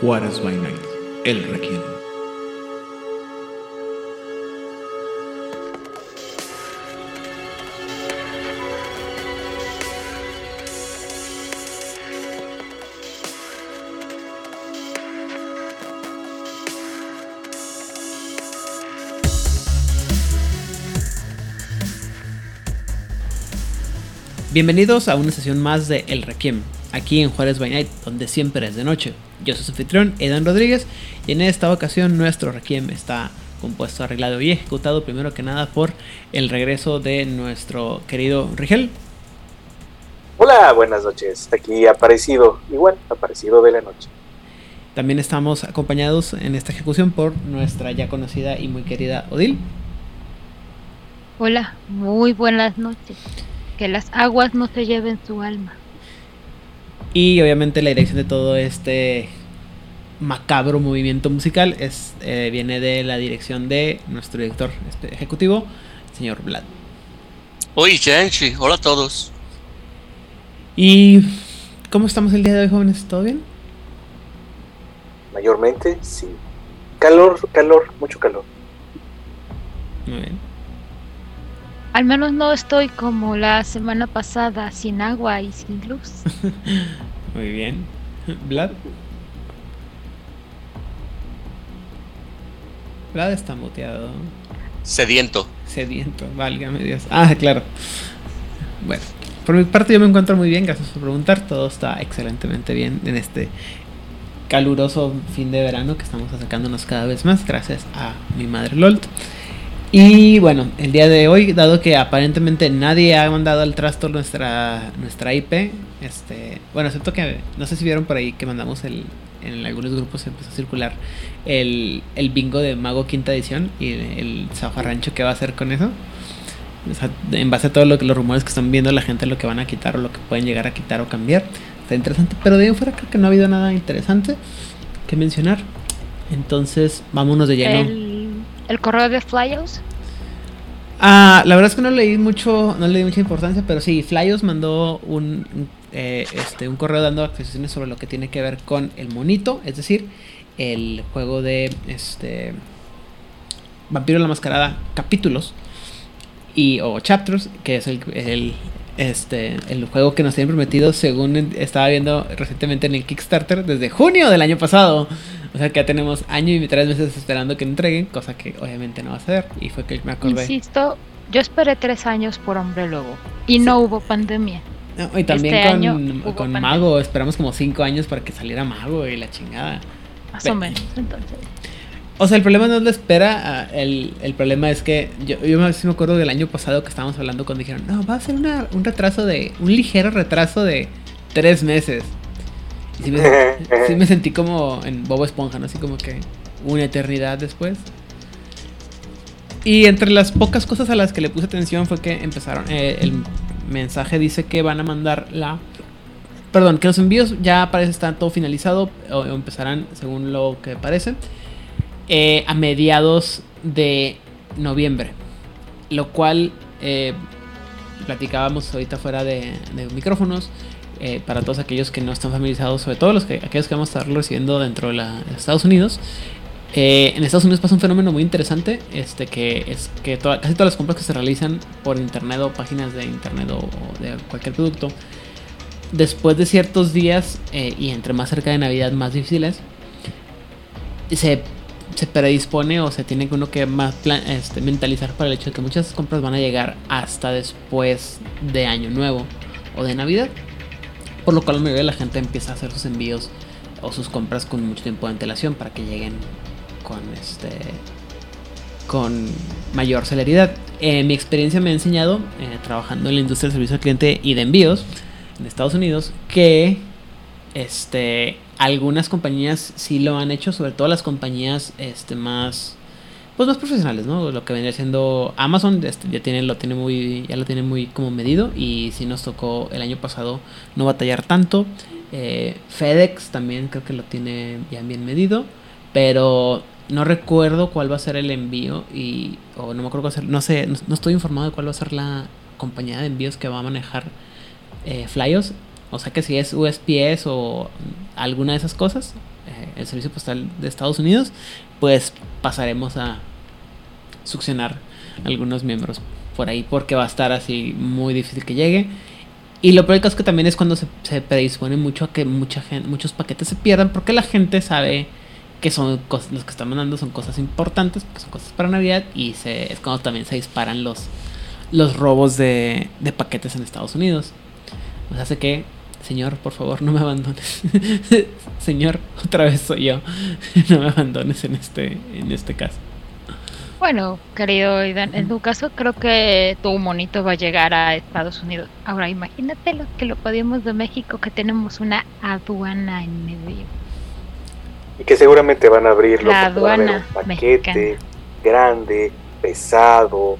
Juárez by Night, el Requiem. Bienvenidos a una sesión más de El Requiem, aquí en Juárez by Night, donde siempre es de noche. Yo soy su anfitrión, Edan Rodríguez, y en esta ocasión nuestro Requiem está compuesto, arreglado y ejecutado primero que nada por el regreso de nuestro querido Rigel. Hola, buenas noches. Aquí aparecido, igual, aparecido de la noche. También estamos acompañados en esta ejecución por nuestra ya conocida y muy querida Odil. Hola, muy buenas noches. Que las aguas no se lleven su alma. Y obviamente la dirección de todo este macabro movimiento musical es, eh, viene de la dirección de nuestro director este, ejecutivo, señor Vlad. Hola a todos. ¿Y cómo estamos el día de hoy, jóvenes? ¿Todo bien? Mayormente, sí. Calor, calor, mucho calor. Muy bien. Al menos no estoy como la semana pasada, sin agua y sin luz. Muy bien. Vlad. Vlad está muteado. Sediento. Sediento, válgame Dios. Ah, claro. Bueno, por mi parte yo me encuentro muy bien, gracias por preguntar. Todo está excelentemente bien en este caluroso fin de verano que estamos acercándonos cada vez más, gracias a mi madre Lolt. Y bueno, el día de hoy, dado que aparentemente nadie ha mandado al trasto nuestra, nuestra IP, este, bueno, excepto que no sé si vieron por ahí que mandamos el, en algunos grupos empezó a circular el, el bingo de Mago Quinta Edición y el zafarrancho que va a hacer con eso. O sea, en base a todos lo los rumores que están viendo la gente, lo que van a quitar o lo que pueden llegar a quitar o cambiar. Está interesante, pero de ahí fuera creo que no ha habido nada interesante que mencionar. Entonces, vámonos de lleno. El, el correo de Flyos. Ah, la verdad es que no leí mucho, no le di mucha importancia, pero sí, Flyos mandó un, un, eh, este, un correo dando actualizaciones sobre lo que tiene que ver con el monito, es decir, el juego de este Vampiro la Mascarada capítulos y o chapters, que es el, el este el juego que nos tienen prometido según estaba viendo recientemente en el Kickstarter desde junio del año pasado. O sea que ya tenemos año y tres meses esperando que entreguen, cosa que obviamente no va a ser. Y fue que me acordé. Insisto, yo esperé tres años por Hombre Lobo y sí. no hubo pandemia. No, y también este con, con Mago, esperamos como cinco años para que saliera Mago y la chingada. Más Pero, o menos, entonces. O sea, el problema no es la espera, el, el problema es que yo, yo me, sí me acuerdo del año pasado que estábamos hablando cuando dijeron, no, va a ser una, un retraso de, un ligero retraso de tres meses. Y sí me, sí me sentí como en Bobo Esponja, ¿no? Así como que una eternidad después. Y entre las pocas cosas a las que le puse atención fue que empezaron, eh, el mensaje dice que van a mandar la... Perdón, que los envíos ya parece estar todo finalizado, o, empezarán según lo que parece eh, a mediados de noviembre. Lo cual eh, platicábamos ahorita fuera de, micrófonos. Eh, para todos aquellos que no están familiarizados, sobre todo los que, aquellos que vamos a estar recibiendo dentro de, la, Estados Unidos. Eh, en Estados Unidos pasa un fenómeno muy interesante, este que es que casi todas las compras que se realizan por internet o páginas de internet o, de cualquier producto, después de ciertos días eh, y entre más cerca de Navidad más difíciles, se se predispone o se tiene uno que más este, mentalizar para el hecho de que muchas compras van a llegar hasta después de Año Nuevo o de Navidad. Por lo cual la mayoría de la gente empieza a hacer sus envíos o sus compras con mucho tiempo de antelación para que lleguen con este con mayor celeridad. Eh, mi experiencia me ha enseñado, eh, trabajando en la industria del servicio al cliente y de envíos en Estados Unidos, que este algunas compañías sí lo han hecho, sobre todo las compañías este más pues más profesionales, ¿no? Lo que vendría siendo Amazon este, ya tiene lo tiene muy ya lo tiene muy como medido y sí nos tocó el año pasado no batallar tanto. Eh, FedEx también creo que lo tiene ya bien medido, pero no recuerdo cuál va a ser el envío y o no me acuerdo cuál va a ser, no sé, no, estoy informado de cuál va a ser la compañía de envíos que va a manejar eh, Flyos o sea que si es USPS o alguna de esas cosas, eh, el servicio postal de Estados Unidos, pues pasaremos a succionar algunos miembros por ahí porque va a estar así muy difícil que llegue. Y lo peor es que también es cuando se, se predispone mucho a que mucha gente, muchos paquetes se pierdan porque la gente sabe que son cosas, los que están mandando son cosas importantes, que son cosas para Navidad y se, es cuando también se disparan los, los robos de, de paquetes en Estados Unidos. Sea, hace que, señor, por favor, no me abandones. señor, otra vez soy yo. no me abandones en este, en este caso. Bueno, querido Aidan, en tu caso creo que tu monito va a llegar a Estados Unidos. Ahora imagínate lo que lo podíamos de México, que tenemos una aduana en medio. Y que seguramente van a abrirlo La va a aduana un paquete mexicana. grande, pesado.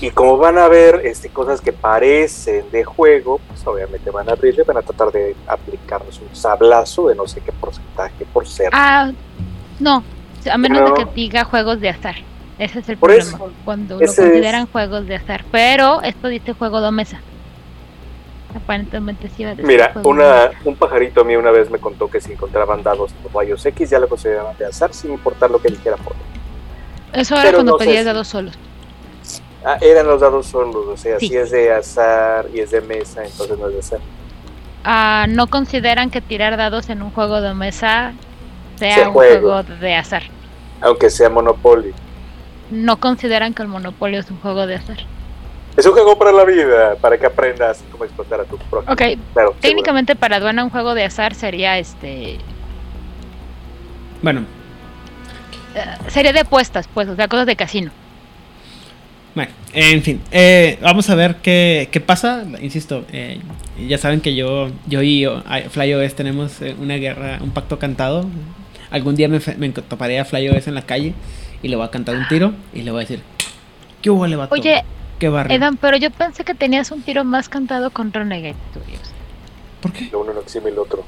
Y como van a ver este, cosas que parecen de juego, pues obviamente van a abrirle, van a tratar de aplicarnos un sablazo de no sé qué porcentaje por ser. Ah, no, a menos No. de que diga juegos de azar. Ese es el Por problema, eso, cuando lo es- consideran juegos de azar. Pero esto dice juego de mesa. Aparentemente sí va a Mira, de una, un pajarito mío una vez me contó que si encontraban dados o rayos X ya lo consideraban de azar sin importar lo que dijera por. Eso era pero cuando no pedías dados solos. Ah, eran los dados solos, o sea, Sí. si es de azar y es de mesa, entonces no es de azar. Ah, no consideran que tirar dados en un juego de mesa sea Sea un juego. juego de azar. Aunque sea Monopoly. No consideran que el monopolio es un juego de azar. Es un juego para la vida, para que aprendas cómo explotar a tu prójimo. Ok, Claro, seguro. técnicamente para aduana un juego de azar sería este Bueno, eh, sería de apuestas, pues, o sea, cosas de casino. Bueno, en fin, eh, vamos a ver qué, qué pasa. Insisto, eh, ya saben que yo, yo y FlyOS tenemos eh, una guerra, un pacto cantado. Algún día me, me toparé a FlyOS en la calle y le voy a cantar un tiro y le voy a decir, ¿qué hubo, le vato? Oye, ¿Qué barrio? Edan, pero yo pensé que tenías un tiro más cantado con Renegade Studios. ¿Por qué? Uno no exime el otro.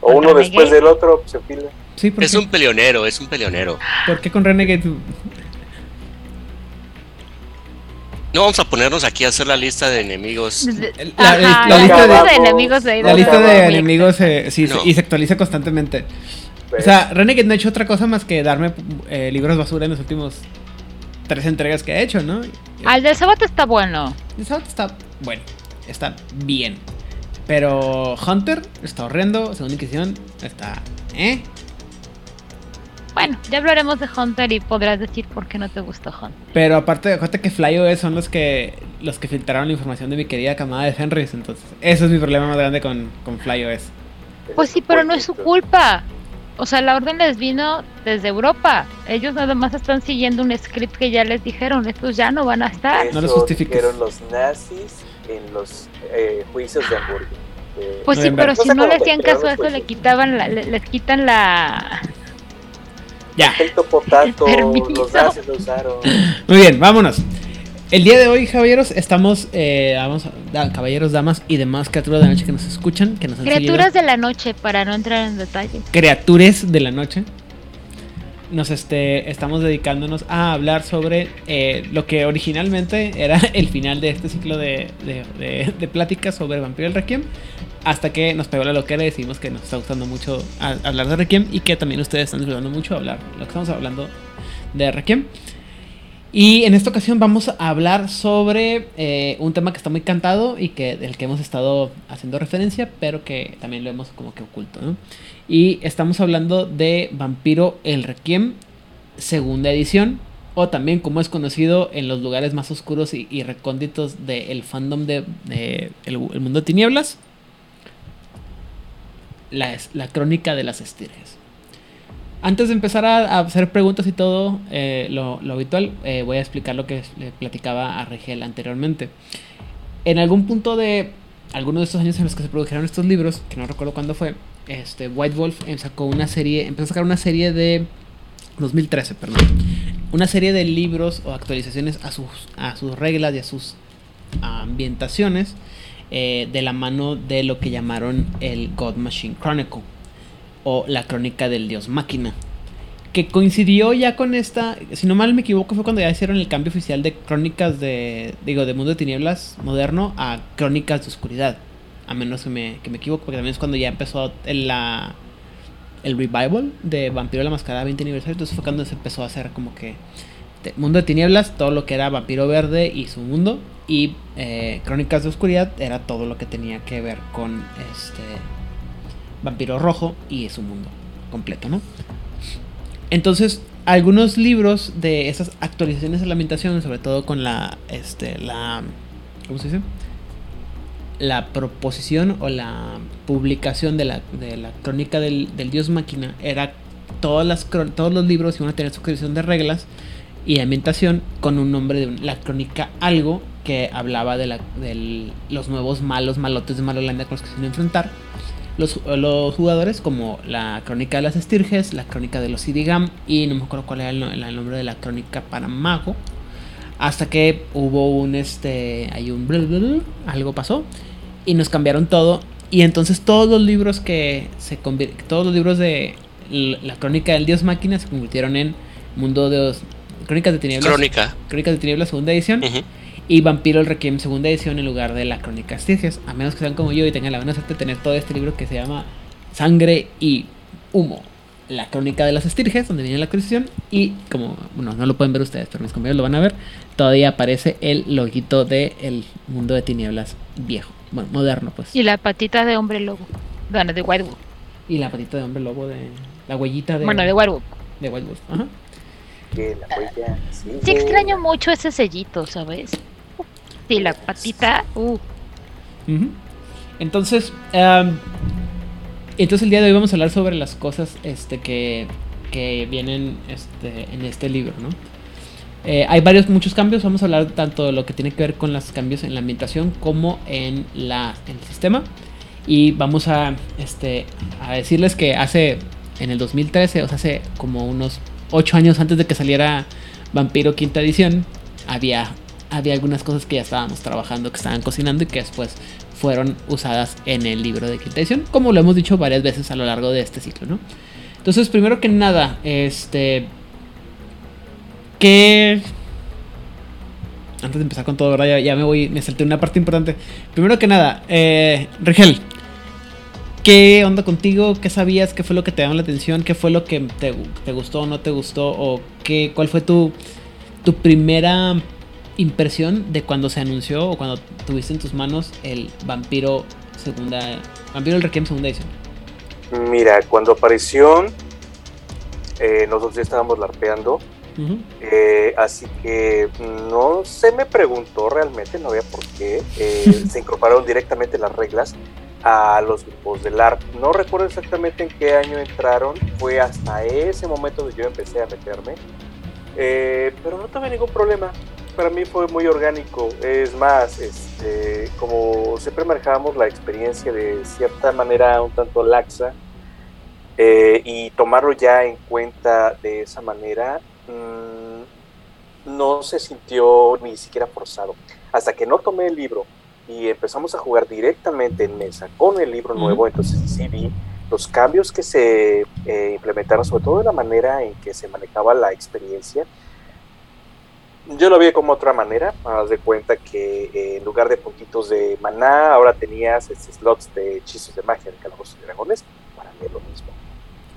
O ¿Con uno Renegade? después del otro se enfila. Sí, ¿por Es qué? un peleonero, es un peleonero. ¿Por qué con Renegade? No vamos a ponernos aquí a hacer la lista de enemigos. La, Ajá, la la lista de, de enemigos de la lista de enemigos eh, sí, se- y se actualiza constantemente. O sea, Renegade no ha hecho otra cosa más que darme eh, libros basura en los últimos tres entregas que ha hecho, ¿no? Al del sábado está bueno. El South está bueno, está bien. Pero Hunter está horrendo, segunda inquisición está. ¿Eh? Bueno, ya hablaremos de Hunter y podrás decir por qué no te gustó Hunter. Pero aparte, acuérdate que FlyOS son los que los que filtraron la información de mi querida camada de Fenris. Entonces, eso es mi problema más grande con, con FlyOS. Pues sí, pero no es su culpa. O sea, la orden les vino desde Europa. Ellos nada más están siguiendo un script que ya les dijeron. Estos ya no van a estar. No los justifiques. los nazis en los eh, juicios de Hamburgo. Eh, Pues sí, pero No si no le hacían caso a eso, le quitaban la, le- les quitan la... Ya. Efecto potato, Permiso. los nazis lo usaron. Muy bien, vámonos. El día de hoy, caballeros, estamos, eh, vamos, da- caballeros, damas y demás criaturas de la noche que nos escuchan, que nos han Criaturas seguido. de la noche, para no entrar en detalle. criatures de la noche. Nos este, estamos dedicándonos a hablar sobre eh, lo que originalmente era el final de este ciclo de, de, de- de pláticas sobre Vampiro el Requiem. Hasta que nos pegó la loquera y decidimos que nos está gustando mucho a- hablar de Requiem y que también ustedes están disfrutando mucho hablar lo que estamos hablando de Requiem. Y en esta ocasión vamos a hablar sobre eh, un tema que está muy cantado y que del que hemos estado haciendo referencia, pero que también lo hemos como que oculto, ¿no? Y estamos hablando de Vampiro el Requiem, segunda edición, o también como es conocido en los lugares más oscuros y, recónditos del fandom de, el, mundo de tinieblas, la, crónica de las estrellas. Antes de empezar a, hacer preguntas y todo eh, lo, habitual, eh, voy a explicar lo que le platicaba a Regel anteriormente. En algún punto de alguno de estos años en los que se produjeron estos libros, que no recuerdo cuándo fue, este, White Wolf eh, sacó una serie, empezó a sacar una serie de 2013, perdón, una serie de libros o actualizaciones a sus, a sus reglas y a sus ambientaciones eh, de la mano de lo que llamaron el God Machine Chronicle o la crónica del dios máquina que coincidió ya con esta, si no mal me equivoco, fue cuando ya hicieron el cambio oficial de crónicas de, digo, de Mundo de Tinieblas moderno a crónicas de oscuridad. A menos que me, que me equivoco, porque también es cuando ya empezó en la, el revival de Vampiro la Mascarada 20 aniversario. Entonces fue cuando se empezó a hacer como que Mundo de Tinieblas, todo lo que era Vampiro Verde y su mundo. Y eh, Crónicas de Oscuridad era todo lo que tenía que ver con este Vampiro Rojo y su mundo completo, ¿no? Entonces, algunos libros de esas actualizaciones de la ambientación, sobre todo con la, este, la, ¿cómo se dice? La proposición o la publicación de la, de la crónica del, del dios máquina era todas las, todos los libros iban a tener su creación de reglas y ambientación con un nombre de un- la crónica algo que hablaba de, la, de los nuevos malos malotes de Malolandia con los que se iban a enfrentar los, los jugadores como la crónica de las estirges, la crónica de los Idigam y no me acuerdo cuál era el, el nombre de la crónica para mago. Hasta que hubo un este, hay un algo pasó y nos cambiaron todo y entonces todos los libros que se todos los libros de la crónica del dios máquina se convirtieron en mundo de Os- crónicas de tinieblas, Crónica. crónicas de tinieblas segunda edición. Y Vampiro el Requiem segunda edición en lugar de la Crónica Estirges, a menos que sean como yo y tengan la buena suerte de tener todo este libro que se llama Sangre y Humo. La Crónica de las Estirges, donde viene la actualización, y como, bueno, no lo pueden ver ustedes, pero mis compañeros lo van a ver, todavía aparece el loguito de el mundo de tinieblas viejo, bueno, moderno pues. Y la patita de hombre lobo. Bueno, de White Wolf. Y la patita de hombre lobo de la huellita de, Bueno, de White Wolf. de White Wolf. Ajá. Que la huella sigue. Sí extraño mucho ese sellito, ¿sabes? Sí, la patita. Uh. Entonces, entonces el día de hoy vamos a hablar sobre las cosas este, que, que vienen este, en este libro, ¿no? Eh, hay varios, muchos cambios. Vamos a hablar tanto de lo que tiene que ver con los cambios en la ambientación como en, la, en el sistema. Y vamos a, este, a decirles que hace, en el 2013, o sea, hace como unos 8 años antes de que saliera Vampiro Quinta Edición, había, había algunas cosas que ya estábamos trabajando, que estaban cocinando y que después fueron usadas en el libro de Quinta Edición, como lo hemos dicho varias veces a lo largo de este ciclo, ¿no? Entonces, primero que nada, este... ¿Qué...? Antes de empezar con todo, ¿verdad? Ya, me voy, me salté una parte importante. Primero que nada, eh, Rigel, ¿qué onda contigo? ¿Qué sabías? ¿Qué fue lo que te llamó la atención? ¿Qué fue lo que te, te gustó o no te gustó? ¿O qué, cuál fue tu, tu primera impresión de cuando se anunció o cuando tuviste en tus manos el Vampiro segunda... Vampiro el Requiem segunda edición? Mira, cuando apareció, eh, nosotros ya estábamos larpeando, eh, así que no se me preguntó realmente, no había por qué. eh, se incorporaron directamente las reglas a los grupos del LARP. No recuerdo exactamente en qué año entraron, fue hasta ese momento donde yo empecé a meterme, eh, pero no tuve ningún problema. Para mí fue muy orgánico. Es más, este, como siempre manejamos la experiencia de cierta manera un tanto laxa, eh, y tomarlo ya en cuenta de esa manera mm, no se sintió ni siquiera forzado. Hasta que no tomé el libro y empezamos a jugar directamente en mesa con el libro nuevo, entonces sí vi los cambios que se eh, implementaron, sobre todo de la manera en que se manejaba la experiencia. Yo lo vi como otra manera, haz de cuenta que eh, en lugar de puntitos de maná, ahora tenías este, slots de hechizos de magia de calabozos y dragones, para mí es lo mismo.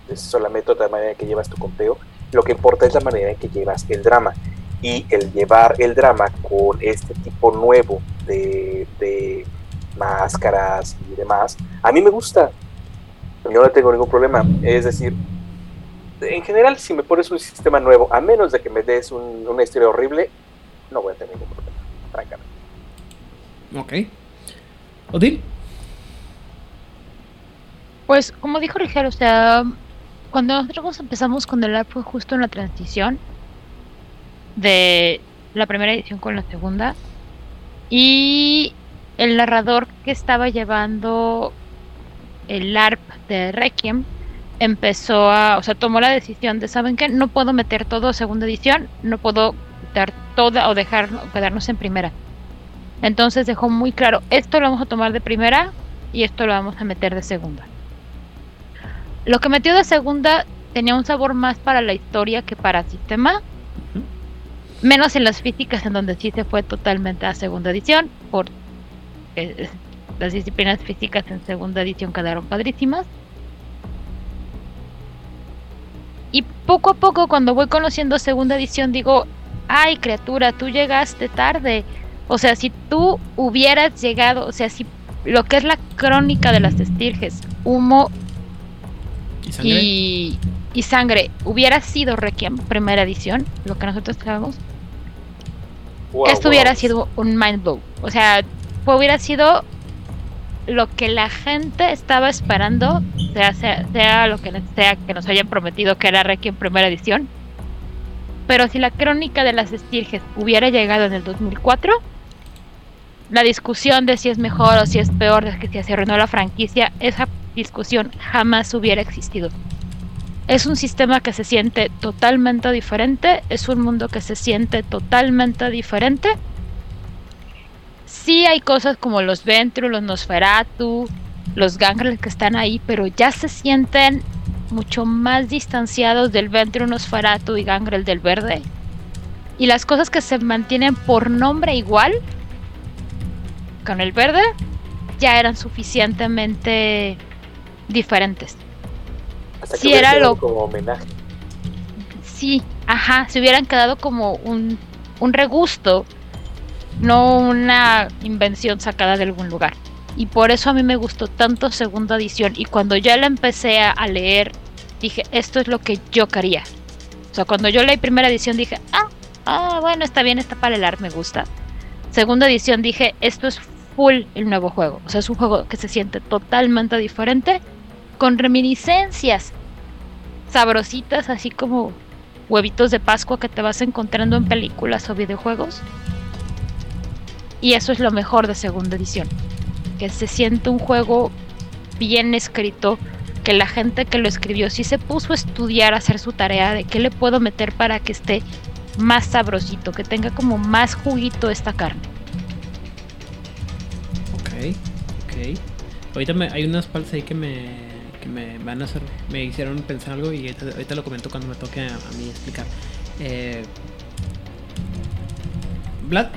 Es solamente otra manera que llevas tu conteo. Lo que importa es la manera en que llevas el drama. Y el llevar el drama con este tipo nuevo de, de máscaras y demás, a mí me gusta. Yo no tengo ningún problema. Es decir, en general, si me pones un sistema nuevo, a menos de que me des un- una historia horrible, no voy a tener ningún problema, francamente. Ok. Odil. Pues como dijo Rigel, o sea, cuando nosotros empezamos con el app fue justo en la transición de la primera edición con la segunda y el narrador que estaba llevando el ARP de Requiem empezó a, o sea, tomó la decisión de, ¿saben qué? No puedo meter todo a segunda edición, no puedo quitar toda o dejar quedarnos en primera. Entonces dejó muy claro, esto lo vamos a tomar de primera y esto lo vamos a meter de segunda. Lo que metió de segunda tenía un sabor más para la historia que para sistema. Menos en las físicas, en donde sí se fue totalmente a segunda edición. Por eh, las disciplinas físicas en segunda edición quedaron padrísimas. Y poco a poco, cuando voy conociendo segunda edición, digo, ay criatura, tú llegaste tarde. O sea, si tú hubieras llegado, o sea, si lo que es la crónica de las estirges, humo ¿Y sangre? y, y sangre, hubiera sido Requiem primera edición, lo que nosotros sabemos, Wow, esto hubiera sido un mind blow. O sea, hubiera sido lo que la gente estaba esperando, sea, sea, sea lo que sea que nos hayan prometido que era Requiem primera edición. Pero si la crónica de las estirges hubiera llegado en el 2004, la discusión de si es mejor o si es peor, de que si se arruinó la franquicia, esa discusión jamás hubiera existido. Es un sistema que se siente totalmente diferente, es un mundo que se siente totalmente diferente. Sí hay cosas como los Ventru, los Nosferatu, los Gangrel que están ahí, pero ya se sienten mucho más distanciados del Ventru, Nosferatu y Gangrel del Verde. Y las cosas que se mantienen por nombre igual con el verde ya eran suficientemente diferentes. Hasta que sí, hubiera era lo- como homenaje. Sí, ajá, se hubieran quedado como un, un regusto, no una invención sacada de algún lugar. Y por eso a mí me gustó tanto segunda edición. Y cuando ya la empecé a, leer, dije, esto es lo que yo quería. O sea, cuando yo leí primera edición dije, ah, ah, bueno, está bien, está para leer, me gusta. Segunda edición dije, esto es full el nuevo juego. O sea, es un juego que se siente totalmente diferente, con reminiscencias sabrositas, así como huevitos de Pascua que te vas encontrando en películas o videojuegos. Y eso es lo mejor de segunda edición. Que se siente un juego bien escrito, que la gente que lo escribió sí se puso a estudiar, a hacer su tarea de qué le puedo meter para que esté más sabrosito, que tenga como más juguito esta carne. Ok, ok. Ahorita me- hay unas partes ahí que me, que me van a hacer, me hicieron pensar algo y ahorita, ahorita lo comento cuando me toque a, a mí explicar. Eh, Vlad,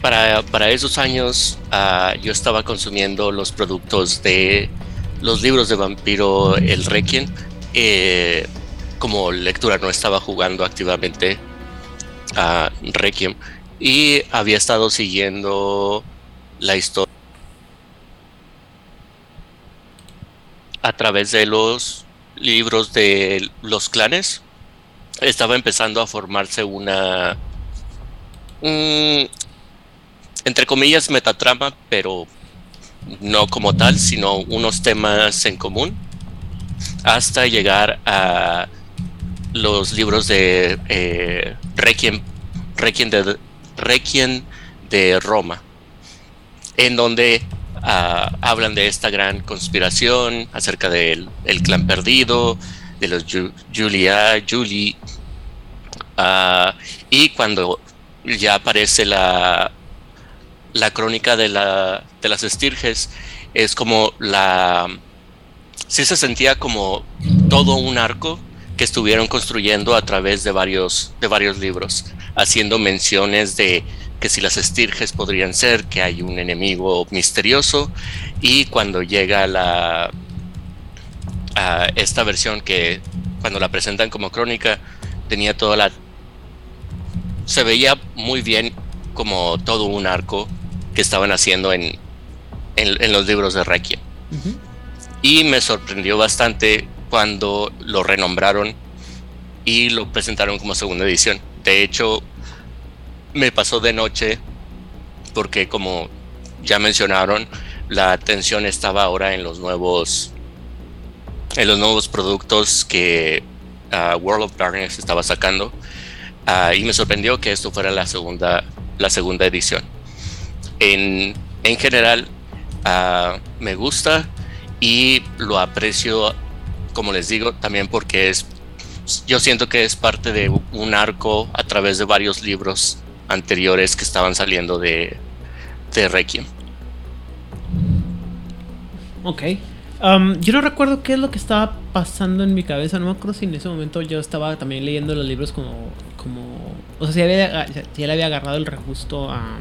Para, para esos años ah, yo estaba consumiendo los productos de los libros de vampiro El Requiem. eh, como lectura no estaba jugando activamente a Requiem y había estado siguiendo la historia a través de los libros de los clanes. Estaba empezando a formarse una entre comillas, metatrama, pero no como tal, sino unos temas en común, hasta llegar a los libros de eh, Requiem, Requiem, de, Requiem de Roma, en donde ah, hablan de esta gran conspiración acerca del el clan perdido, de los Ju- Julia, Julie, ah, y cuando ya aparece la, la crónica de, la, de las estirges es como la... Sí se sentía como todo un arco que estuvieron construyendo a través de varios, de varios libros, haciendo menciones de que si las estirges podrían ser, que hay un enemigo misterioso, y cuando llega la a esta versión que cuando la presentan como crónica tenía toda la se veía muy bien como todo un arco que estaban haciendo en, en, en los libros de Requiem. Y me sorprendió bastante cuando lo renombraron y lo presentaron como segunda edición. De hecho, me pasó de noche porque como ya mencionaron, la atención estaba ahora en los nuevos en los nuevos productos que ah, World of Darkness estaba sacando. Ah, y me sorprendió que esto fuera la segunda, la segunda edición. En, en general, ah, me gusta y lo aprecio, como les digo, también porque es, yo siento que es parte de un arco a través de varios libros anteriores que estaban saliendo de, de Requiem. Ok. Um, yo no recuerdo qué es lo que estaba pasando en mi cabeza. No me acuerdo si en ese momento yo estaba también leyendo los libros como. como o sea, si, había, si había agarrado el regusto a.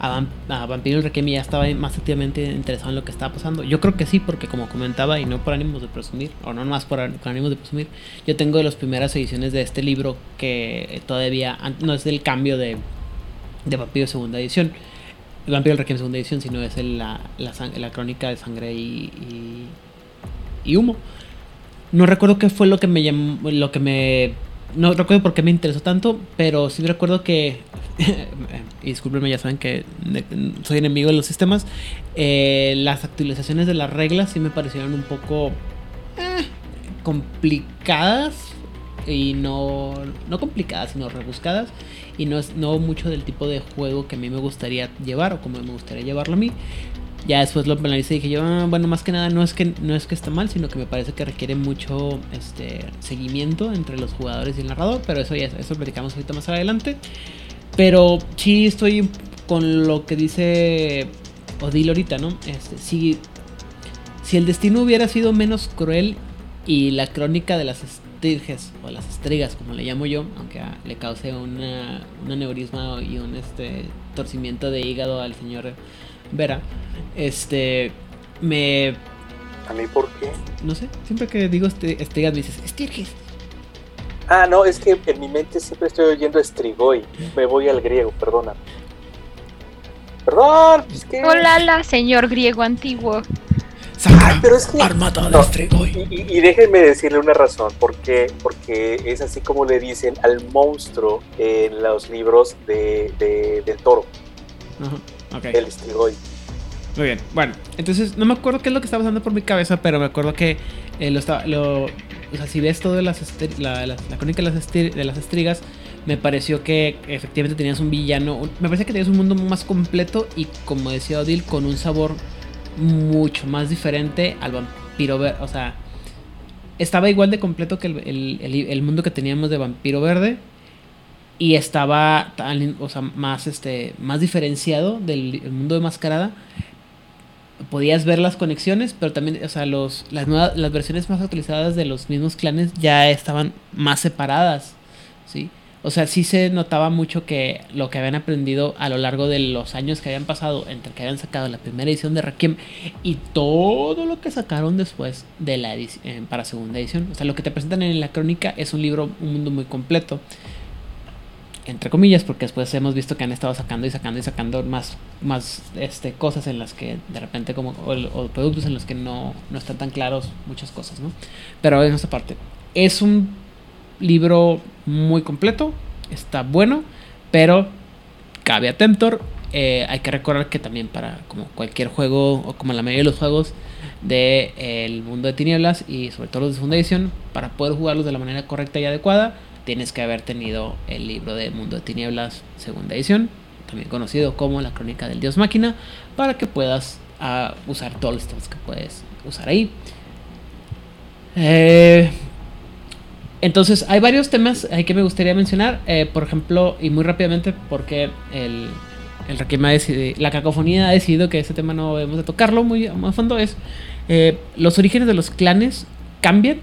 a, a Vampiro Requiem ya estaba más activamente interesado en lo que estaba pasando. Yo creo que sí, porque como comentaba, y no por ánimos de presumir, o no más por, por ánimos de presumir, yo tengo de las primeras ediciones de este libro que todavía no es del cambio de, de Vampiro segunda edición. Vampiro el Requiem segunda edición, sino es la, la crónica de sangre y, y, y humo. No recuerdo qué fue lo que me llamó, lo que me... No recuerdo por qué me interesó tanto, pero sí recuerdo que... discúlpenme, ya saben que soy enemigo de los sistemas. eh, las actualizaciones de las reglas sí me parecieron un poco... eh, complicadas y no, no complicadas, sino rebuscadas y no es no mucho del tipo de juego que a mí me gustaría llevar o como me gustaría llevarlo a mí. Ya después lo analicé y dije yo, "Ah, bueno, más que nada no es que no es que está mal, sino que me parece que requiere mucho este seguimiento entre los jugadores y el narrador, pero eso ya eso lo platicamos ahorita más adelante. Pero sí estoy con lo que dice Odil ahorita, ¿no? Este, si, si el destino hubiera sido menos cruel y la crónica de las estirges o las estrigas, como le llamo yo, aunque ah, le cause una, un aneurisma y un este torcimiento de hígado al señor Vera, este me ¿A mí por qué? no sé, siempre que digo este, me dices estirges. Ah, no, es que en mi mente siempre estoy oyendo estrigoy. Me voy al griego, perdona. Perdón, es que... Hola, la señor griego antiguo. Pero es que... Armada de No. Stregoy. Y, y- y déjenme decirle una razón, porque, porque es así como le dicen al monstruo en los libros de, de- del toro, Ajá, el. Muy bien, bueno, entonces no me acuerdo qué es lo que estaba pasando por mi cabeza, pero me acuerdo que eh, lo estaba. Lo, o sea, si ves todo de las la, la- la crónica de las, de las estrigas, me pareció que efectivamente tenías un villano. un- me parece que tenías un mundo más completo y, como decía Odil, con un sabor mucho más diferente al vampiro verde. O sea, estaba igual de completo que el, el- el- el mundo que teníamos de vampiro verde. Y estaba tan, más, este, más diferenciado del el mundo de mascarada podías ver las conexiones, pero también, o sea, los, las, nuevas, las versiones más actualizadas de los mismos clanes ya estaban más separadas, ¿sí? O sea, sí se notaba mucho que lo que habían aprendido a lo largo de los años que habían pasado entre que habían sacado la primera edición de Requiem y todo lo que sacaron después de la edici- eh, para segunda edición. O sea, lo que te presentan en la crónica es un libro, un mundo muy completo entre comillas, porque después hemos visto que han estado sacando y sacando y sacando más, más este, cosas en las que de repente como, o, productos en los que no, no están tan claros muchas cosas, ¿no? Pero en esta parte, es un libro muy completo, está bueno, pero cabe atentor, eh, hay que recordar que también para como cualquier juego o como la mayoría de los juegos del el mundo de tinieblas y sobre todo los de edición, para poder jugarlos de la manera correcta y adecuada, tienes que haber tenido el libro de Mundo de Tinieblas segunda edición, también conocido como la Crónica del Dios Máquina, para que puedas ah, usar todos los temas que puedes usar ahí. Eh, entonces, hay varios temas ahí que me gustaría mencionar. eh, por ejemplo, y muy rápidamente, porque el, el ha decidi- la cacofonía ha decidido que ese tema no debemos de tocarlo muy muy a fondo. Es eh, los orígenes de los clanes cambian.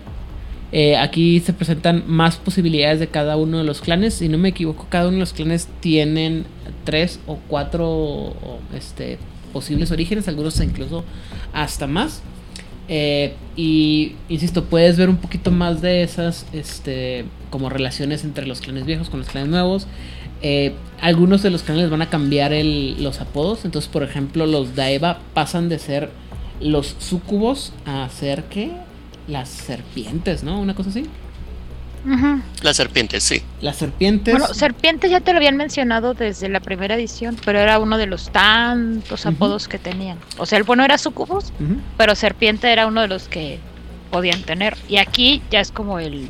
Eh, aquí se presentan más posibilidades de cada uno de los clanes. Si no me equivoco, cada uno de los clanes tienen tres o cuatro este, posibles orígenes, algunos incluso hasta más. Eh, y insisto, puedes ver un poquito más de esas este, como relaciones entre los clanes viejos con los clanes nuevos. Eh, algunos de los clanes van a cambiar el- los apodos. Entonces, por ejemplo, los Daeva pasan de ser los sucubos a ser ¿qué? Las serpientes, ¿no? Una cosa así. Ujú. La serpiente, sí. Las serpientes. Bueno, Serpiente ya te lo habían mencionado desde la primera edición, pero era uno de los tantos apodos que tenían. O sea, el bueno era Sucubus, pero Serpiente era uno de los que podían tener. Y aquí ya es como el.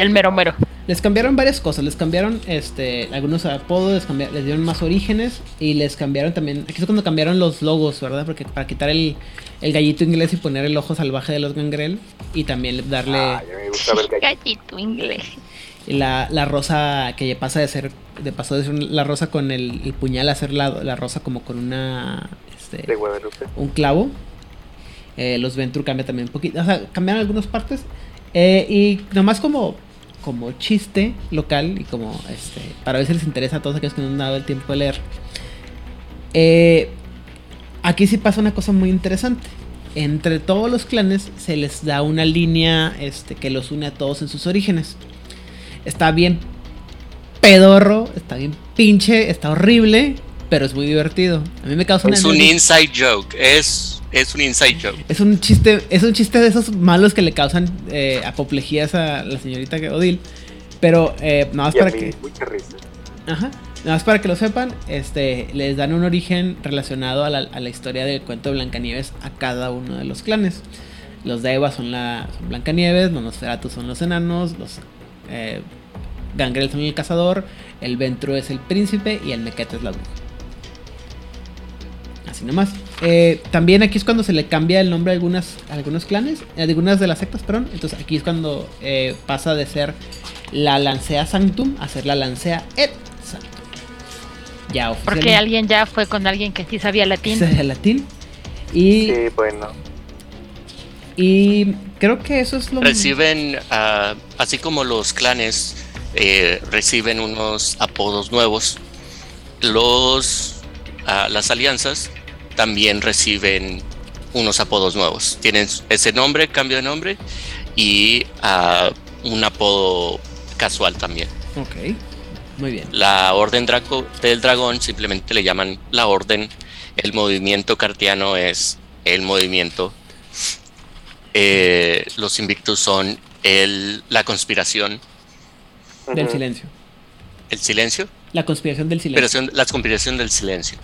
El mero mero. Les cambiaron varias cosas, les cambiaron este algunos apodos, les, cambi- les dieron más orígenes y les cambiaron también, aquí es cuando cambiaron los logos, ¿verdad? Porque para quitar el, el gallito inglés y poner el ojo salvaje de los gangrel y también darle Ay, a mí me gusta ver. Gallito inglés. la, la rosa que pasa de ser, de pasó de ser la rosa con el, el puñal a ser la, la rosa como con una, este, de Guadalupe. un clavo. Eh, los Venture cambia también un poquito. O sea, cambiaron algunas partes. Eh, y nomás como, como chiste local y como este para ver si les interesa a todos aquellos que no han dado el tiempo de leer. Eh, aquí sí pasa una cosa muy interesante. Entre todos los clanes se les da una línea este, que los une a todos en sus orígenes. Está bien pedorro, está bien pinche, está horrible, pero es muy divertido. A mí me causa una Es un inside joke. Es, es un inside joke. es un chiste, es un chiste de esos malos que le causan eh, apoplejías a la señorita Odil. Pero eh, nada más Y a para mí, que. mucha risa. Ajá. Nada más para que lo sepan, este, les dan un origen relacionado a la, a la historia del cuento de Blancanieves a cada uno de los clanes. Los Deva son, la, son Blancanieves, los Nosferatu son los enanos, los eh, Gangrel son el cazador, el Ventru es el príncipe y el Mequete es la bruja. Así nomás. Eh, también aquí es cuando se le cambia el nombre a, algunas, a algunos clanes, a algunas de las sectas, perdón. Entonces aquí es cuando eh, pasa de ser la Lancea Sanctum a ser la Lancea Et Sanctum. Ya Porque alguien ya fue con alguien que sí sabía latín. El latín. Y, Sí, bueno. y creo que eso es lo Reciben, ah, así como los clanes eh, reciben unos apodos nuevos, los, ah, las alianzas también reciben unos apodos nuevos. Tienen ese nombre, cambio de nombre y ah, un apodo casual también. Ok. Muy bien. La Orden Draco del Dragón simplemente le llaman la Orden. El movimiento cartiano es el movimiento. Eh, los Invictus son el, la conspiración, Del silencio. el silencio, La conspiración del silencio. la conspiración del silencio.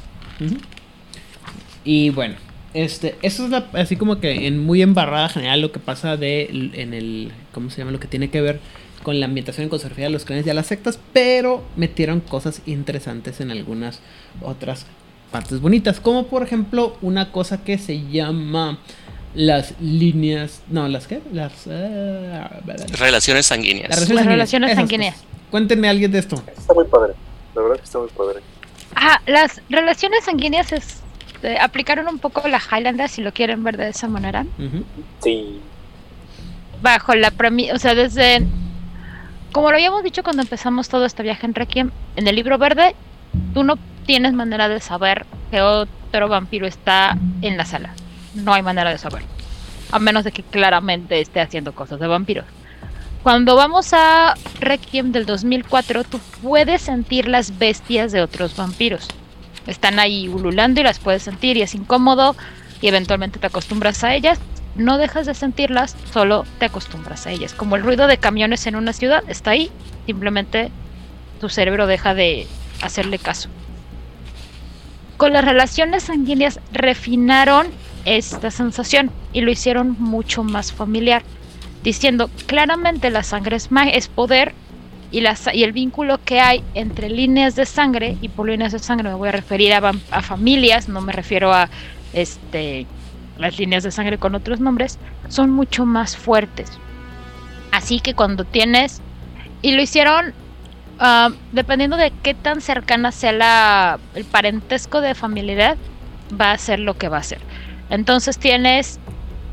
Y bueno, este, eso es la- así como que en muy embarrada general lo que pasa de en el, ¿cómo se llama? Lo que tiene que ver con la ambientación en conservación de los clanes y a las sectas, pero metieron cosas interesantes en algunas otras partes bonitas, como por ejemplo una cosa que se llama las líneas, no, las qué, las, eh, Relaciones sanguíneas. las Las relaciones sanguíneas. Cuéntenme alguien de esto. Está muy padre. La verdad que está muy padre. Ah, las relaciones sanguíneas es, eh, aplicaron un poco la Highlander, si lo quieren ver de esa manera. Sí. Bajo la premisa, o sea, desde. Como lo habíamos dicho cuando empezamos todo este viaje en Requiem, en el libro verde, tú no tienes manera de saber que otro vampiro está en la sala. No hay manera de saber. A menos de que claramente esté haciendo cosas de vampiros. Cuando vamos a Requiem del 2004, tú puedes sentir las bestias de otros vampiros. Están ahí ululando y las puedes sentir y es incómodo y eventualmente te acostumbras a ellas. No dejas de sentirlas, solo te acostumbras a ellas. Como el ruido de camiones en una ciudad está ahí, simplemente tu cerebro deja de hacerle caso. Con las relaciones sanguíneas refinaron esta sensación y lo hicieron mucho más familiar, diciendo claramente la sangre es, es poder y, la sa- y el vínculo que hay entre líneas de sangre, y por líneas de sangre me voy a referir a, a familias, no me refiero a este, las líneas de sangre con otros nombres, son mucho más fuertes. Así que cuando tienes, y lo hicieron ah, dependiendo de qué tan cercana sea la, el parentesco de familiaridad, va a ser lo que va a ser. Entonces tienes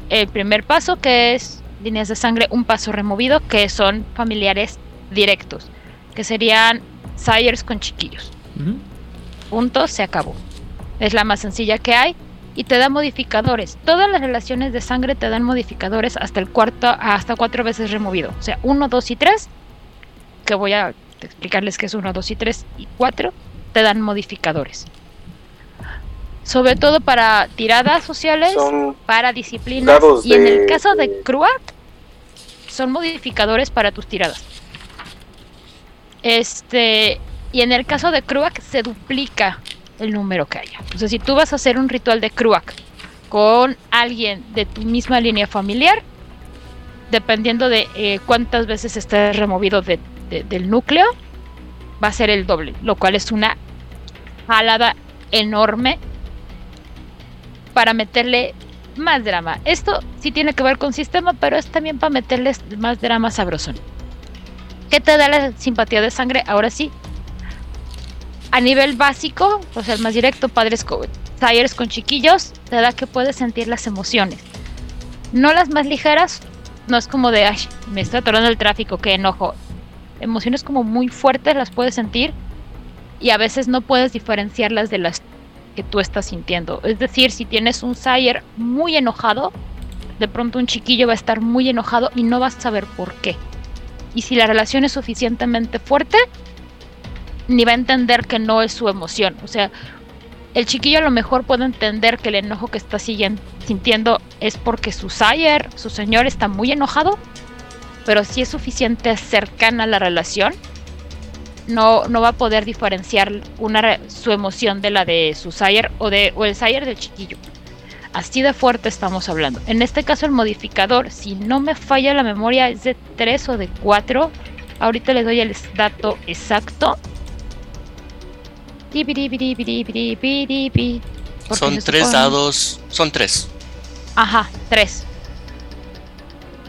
el primer paso que es líneas de sangre, un paso removido que son familiares directos, que serían sires con chiquillos. Punto, se acabó. Es la más sencilla que hay y te da modificadores. Todas las relaciones de sangre te dan modificadores hasta el cuarto, hasta cuatro veces removido. O sea, uno, dos y tres, que voy a explicarles qué es uno, dos y tres y cuatro, te dan modificadores. Sobre todo para tiradas sociales, Son para disciplinas y en el caso de de- Cruak son modificadores para tus tiradas. Este, y en el caso de Cruak se duplica el número que haya. O sea, si tú vas a hacer un ritual de Cruak con alguien de tu misma línea familiar, dependiendo de eh, cuántas veces estés removido de- de- del núcleo, va a ser el doble, lo cual es una jalada enorme para meterle más drama. Esto sí tiene que ver con sistema, pero es también para meterles más drama sabrosón. ¿Qué te da la simpatía de sangre? Ahora sí. A nivel básico, o sea, el más directo, padres con con chiquillos, te da que puedes sentir las emociones. No las más ligeras, no es como de, ay, me está atorando el tráfico, qué enojo. Emociones como muy fuertes las puedes sentir y a veces no puedes diferenciarlas de las que tú estás sintiendo. Es decir, si tienes un Sire muy enojado, de pronto un chiquillo va a estar muy enojado y no vas a saber por qué. Y si la relación es suficientemente fuerte, ni va a entender que no es su emoción. O sea, el chiquillo a lo mejor puede entender que el enojo que está sintiendo es porque su Sire, su señor, está muy enojado, pero si es suficiente cercana a la relación, no, no va a poder diferenciar una, su emoción de la de su Sire o, de, o el Sire del chiquillo. Así de fuerte estamos hablando. En este caso el modificador, si no me falla la memoria, es de 3 o de 4. Ahorita les doy el dato exacto. Son tres dados, son tres. Ajá, tres.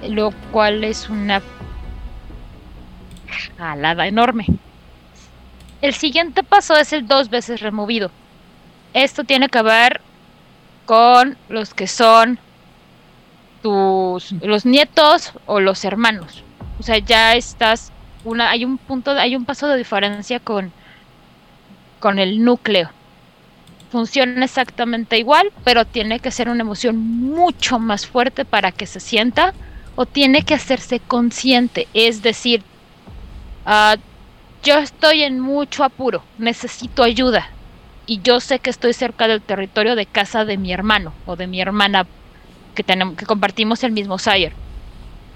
Lo cual es una jalada enorme. El siguiente paso es el dos veces removido. Esto tiene que ver con los que son tus los nietos o los hermanos. O sea, ya estás una hay un punto hay un paso de diferencia con con el núcleo. Funciona exactamente igual, pero tiene que ser una emoción mucho más fuerte para que se sienta o tiene que hacerse consciente, es decir, uh, yo estoy en mucho apuro, necesito ayuda, y yo sé que estoy cerca del territorio de casa de mi hermano o de mi hermana que tenemos que compartimos el mismo sire.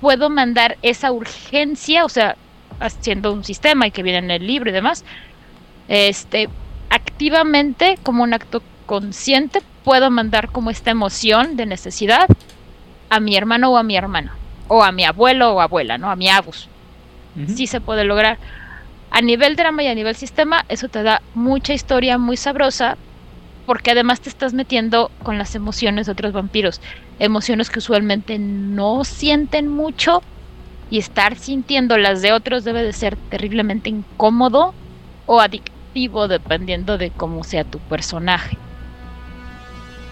Puedo mandar esa urgencia, o sea, haciendo un sistema y que viene en el libro y demás, este activamente como un acto consciente puedo mandar como esta emoción de necesidad a mi hermano o a mi hermana o a mi abuelo o abuela, ¿no? A mi abus. Sí se puede lograr a nivel drama y a nivel sistema, eso te da mucha historia muy sabrosa, porque además te estás metiendo con las emociones de otros vampiros, emociones que usualmente no sienten mucho, y estar sintiendo las de otros debe de ser terriblemente incómodo o adictivo dependiendo de cómo sea tu personaje.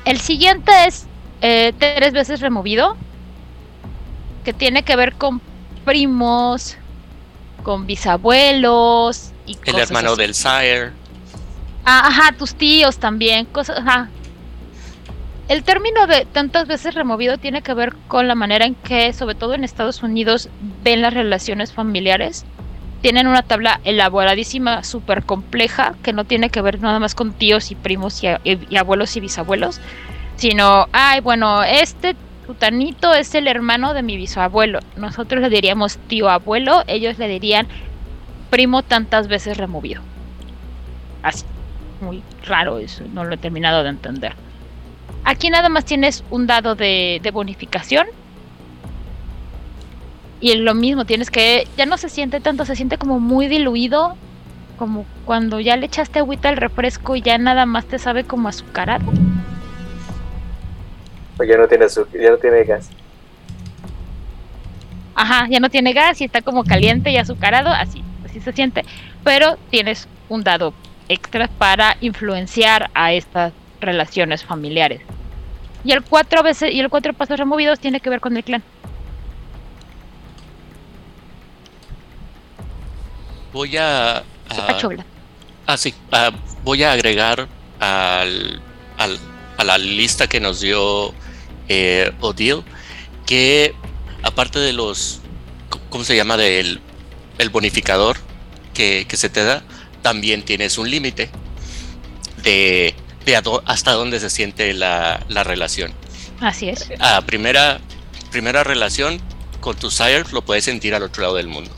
El siguiente es eh, tres veces removido, que tiene que ver con primos, con bisabuelos y el hermano del sire. Ah, ajá, tus tíos también, cosas, ajá. El término de tantas veces removido tiene que ver con la manera en que, sobre todo en Estados Unidos, ven las relaciones familiares. Tienen una tabla elaboradísima, súper compleja, que no tiene que ver nada más con tíos y primos y, y abuelos y bisabuelos, sino, ay, bueno, este Tutanito es el hermano de mi bisabuelo. Nosotros le diríamos tío abuelo, ellos le dirían primo tantas veces removido. Así. Muy raro eso, no lo he terminado de entender. Aquí nada más tienes un dado de, bonificación. Y lo mismo, tienes que. Ya no se siente tanto, se siente como muy diluido. Como cuando ya le echaste agüita al refresco y ya nada más te sabe como azucarado. Pues ya no tiene ya no tiene gas. Ajá, ya no tiene gas y está como caliente y azucarado, así, así se siente. Pero tienes un dado extra para influenciar a estas relaciones familiares. Y el cuatro veces y el cuatro pasos removidos tiene que ver con el clan. Voy a, ah, sí, voy a agregar al, al, a la lista que nos dio eh, Odile, que aparte de los, ¿cómo se llama? Del el bonificador que, se te da, también tienes un límite de, hasta dónde se siente la, relación. Así es. A primera, primera relación con tus sires lo puedes sentir al otro lado del mundo.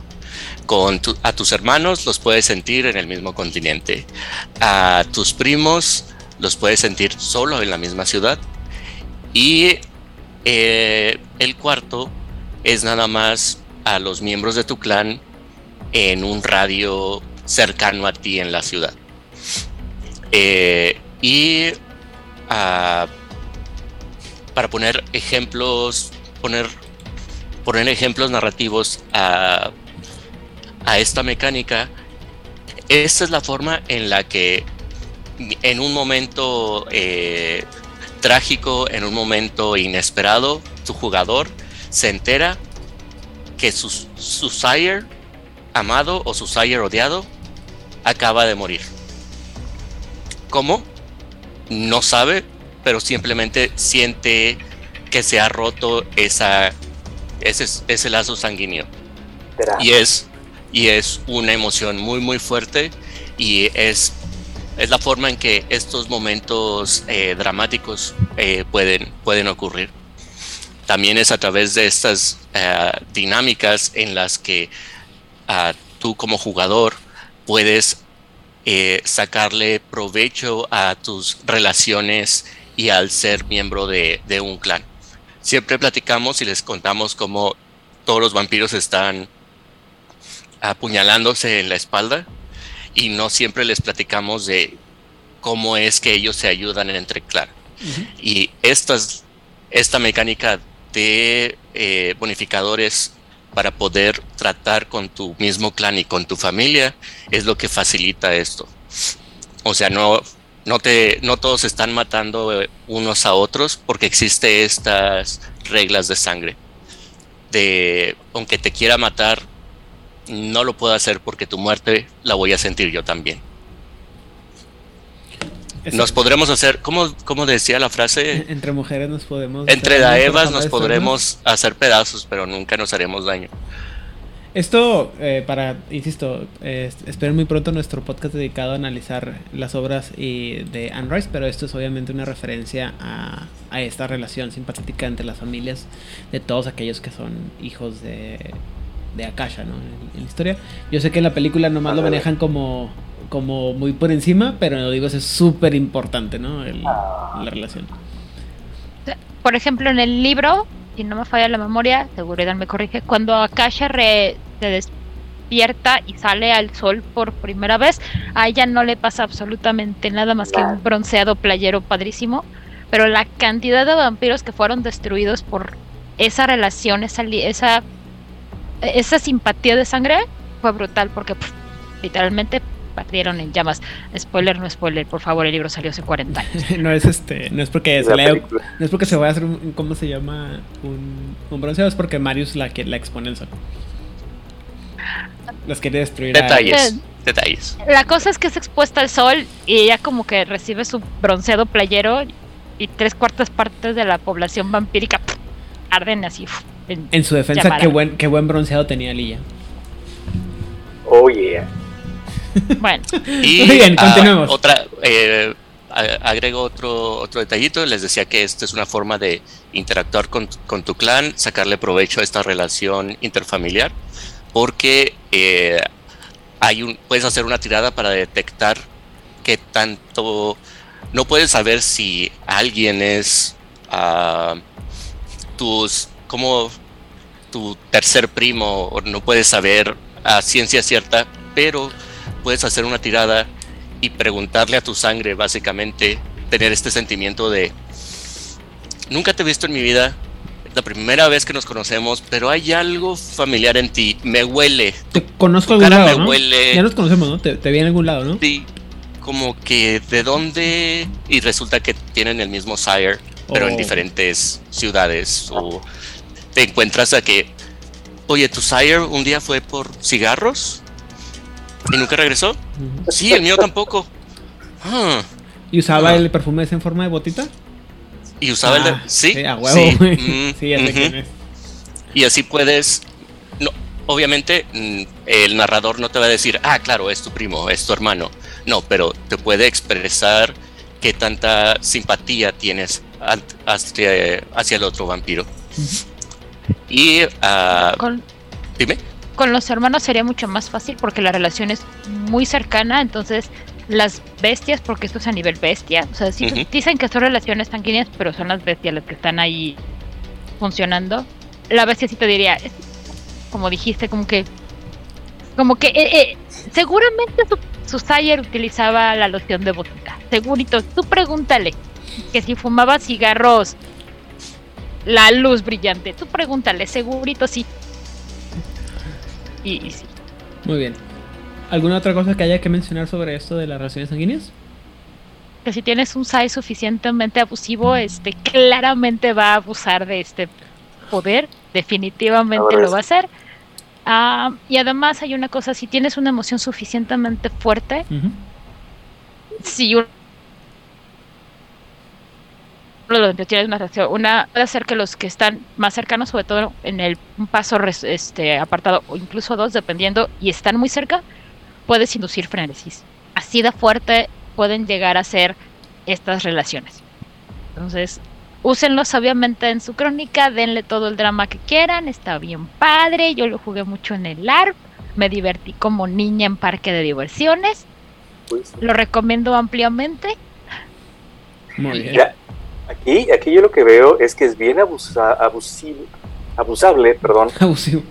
Con a tus hermanos los puedes sentir en el mismo continente. A tus primos los puedes sentir solo en la misma ciudad y eh, el cuarto es nada más a los miembros de tu clan en un radio cercano a ti en la ciudad. Eh, y ah, para poner ejemplos, poner, poner ejemplos narrativos a, a esta mecánica, esta es la forma en la que en un momento eh, trágico, en un momento inesperado, tu jugador se entera que su, su sire amado o su sire odiado acaba de morir. ¿Cómo? no sabe, pero simplemente siente que se ha roto esa, ese, ese lazo sanguíneo. Y es, y es una emoción muy, muy fuerte y es, es la forma en que estos momentos eh, dramáticos eh, pueden, pueden ocurrir. También es a través de estas eh, dinámicas en las que ah, tú como jugador puedes sacarle provecho a tus relaciones y al ser miembro de, de un clan. Siempre platicamos y les contamos cómo todos los vampiros están apuñalándose en la espalda y no siempre les platicamos de cómo es que ellos se ayudan entre clan. Y estas, esta mecánica de eh, bonificadores para poder tratar con tu mismo clan y con tu familia es lo que facilita esto. O sea, no, no, te, no todos están matando eh, unos a otros porque existe estas reglas de sangre. De, aunque te quiera matar, no lo puedo hacer porque tu muerte la voy a sentir yo también. Nos podremos hacer, ¿cómo, cómo decía la frase? Entre mujeres nos podemos. Entre daevas nos podremos hacer pedazos, pero nunca nos haremos daño. Esto, eh, para, insisto, eh, esperen muy pronto nuestro podcast dedicado a analizar las obras y de Anne Rice, pero esto es obviamente una referencia a, a esta relación simpatética entre las familias de todos aquellos que son hijos de, de Akasha, ¿no? En, en la historia. Yo sé que en la película nomás lo manejan como, como muy por encima, pero lo digo, eso es súper importante, ¿no? El- Ah. la relación. Por ejemplo, en el libro, si no me falla la memoria, seguridad me corrige, cuando Akasha re- se despierta y sale al sol por primera vez, a ella no le pasa absolutamente nada más que un bronceado playero padrísimo, pero la cantidad de vampiros que fueron destruidos por esa relación, esa, li- esa, esa simpatía de sangre fue brutal porque pff, literalmente perdieron en llamas. Spoiler, no spoiler, por favor, el libro salió hace 40 años. no es este, no es porque se lea. No es porque se vaya a hacer un, ¿cómo se llama? Un, un bronceado, es porque Marius la, que, la expone al sol. Las quiere destruir. Detalles, detalles. La cosa es que es expuesta al sol y ella como que recibe su bronceado playero y tres cuartas partes de la población vampírica pff, arden así. pff, en- En su defensa, qué buen, qué buen bronceado tenía Lilla. Oh, yeah. Bueno, Y Muy bien, ah, continuemos. otra, eh, agrego otro, otro detallito. Les decía que esta es una forma de interactuar con, con tu clan, sacarle provecho a esta relación interfamiliar, porque eh, hay un, puedes hacer una tirada para detectar qué tanto. No puedes saber si alguien es ah, tus. Como tu tercer primo, no puedes saber a ciencia cierta, pero puedes hacer una tirada y preguntarle a tu sangre, básicamente, tener este sentimiento de, nunca te he visto en mi vida, es la primera vez que nos conocemos, pero hay algo familiar en ti, me huele, Te conozco tu algún lado, me ¿no? huele, Ya nos conocemos, ¿no? Te, te vi en algún lado, ¿no? sí, como que de dónde, y resulta que tienen el mismo sire, pero en Oh. diferentes ciudades, o te encuentras a que, oye, tu sire un día fue por cigarros y nunca regresó. Sí, el mío tampoco. Ah, ¿Y usaba Ah. el perfume ese en forma de botita? y usaba el de. Ah, Sí, a huevo, sí, mm, Sí, ya sé ujú. quién es. Y así puedes. No, obviamente, mm, el narrador no te va a decir, ah, claro, es tu primo, es tu hermano. No, pero te puede expresar qué tanta simpatía tienes hacia, hacia el otro vampiro. Y. ah, con, dime. con los hermanos sería mucho más fácil porque la relación es muy cercana, entonces las bestias, porque esto es a nivel bestia, o sea, sí dicen que son relaciones sanguíneas, pero son las bestias las que están ahí funcionando. La bestia sí te diría, como dijiste, como que, como que, eh, eh, seguramente su, su Sire utilizaba la loción de botita, segurito, tú pregúntale que si fumaba cigarros, la luz brillante, tú pregúntale, segurito sí. Y, y sí. Muy bien. ¿Alguna otra cosa que haya que mencionar sobre esto de las relaciones sanguíneas? que si tienes un SAI suficientemente abusivo, este claramente va a abusar de este poder, definitivamente lo va a hacer. Ah, y además hay una cosa, si tienes una emoción suficientemente fuerte, si un- lo tienes una reacción. Una puede ser que los que están más cercanos, sobre todo en el un paso res- este apartado o incluso dos, dependiendo, y están muy cerca, puedes inducir frenesis. Así de fuerte pueden llegar a ser estas relaciones. Entonces, úsenlos obviamente en su crónica, denle todo el drama que quieran, está bien padre. Yo lo jugué mucho en el ARP, me divertí como niña en parque de diversiones, Pues, lo recomiendo ampliamente. Muy bien. Aquí, aquí yo lo que veo es que es bien abusa, abusivo, abusable, perdón. Abusivo.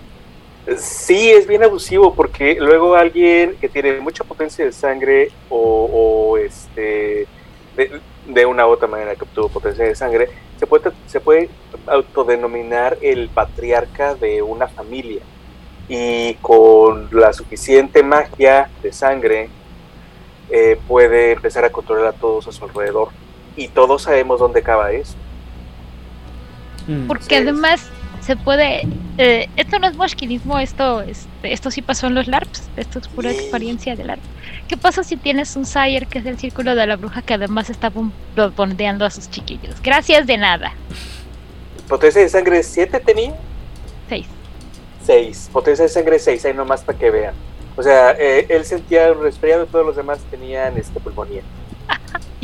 Sí, es bien abusivo porque luego alguien que tiene mucha potencia de sangre o, o, este de, de una u otra manera que obtuvo potencia de sangre se puede se puede autodenominar el patriarca de una familia y con la suficiente magia de sangre eh, puede empezar a controlar a todos a su alrededor y todos sabemos dónde acaba eso. Mm. Porque Sí. además se puede. eh, esto no es moshkinismo, esto, este, esto sí pasó en los LARPs. Esto es pura Sí. experiencia de LARP. ¿Qué pasa si tienes un Sire que es el círculo de la bruja que además está bom- bombardeando a sus chiquillos? Gracias de nada. Potencia de sangre 7 tenía. Seis. 6. Potencia de sangre 6, ahí nomás para que vean. O sea, eh, él sentía un resfriado y todos los demás tenían este pulmonía.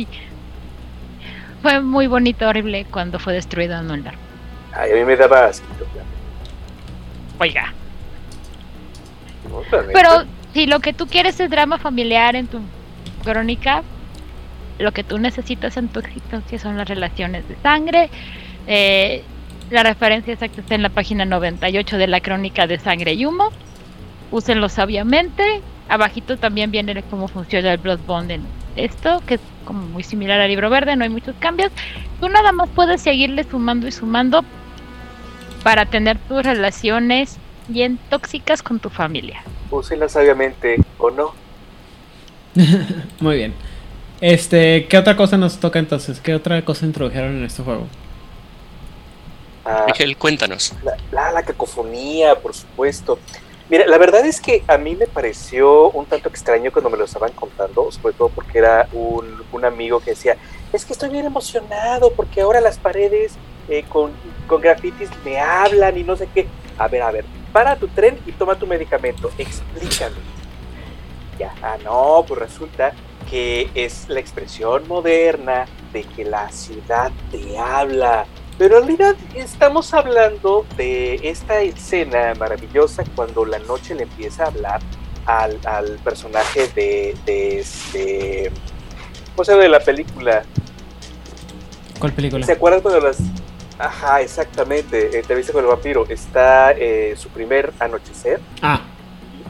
Fue muy bonito, horrible cuando fue destruido LARP. Ay, a mí me daba asquito. Oiga. Pero si lo que tú quieres es drama familiar en tu crónica, lo que tú necesitas en tu existencia son las relaciones de sangre. Eh, la referencia exacta está en la página 98 de la crónica de sangre y humo. Úsenlo sabiamente. Abajito también viene cómo funciona el Blood Bond en esto, que es como muy similar al libro verde, no hay muchos cambios. Tú nada más puedes seguirle sumando y sumando para tener tus relaciones bien tóxicas con tu familia. Úsenla sabiamente o no. Muy bien. Este, ¿qué otra cosa nos toca entonces? ¿Qué otra cosa introdujeron en este juego? Ah, Miguel, cuéntanos. la, la, la cacofonía, por supuesto. Mira, la verdad es que a mí me pareció un tanto extraño cuando me lo estaban contando, sobre todo porque era un, un amigo que decía, es que estoy bien emocionado porque ahora las paredes eh, con, con grafitis me hablan y no sé qué. A ver, a ver, para tu tren y toma tu medicamento, explícame. Ya, ah, no, pues resulta que es la expresión moderna de que la ciudad te habla. Pero en realidad estamos hablando de esta escena maravillosa cuando la noche le empieza a hablar al, al personaje de, de este. ¿Cómo se de la película? ¿Cuál película? ¿Se acuerdan cuando las.? Ajá, exactamente. Entrevista con el vampiro. Está eh, su primer anochecer. Ah,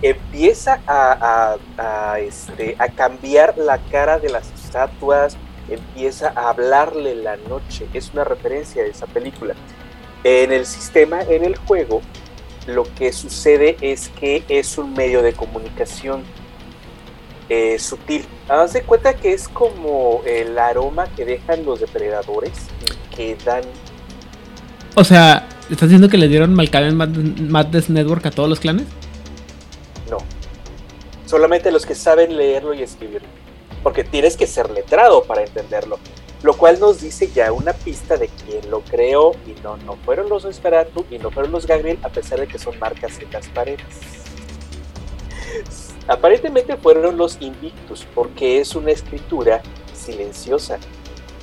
Empieza a, a- a, este, a cambiar la cara de las estatuas. Empieza a hablarle la noche. Es una referencia a esa película. En el sistema, en el juego, lo que sucede es que es un medio de comunicación eh, sutil. Haz de cuenta que es como el aroma que dejan los depredadores y que dan o sea, ¿estás diciendo que le dieron Malkavian Mad- Madness Network a todos los clanes? No. Solamente los que saben leerlo y escribirlo. Porque tienes que ser letrado para entenderlo. Lo cual nos dice ya una pista de quién lo creó. Y no, no fueron los Nosferatu y no fueron los Gabriel, a pesar de que son marcas en las paredes. Aparentemente fueron los Invictus, porque es una escritura silenciosa.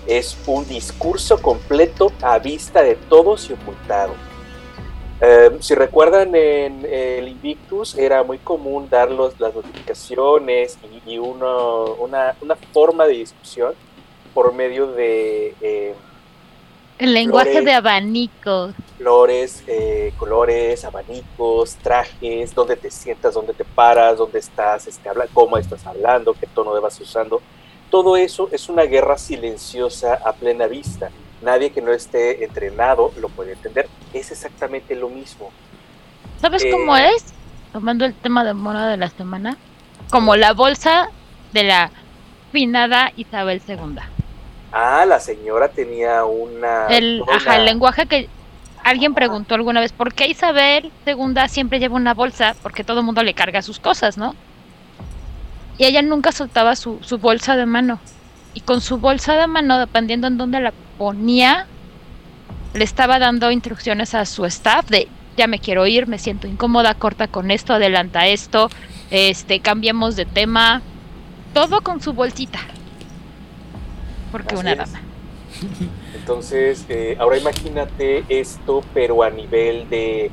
Es un discurso completo a vista de todos y ocultado. Eh, si recuerdan en el Invictus era muy común dar los- las notificaciones y, y uno- una, una forma de discusión por medio de eh, El lenguaje Flores. de abanicos. flores, eh, colores, abanicos, trajes, dónde te sientas, dónde te paras, dónde estás, este, habla, cómo estás hablando, qué tono debas usando. Todo eso es una guerra silenciosa a plena vista. Nadie que no esté entrenado lo puede entender. Es exactamente lo mismo. ¿Sabes Eh. cómo es? Tomando el tema de moda de la semana. Como la bolsa de la finada Isabel II. Ah, la señora tenía una... El, ajá, el lenguaje que alguien preguntó alguna vez, ¿por qué Isabel II siempre lleva una bolsa? Porque todo el mundo le carga sus cosas, ¿no? Y ella nunca soltaba su, su bolsa de mano. Y con su bolsa de mano, dependiendo en dónde la ponía, le estaba dando instrucciones a su staff de ya me quiero ir, me siento incómoda, corta con esto, adelanta esto, este, cambiemos de tema, todo con su bolsita. Porque Así una es. dama. Entonces, eh, ahora imagínate esto, pero a nivel de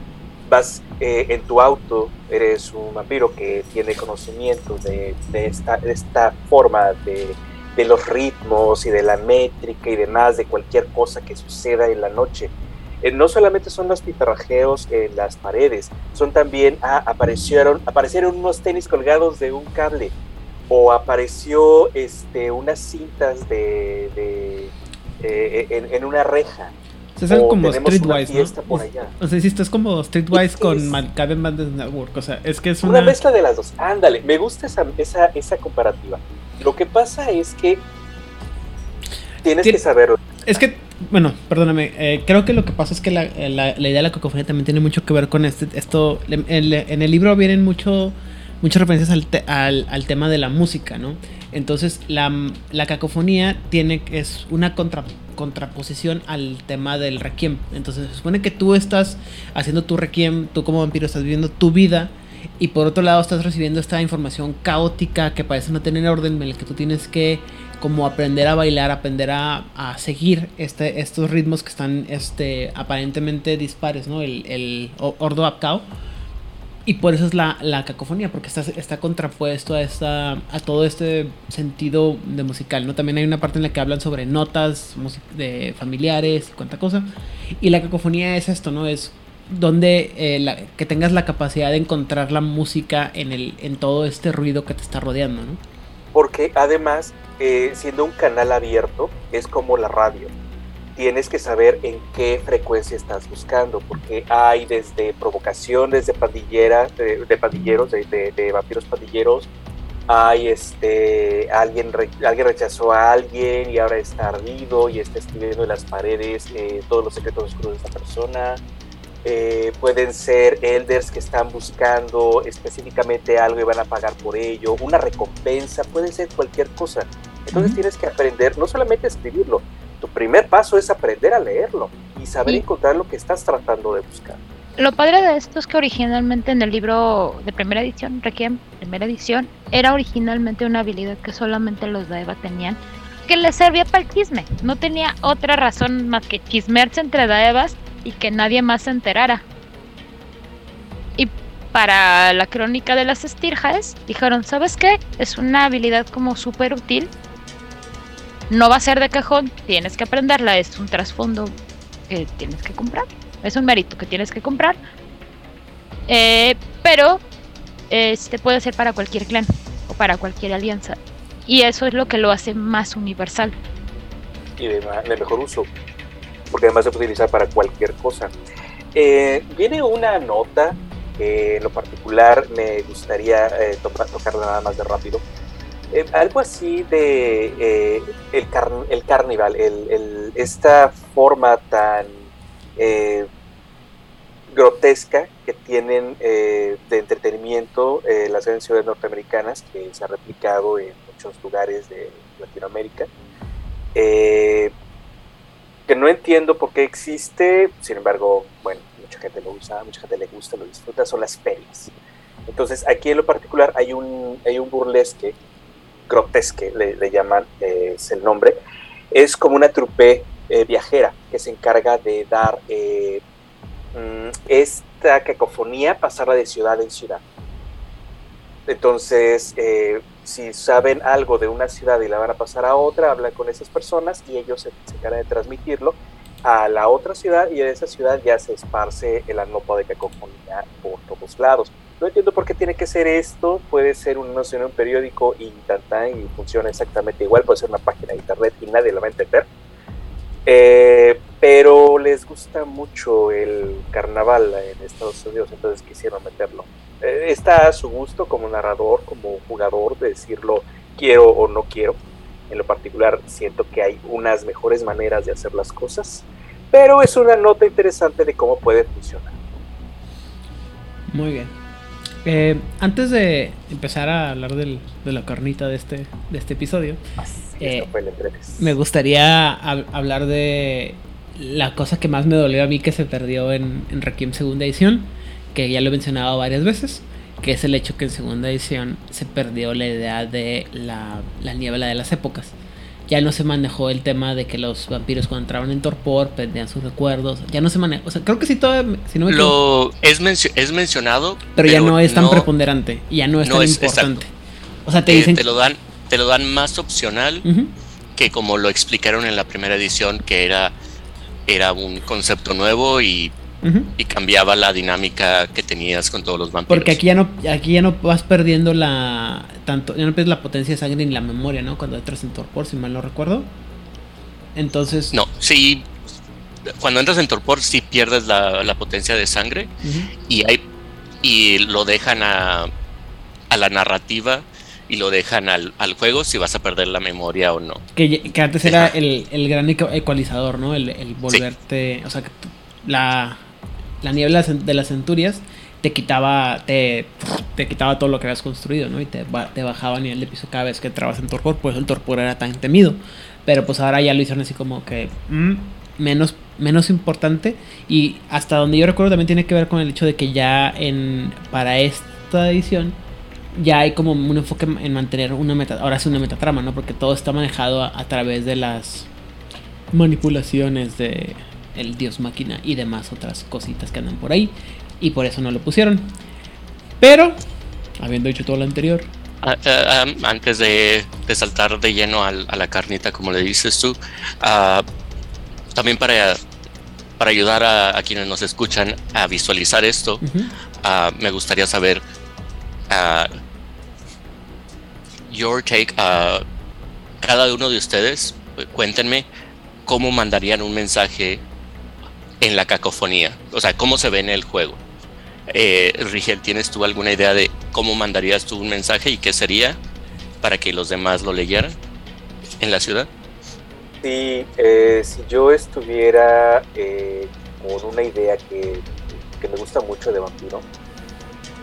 vas eh, en tu auto, eres un vampiro que tiene conocimiento de, de esta, de esta forma de, de los ritmos y de la métrica y demás, de cualquier cosa que suceda en la noche. Eh, no solamente son los pitarrajeos en las paredes, son también, ah, aparecieron, aparecieron unos tenis colgados de un cable, o apareció este, unas cintas de, de, eh, en, en una reja. O sea, O como Streetwise, ¿no? por Es- allá. O sea, si esto es como Streetwise Es- con Macaben Bandits Network. O sea, es que es Una una. mezcla de las dos. Ándale, me gusta esa, esa, esa comparativa. Lo que pasa es que tienes Tien- que saberlo. Es que, bueno, perdóname. eh, creo que lo que pasa es que la, la- la idea de la cacofonía también tiene mucho que ver con este, esto. En, en el libro vienen mucho, muchas referencias al, te- al, al tema de la música, ¿no? Entonces, la, la cacofonía tiene es una contra, contraposición al tema del requiem. Entonces, se supone que tú estás haciendo tu requiem, tú como vampiro estás viviendo tu vida. Y por otro lado estás recibiendo esta información caótica que parece no tener orden, en el que tú tienes que como aprender a bailar, aprender a, a seguir este, estos ritmos que están este, aparentemente dispares, ¿no? El, el Ordo. Y por eso es la, la cacofonía, porque está, está contrapuesto a, esta, a todo este sentido de musical, ¿no? También hay una parte en la que hablan sobre notas de familiares y cuánta cosa. Y la cacofonía es esto, ¿no? Es donde eh, la- que tengas la capacidad de encontrar la música en, el, en todo este ruido que te está rodeando, ¿no? Porque además, eh, siendo un canal abierto, es como la radio. Tienes que saber en qué frecuencia estás buscando, porque hay desde provocaciones de pandilleras, de, de pandilleros, de, de- de vampiros pandilleros, hay este alguien re- alguien rechazó a alguien y ahora está ardido y está escribiendo en las paredes eh, todos los secretos oscuros de esta persona. Eh, pueden ser elders que están buscando específicamente algo y van a pagar por ello, una recompensa, puede ser cualquier cosa. Entonces Ujú. tienes que aprender no solamente a escribirlo, tu primer paso es aprender a leerlo y saber Sí. encontrar lo que estás tratando de buscar. Lo padre de esto es que originalmente en el libro de primera edición, Requiem, primera edición, era originalmente una habilidad que solamente los Daeva tenían, que les servía para el chisme. No tenía otra razón más que chismearse entre Daevas y que nadie más se enterara. Y para la crónica de las estirjas, dijeron, ¿sabes qué? Es una habilidad como súper útil. No va a ser de cajón, tienes que aprenderla, es un trasfondo que tienes que comprar. Es un mérito que tienes que comprar. Eh, pero este puede ser para cualquier clan o para cualquier alianza. Y eso es lo que lo hace más universal. y de, mejor uso, porque además se puede utilizar para cualquier cosa. Eh, viene una nota que en lo particular me gustaría eh, tocarla nada más de rápido. Eh, algo así de eh, el, car- el carnival, el- el- esta forma tan eh, grotesca que tienen eh, de entretenimiento eh, las grandes ciudades norteamericanas, que se ha replicado en muchos lugares de Latinoamérica. Eh, que no entiendo por qué existe, sin embargo, bueno, mucha gente lo usa, mucha gente le gusta, lo disfruta, son las ferias. Entonces, aquí en lo particular hay un, hay un burlesque, grotesque le, llaman, eh, es el nombre, es como una trupe eh, viajera que se encarga de dar eh, mm, esta cacofonía, pasarla de ciudad en ciudad. Entonces, eh, si saben algo de una ciudad y la van a pasar a otra, hablan con esas personas y ellos se, se encargan de transmitirlo a la otra ciudad y en esa ciudad ya se esparce el anopo de cacofonía por todos lados. No entiendo por qué tiene que ser esto, puede ser un anuncio en un periódico y tan, tan, y funciona exactamente igual, puede ser una página de internet y nadie lo va a entender. Eh, pero les gusta mucho el carnaval en Estados Unidos, entonces quisieron meterlo. Eh, está a su gusto como narrador, como jugador, de decirlo quiero o no quiero. En lo particular, siento que hay unas mejores maneras de hacer las cosas, pero es una nota interesante de cómo puede funcionar. Muy bien. Eh, antes de empezar a hablar del- de la carnita de este, de este episodio, Eh, me gustaría hab- hablar de la cosa que más me dolió a mí que se perdió en, en Requiem segunda edición, que ya lo he mencionado varias veces, que es el hecho que en segunda edición se perdió la idea de la, la niebla de las épocas. Ya no se manejó el tema de que los vampiros cuando entraban en torpor perdían sus recuerdos. Ya no se manejó. O sea, creo que sí todo. Si no me equivoco, Lo es, mencio- es mencionado, pero, ya no es tan preponderante. Y ya no es no tan es- importante. O sea, te eh, dicen. te lo dan, te lo dan más opcional que como lo explicaron en la primera edición, que era, era un concepto nuevo y, Y cambiaba la dinámica que tenías con todos los vampiros. Porque aquí ya no, aquí ya no vas perdiendo la tanto, ya no pierdes la potencia de sangre ni la memoria, ¿no? Cuando entras en torpor, si mal no recuerdo. Entonces, No, sí. Cuando entras en torpor, sí pierdes la, la potencia de sangre y hay y lo dejan a, a la narrativa y lo dejan al, al juego si vas a perder la memoria o no. que, que antes era el, el gran ecualizador, ¿no? El, el volverte, o sea, la, la niebla de las centurias te quitaba te, te quitaba todo lo que habías construido, ¿no? Y te, ba- te bajaba a nivel de piso cada vez que entrabas en torpor, por eso el torpor era tan temido. Pero pues ahora ya lo hicieron así como que mm, menos, menos importante. Y hasta donde yo recuerdo también tiene que ver con el hecho de que ya en para esta edición ya hay como un enfoque en mantener una meta, ahora sí una metatrama, ¿no? Porque todo está manejado a, a través de las manipulaciones de el dios máquina y demás otras cositas que andan por ahí y por eso no lo pusieron. Pero habiendo dicho todo lo anterior, Ah, ah, antes de, de saltar de lleno al- a, la carnita, como le dices tú, ah, también para, para ayudar a, a quienes nos escuchan a visualizar esto, me gustaría saber your take. ah, cada uno de ustedes, cuéntenme cómo mandarían un mensaje en la cacofonía, o sea, cómo se ve en el juego. Eh, Rigel, ¿tienes tú alguna idea de cómo mandarías tú un mensaje y qué sería para que los demás lo leyeran en la ciudad? Sí, eh, si yo estuviera eh, con una idea que, que me gusta mucho de vampiro,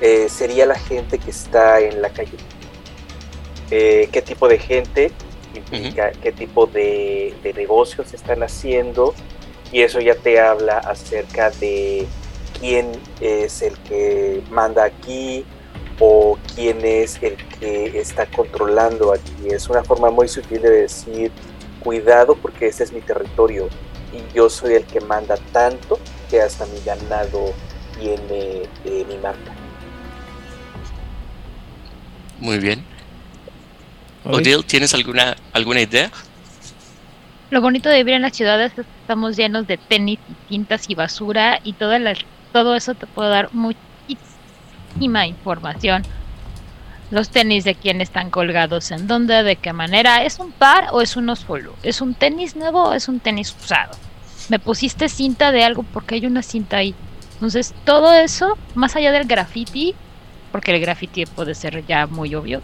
eh, sería la gente que está en la calle. Eh, ¿Qué tipo de gente implica? ¿Qué tipo de, de negocios están haciendo? Y eso ya te habla acerca de quién es el que manda aquí o quién es el que está controlando aquí. Es una forma muy sutil de decir cuidado porque este es mi territorio y yo soy el que manda tanto que hasta mi ganado tiene eh, mi marca. Muy bien. Odile, ¿tienes alguna, alguna idea? Lo bonito de vivir en las ciudades es que estamos llenos de tenis y tintas y basura y toda la- todo eso te puede dar muchísima información. Los tenis de quién están colgados en dónde, de qué manera. ¿Es un par o es uno solo? ¿Es un tenis nuevo o es un tenis usado? Me pusiste cinta de algo porque hay una cinta ahí. Entonces, todo eso, más allá del graffiti, porque el graffiti puede ser ya muy obvio,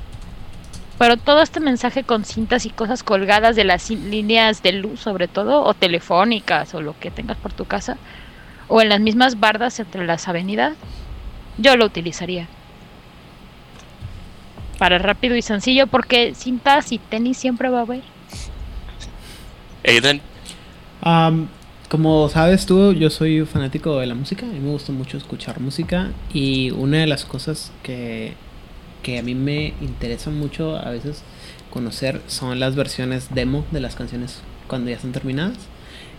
pero todo este mensaje con cintas y cosas colgadas de las líneas de luz, sobre todo, o telefónicas, o lo que tengas por tu casa, o en las mismas bardas entre las avenidas, yo lo utilizaría. Para rápido y sencillo, porque cintas y tenis siempre va a haber. Aiden, Am, como sabes tú, yo soy fanático de la música, a mí me gusta mucho escuchar música y una de las cosas que, que a mí me interesa mucho a veces conocer son las versiones demo de las canciones cuando ya están terminadas.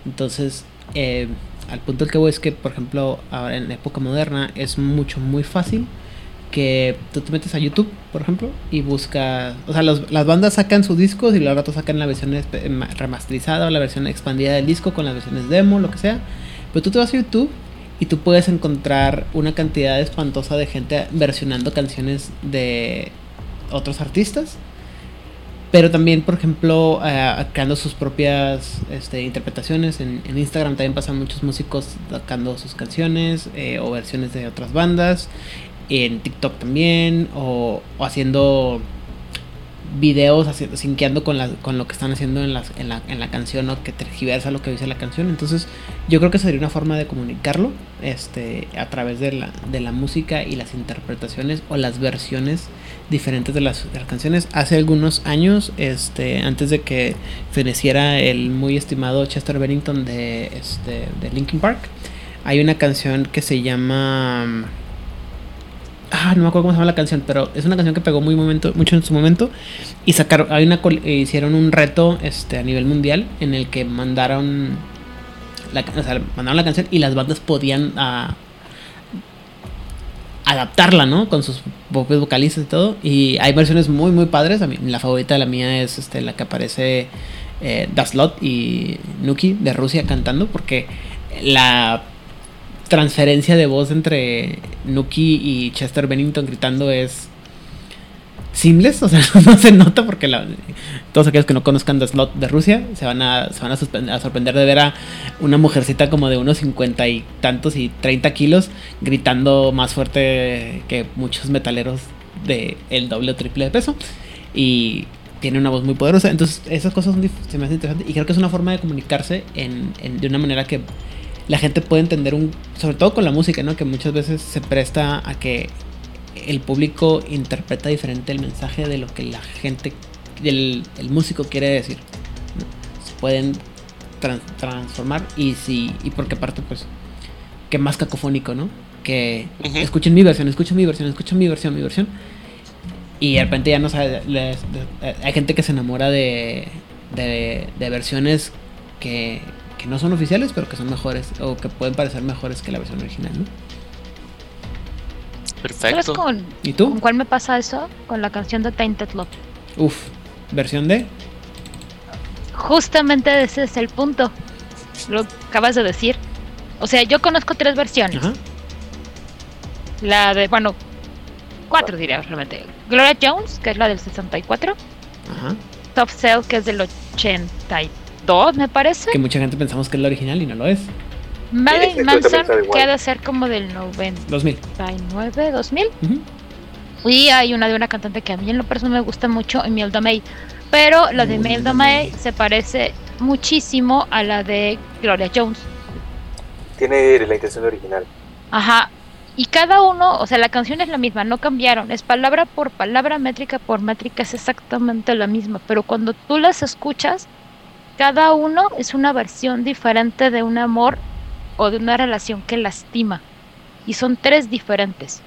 Entonces, eh, al punto que voy es que, por ejemplo, ahora en la época moderna es mucho, muy fácil que tú te metes a YouTube, por ejemplo, y buscas, o sea, los- las bandas sacan sus discos y luego rato sacan la versión remasterizada o la versión expandida del disco con las versiones demo, lo que sea. Pero tú te vas a YouTube y tú puedes encontrar una cantidad espantosa de gente versionando canciones de otros artistas. Pero también, por ejemplo, eh, creando sus propias este, interpretaciones. En, Instagram también pasan muchos músicos sacando sus canciones eh, o versiones de otras bandas. En TikTok también. O haciendo videos sinqueando con, la, con lo que están haciendo en, las, en, la, en la canción o que tergiversa lo que dice la canción. Entonces yo creo que sería una forma de comunicarlo este, a través de la, de la música y las interpretaciones o las versiones diferentes de las, de las canciones. Hace algunos años, este, antes de que feneciera el muy estimado Chester Bennington de, este, de Linkin Park, hay una canción que se llama ah, no me acuerdo cómo se llama la canción, pero es una canción que pegó muy momento, mucho en su momento. Y sacaron, hay una, hicieron un reto este, a nivel mundial en el que mandaron la, mandaron la canción y las bandas podían ah, adaptarla, ¿no? Con sus propios vocalistas y todo. Y hay versiones muy, muy padres. La favorita de la mía es este, la que aparece eh, Daslot y Nuki de Rusia cantando, porque la transferencia de voz entre Nuki y Chester Bennington gritando es simples, o sea, no se nota porque todos aquellos que no conozcan The Slot de Rusia se van a, se van a, sorprender de ver a una mujercita como de unos 50 y tantos y 30 kilos gritando más fuerte que muchos metaleros de el doble o triple de peso y tiene una voz muy poderosa, entonces esas cosas se me hacen interesantes y creo que es una forma de comunicarse en, de una manera que la gente puede entender un, sobre todo con la música, ¿no? Que muchas veces se presta a que el público interpreta diferente el mensaje de lo que la gente, el, el músico quiere decir. Se pueden transformar y si, y porque aparte pues, que más cacofónico, ¿no? Que escuchen mi versión, escuchen mi versión, escuchen mi versión, mi versión. Y de repente ya no sabe, hay gente que se enamora de, de, de versiones que, que no son oficiales, pero que son mejores o que pueden parecer mejores que la versión original, ¿no? Perfecto. Con, ¿Y tú? ¿Con cuál me pasa eso? Con la canción de Tainted Love. Uf, ¿versión de? Justamente ese es el punto. Lo acabas de decir. O sea, yo conozco tres versiones. Ajá. La de, bueno, cuatro diría realmente. Gloria Jones, que es la del 64. Ajá. Top Cell, que es del 83 2, me parece. Que mucha gente pensamos que es la original y no lo es. Marilyn Manson, que ha de ser como del 90. 2000. 99, 2000. Y hay una de una cantante que a mí en lo personal me gusta mucho, Imelda May. Pero la de Imelda May se parece muchísimo a la de Gloria Jones. Tiene la intención original. Ajá. Y cada uno, o sea, la canción es la misma, no cambiaron. Es palabra por palabra, métrica por métrica, es exactamente la misma. Pero cuando tú las escuchas, cada uno es una versión diferente de un amor o de una relación que lastima. Y son tres diferentes.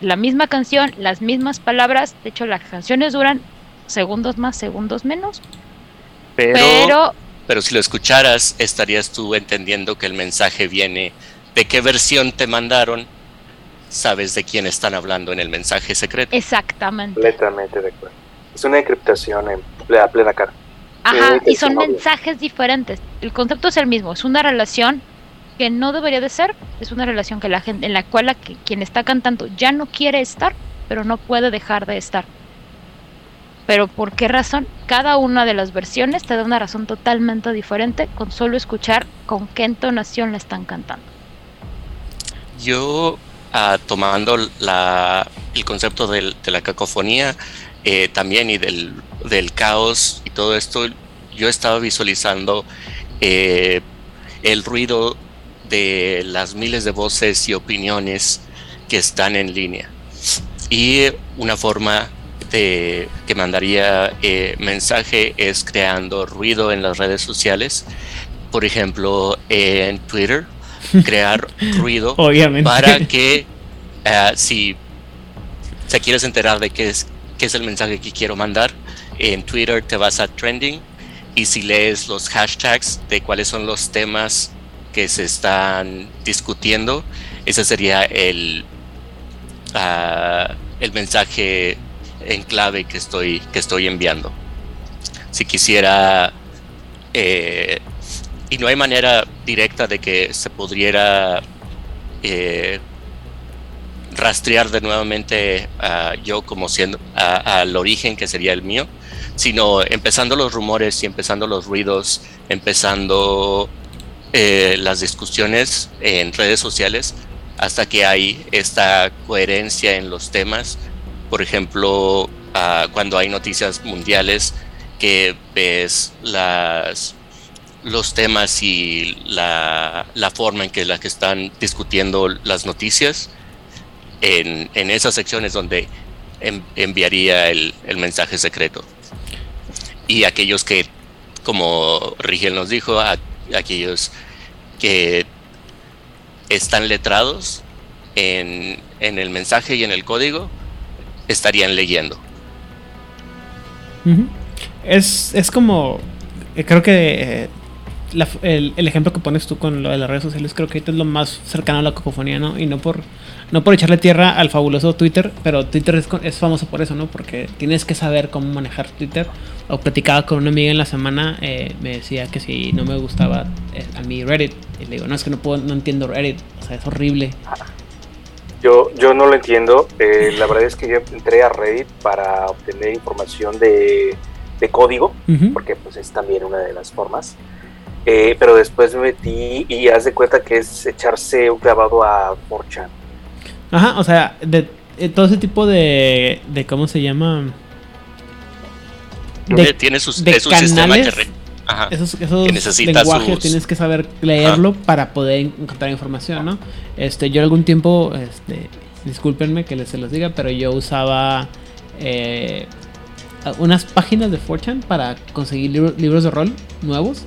La misma canción, las mismas palabras. De hecho, las canciones duran segundos más, segundos menos. Pero, pero, si lo escucharas, estarías tú entendiendo que el mensaje viene de qué versión te mandaron. Sabes de quién están hablando en el mensaje secreto. Exactamente. Completamente de acuerdo. Es una encriptación en plena, plena cara. Ajá, y son mensajes diferentes. El concepto es el mismo, es una relación que no debería de ser, es una relación que la gente, en la cual la que, quien está cantando ya no quiere estar, pero no puede dejar de estar. Pero ¿por qué razón? Cada una de las versiones te da una razón totalmente diferente con solo escuchar con qué entonación la están cantando. Yo, ah, tomando la, el concepto de la cacofonía, eh, también y del, del, caos y todo esto, yo estaba visualizando eh, el ruido de las miles de voces y opiniones que están en línea. Y una forma de que mandaría eh, mensaje es creando ruido en las redes sociales. Por ejemplo, en Twitter, crear ruido para que si se quieres enterar de qué es qué es el mensaje que quiero mandar. En Twitter te vas a trending y si lees los hashtags de cuáles son los temas que se están discutiendo, ese sería el, ah, el mensaje en clave que estoy, que estoy enviando. Si quisiera, eh, y no hay manera directa de que se pudiera eh, rastrear de nuevamente a yo como siendo al origen que sería el mío, sino empezando los rumores y empezando los ruidos, empezando eh, las discusiones en redes sociales hasta que hay esta coherencia en los temas. Por ejemplo, ah, cuando hay noticias mundiales que ves los temas y la, forma en que que están discutiendo las noticias en, en esas secciones donde enviaría el, mensaje secreto. Y aquellos que, como Rigel nos dijo, aquellos que están letrados en, en, el mensaje y en el código, estarían leyendo. es, es, como, eh, creo que eh, el, ejemplo que pones tú con lo de las redes sociales creo que es lo más cercano a la cacofonía, ¿no? Y no por, no por echarle tierra al fabuloso Twitter, pero Twitter es, es famoso por eso, ¿no? Porque tienes que saber cómo manejar Twitter. O platicaba con una amiga en la semana, eh, me decía que si no me gustaba eh, a mí Reddit, y le digo, no, es que no, puedo, no entiendo Reddit, o sea, es horrible. Yo, yo no lo entiendo, eh, la verdad es que yo entré a Reddit para obtener información de, de código, porque pues es también una de las formas. Pero después me metí y haz de cuenta que es echarse un clavado a 4 Ajá, o sea, de, eh, todo ese tipo de, de ¿cómo se llama? De, tiene sus, de canales, esos, esos lenguajes tienes que saber leerlo para poder encontrar información, ¿no? Este, yo algún tiempo, este, discúlpenme que les se los diga, pero yo usaba eh, unas páginas de 4 para conseguir libros de rol nuevos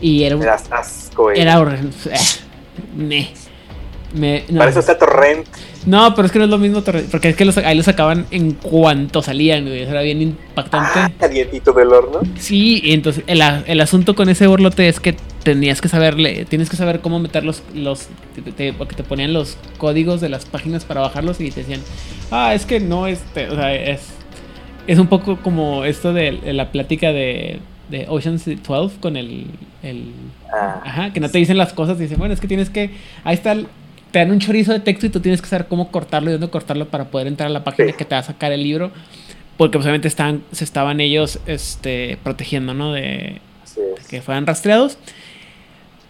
y era un. Era asco, Era horrible. Me, Para eso está Torrent. No, pero es que no es lo mismo Torrent. Porque es que los, ahí los sacaban en cuanto salían, güey. Era bien impactante. Ah, calientito del horno. Sí, y entonces el, el, asunto con ese borlote es que tenías que saberle. Tienes que saber cómo meter los. los porque te ponían los códigos de las páginas para bajarlos y te decían. Ah, es que no, este. O sea, es. Es un poco como esto de la plática de de Ocean's 12 con el, el ah. ajá, que no te dicen las cosas y dicen, bueno, es que tienes que, ahí está, te dan un chorizo de texto y tú tienes que saber cómo cortarlo y dónde cortarlo para poder entrar a la página que te va a sacar el libro, porque obviamente están, se estaban ellos este, protegiendo, ¿no? De que fueran rastreados.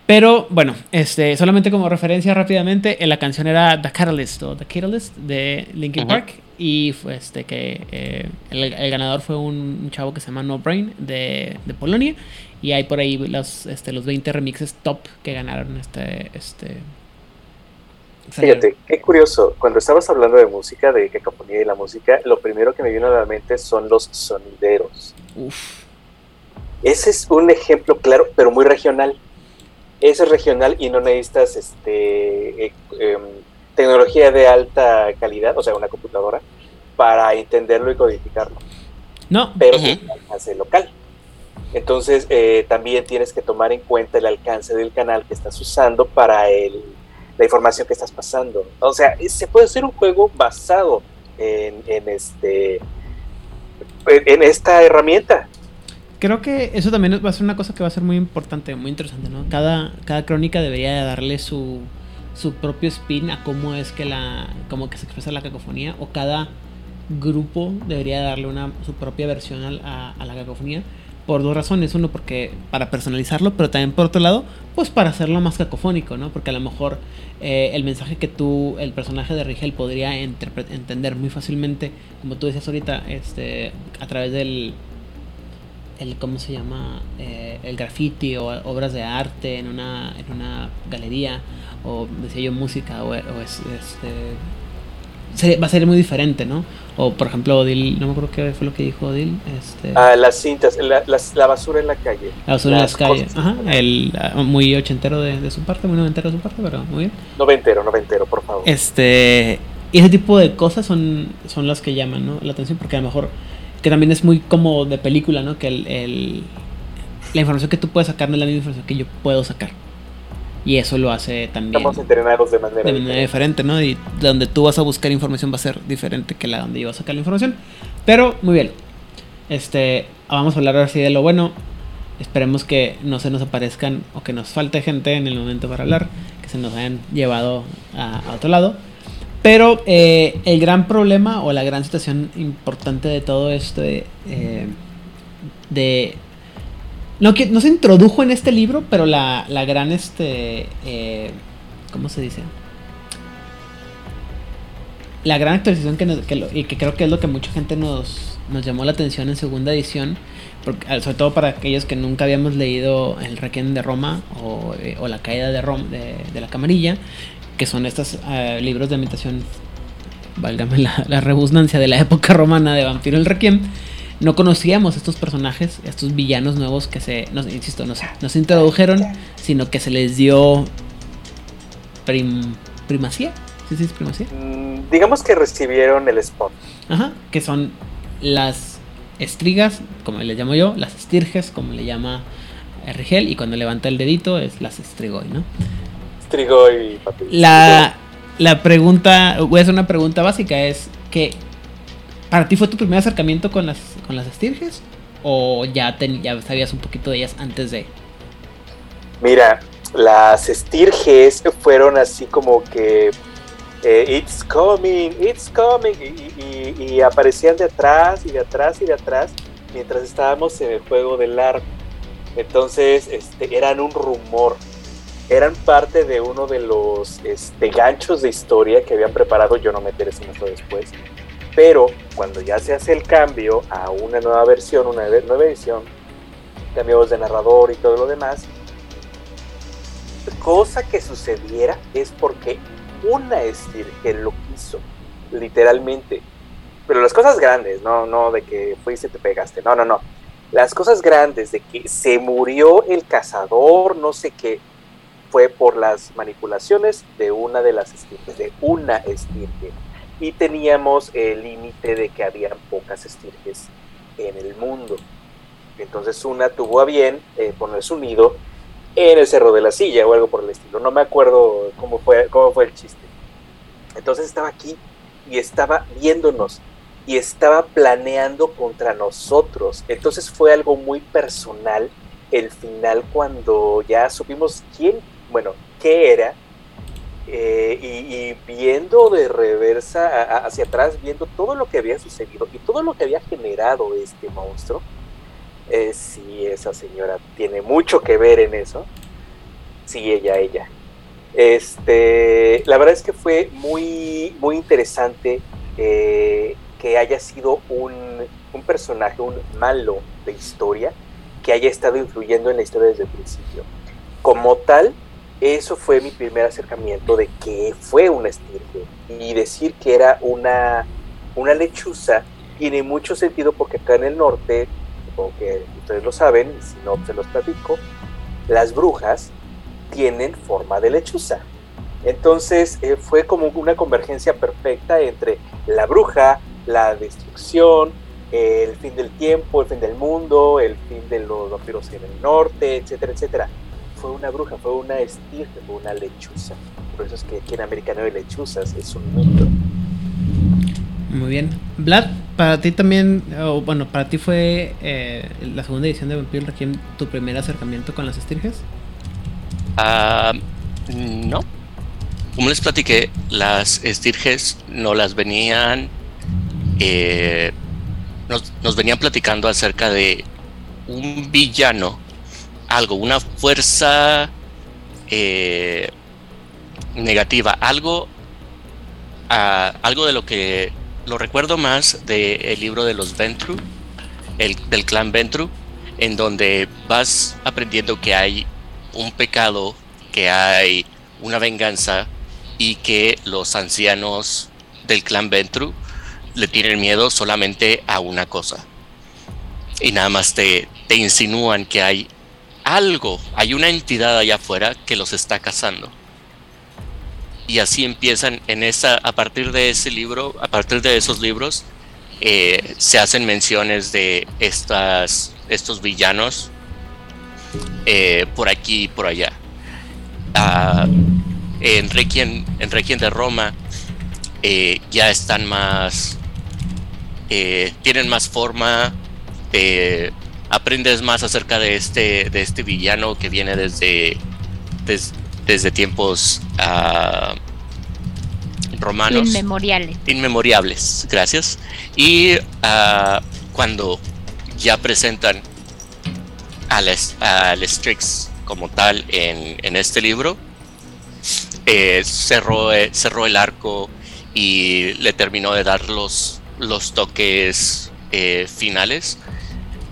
Pero bueno, este, solamente como referencia rápidamente, la canción era The Catalyst o The Catalyst de Linkin Park y fue este que eh, el, ganador fue un, chavo que se llama No Brain de, de, Polonia y hay por ahí los, este, los 20 remixes top que ganaron este, este Fíjate, qué curioso. Cuando estabas hablando de música, de cacofonía y la música, lo primero que me vino a la mente son los sonideros. Uf. Ese es un ejemplo claro, pero muy regional ese es regional y no necesitas este, eh, em, tecnología de alta calidad, o sea, una computadora, para entenderlo y codificarlo. No. Pero es un alcance local. Entonces, eh, también tienes que tomar en cuenta el alcance del canal que estás usando para el, la información que estás pasando. O sea, se puede hacer un juego basado en, en este en esta herramienta creo que eso también va a ser una cosa que va a ser muy importante, muy interesante, ¿no? Cada, cada crónica debería darle su, su propio spin a cómo es que la cómo que se expresa la cacofonía o cada grupo debería darle una su propia versión a, a, la cacofonía por dos razones. Uno porque para personalizarlo pero también por otro lado pues para hacerlo más cacofónico no porque a lo mejor eh, el mensaje que tú el personaje de Rigel podría entender muy fácilmente como tú decías ahorita este a través del el cómo se llama eh, el graffiti o obras de arte en una en una galería o decía yo música o, es, este va a ser muy diferente no o por ejemplo Odil no me acuerdo qué fue lo que dijo Odil este ah, las cintas la, la, basura en la calle la basura en las calles ajá el ah, muy ochentero de, de, su parte muy noventero de su parte pero muy bien noventero noventero por favor este y ese tipo de cosas son son las que llaman ¿no? la atención porque a lo mejor que también es muy como de película, ¿no? Que el, la información que tú puedes sacar no es la misma información que yo puedo sacar. Y eso lo hace también. Estamos entrenados de manera, de manera diferente. ¿no? Y donde tú vas a buscar información va a ser diferente que la donde yo voy a sacar la información. Pero, muy bien. Este, vamos a hablar ahora sí de lo bueno. Esperemos que no se nos aparezcan o que nos falte gente en el momento para hablar, que se nos hayan llevado a otro lado. Pero eh, el gran problema o la gran situación importante de todo esto de, eh, de no, que, no se introdujo en este libro, pero la, la gran, este, eh, ¿cómo se dice? La gran actualización que, que y que creo que es lo que mucha gente nos, nos llamó la atención en segunda edición, porque, sobre todo para aquellos que nunca habíamos leído El Requiem de Roma o, eh, La Caída de, Roma, de, la Camarilla, que son estos uh, libros de ambientación, válgame la, la de la época romana de Vampiro el Requiem no conocíamos estos personajes, estos villanos nuevos que se, nos, insisto, nos, nos introdujeron, sino que se les dio prim, primacía. ¿Sí, sí es primacía? Mm, digamos que recibieron el spot. Ajá, que son las estrigas, como le llamo yo, las estirges, como le llama Rigel, y cuando levanta el dedito es las estrigoi, ¿no? Estrigoi, papi. La, la pregunta, voy a hacer una pregunta básica, es que ¿Para ti fue tu primer acercamiento con las, con las estirges? ¿O ya, ten, ya sabías un poquito de ellas antes de...? Mira, las estirges fueron así como que... Eh, it's coming, it's coming. Y, aparecían de atrás y de atrás y de atrás mientras estábamos en el juego del arco. Entonces, este, eran un rumor. Eran parte de uno de los este, ganchos de historia que habían preparado. Yo no me enteré mucho después pero cuando ya se hace el cambio a una nueva versión, una nueva edición, cambios de narrador y todo lo demás, cosa que sucediera es porque una que lo quiso, literalmente. Pero las cosas grandes, no, no de que fuiste y te pegaste, no, no, no. Las cosas grandes de que se murió el cazador, no sé qué, fue por las manipulaciones de una de las estirpes, de una estirpe y teníamos el límite de que habían pocas estirges en el mundo. Entonces una tuvo a bien eh, poner su nido en el Cerro de la Silla o algo por el estilo. No me acuerdo cómo fue, cómo fue el chiste. Entonces estaba aquí y estaba viéndonos y estaba planeando contra nosotros. Entonces fue algo muy personal el final cuando ya supimos quién, bueno, qué era eh, y, viendo de reversa hacia atrás, viendo todo lo que había sucedido y todo lo que había generado este monstruo, eh, sí, esa señora tiene mucho que ver en eso. Sí, ella, ella. Este, la verdad es que fue muy, muy interesante eh, que haya sido un, un personaje, un malo de historia, que haya estado influyendo en la historia desde el principio. Como tal, eso fue mi primer acercamiento de que fue una estirpe. Y decir que era una, una lechuza tiene mucho sentido porque acá en el norte, supongo que ustedes lo saben, si no se los platico, las brujas tienen forma de lechuza. Entonces eh, fue como una convergencia perfecta entre la bruja, la destrucción, el fin del tiempo, el fin del mundo, el fin de los vampiros en el norte, etcétera, etcétera fue una bruja, fue una estirpe, fue una lechuza. Por eso es que aquí en Americano de lechuzas es un mito. Muy bien. Vlad, para ti también, o bueno, para ti fue eh, la segunda edición de Vampiro Requiem tu primer acercamiento con las estirges? Uh, no. Como les platiqué, las estirges no las venían. Eh, nos, nos venían platicando acerca de un villano algo, una fuerza eh, negativa, algo, algo de lo que lo recuerdo más del libro de los Ventru, el, del clan Ventru, en donde vas aprendiendo que hay un pecado, que hay una venganza y que los ancianos del clan Ventru le tienen miedo solamente a una cosa. Y nada más te, te insinúan que hay algo, hay una entidad allá afuera que los está cazando. Y así empiezan en esa, a partir de ese libro, a partir de esos libros, eh, se hacen menciones de estas, estos villanos eh, por aquí y por allá. Ah, en, Requiem, en de Roma eh, ya están más, tienen más forma, aprendes más acerca de este, de este villano que viene desde, desde tiempos uh, romanos. Inmemoriales. Inmemoriables, gracias. Y uh, cuando ya presentan al, al Strix como tal en, en este libro, eh, cerró, cerró el arco y le terminó de dar los, los toques eh, finales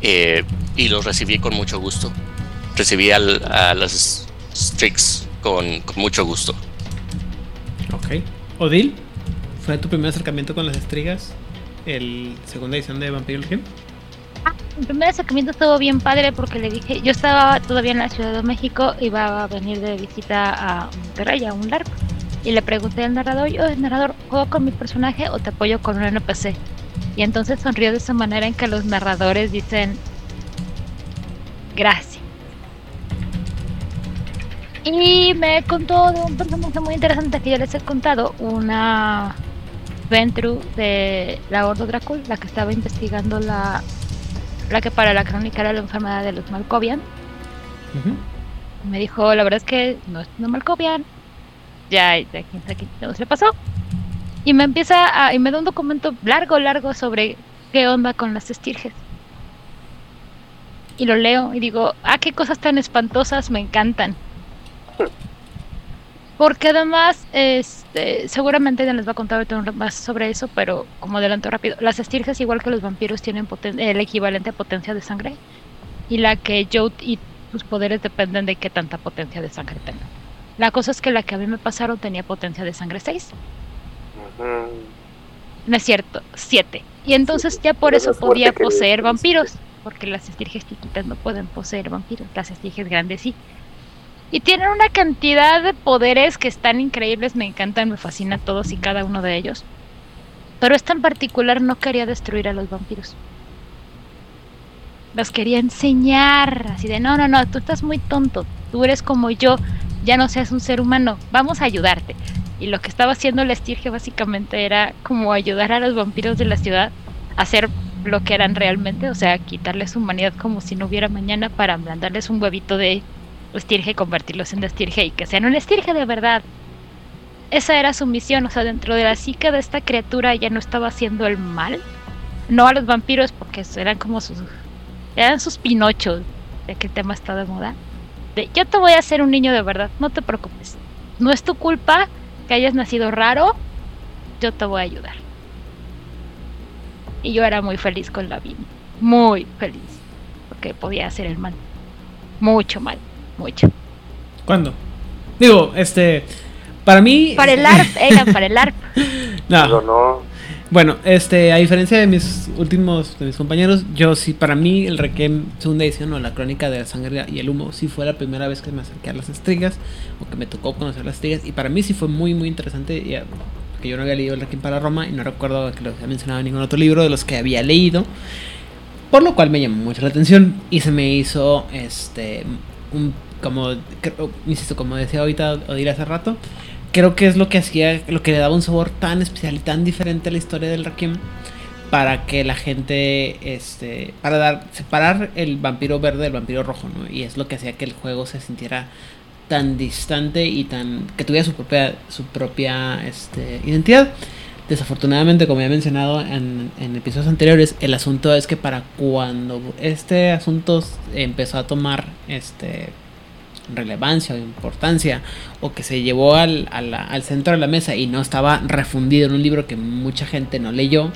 eh, y los recibí con mucho gusto. Recibí al- a las Strix con, con mucho gusto. Ok. Odil, ¿fue tu primer acercamiento con las estrigas? El segunda edición de Vampiro Legion. El primer acercamiento estuvo bien padre porque le dije, yo estaba todavía en la Ciudad de México, iba a venir de visita a Monterrey, a un LARP. Y le pregunté al narrador, yo, narrador, ¿juego con mi personaje o te apoyo con un NPC? Y entonces sonrió de esa manera en que los narradores dicen, gracias. Y me contó de un personaje muy interesante que ya les he contado, una Ventru de la Ordo Dracul, la que estaba investigando la, la que para la crónica era la enfermedad de los Malkovian. Me dijo, la verdad es que no es no Malkovian. Ya, ya quién sabe qué le pasó. Y me empieza a, y me da un documento largo, largo sobre qué onda con las estirges. Y lo leo y digo, ah, qué cosas tan espantosas me encantan. Porque además, este, seguramente ya les va a contar más sobre eso, pero como adelanto rápido, las estirges, igual que los vampiros, tienen el equivalente a potencia de sangre. Y la que Jode y sus poderes dependen de qué tanta potencia de sangre tengan. La cosa es que la que a mí me pasaron tenía potencia de sangre 6. Ujú. No es cierto, 7. Y entonces Sí, ya por eso podía poseer vampiros. Porque las estirges chiquitas no pueden poseer vampiros. Las estirges grandes sí. Y tienen una cantidad de poderes que están increíbles. Me encantan, me fascina todos y cada uno de ellos. Pero esta en particular no quería destruir a los vampiros. Los quería enseñar. Así de, no, no, no, tú estás muy tonto. Tú eres como yo. Ya no seas un ser humano. Vamos a ayudarte. Y lo que estaba haciendo la estirge básicamente era como ayudar a los vampiros de la ciudad a hacer lo que eran realmente, o sea, quitarles su humanidad como si no hubiera mañana para mandarles un huevito de estirge convertirlos en estirge y que sean un estirge de verdad. Esa era su misión, o sea, dentro de la psique de esta criatura ya no estaba haciendo el mal. No a los vampiros porque eran como sus... eran sus pinochos, ya que el tema está de moda. De, yo te voy a hacer un niño de verdad, no te preocupes. No es tu culpa que hayas nacido raro, yo te voy a ayudar. Y yo era muy feliz con la vida, muy feliz, porque podía hacer el mal. Mucho mal, mucho. ¿Cuándo? Digo, este. Para mí. Para el ARP, era para el ARP. No. Pero no. Bueno, este, a diferencia de mis últimos, de mis compañeros, yo sí, para mí el Requiem segunda edición o la crónica de la sangre y el humo sí fue la primera vez que me acerqué a las estrigas o que me tocó conocer las estrigas y para mí sí fue muy muy interesante y, eh, porque yo no había leído el Requiem para Roma y no recuerdo que lo había mencionado en ningún otro libro de los que había leído, por lo cual me llamó mucho la atención y se me hizo este un como insisto como decía ahorita Odile hace rato creo que es lo que hacía, lo que le daba un sabor tan especial y tan diferente a la historia del Requiem para que la gente, este, para dar, separar el vampiro verde del vampiro rojo, ¿no? Y es lo que hacía que el juego se sintiera tan distante y tan, que tuviera su propia, su propia, este, identidad. Desafortunadamente, como ya he mencionado en, en episodios anteriores, el asunto es que para cuando este asunto empezó a tomar, este, relevancia o importancia o que se llevó al, al centro de la mesa y no estaba refundido en un libro que mucha gente no leyó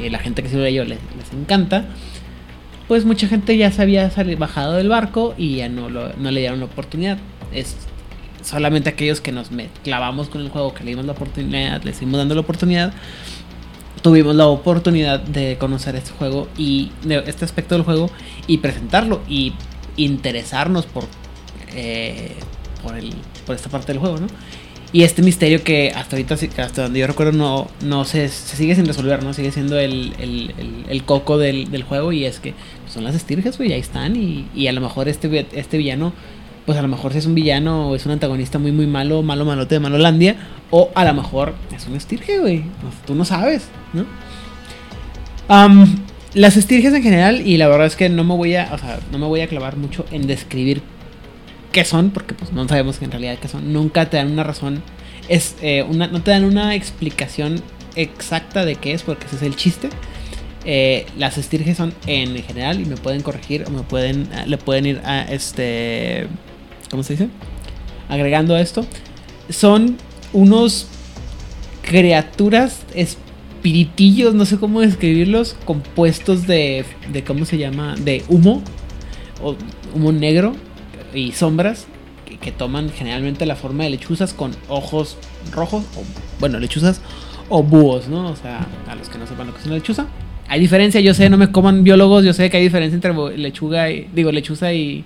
y, la gente que sí lo leyó les, les encanta pues mucha gente ya se había bajado del barco y ya no, lo- no le dieron la oportunidad. Es solamente aquellos que nos clavamos con el juego que le dimos la oportunidad le seguimos dando la oportunidad tuvimos la oportunidad de conocer este juego y este aspecto del juego y presentarlo y interesarnos por eh, por, el, por esta parte del juego, ¿no? Y este misterio que hasta ahorita, hasta donde yo recuerdo, no, se, sigue sin resolver, ¿no? Sigue siendo el, coco del, juego y es que son las estirges, güey, ahí están y, a lo mejor este, este villano, pues a lo mejor si es un villano o es un antagonista muy, muy malo, malo, malote de Malolandia, o a lo mejor es un estirge, güey, tú no sabes, ¿no? Las estirges en general, y la verdad es que no me voy a, o sea, no me voy a clavar mucho en describir qué son, porque pues no sabemos en realidad qué son. Nunca te dan una razón, es eh, una, no te dan una explicación exacta de qué es, porque ese es el chiste. Eh, las estirges son en general y me pueden corregir o me pueden, ah, le pueden ir a este, ¿cómo se dice? Agregando esto, son unos criaturas es- espiritillos, no sé cómo describirlos, compuestos de, de ¿cómo se llama? De humo, o humo negro y sombras, que, que toman generalmente la forma de lechuzas con ojos rojos, o, bueno, lechuzas o búhos, ¿no? O sea, a los que no sepan lo que es una lechuza. Hay diferencia, yo sé, no me coman biólogos, yo sé que hay diferencia entre lechuga y, digo, lechuza y...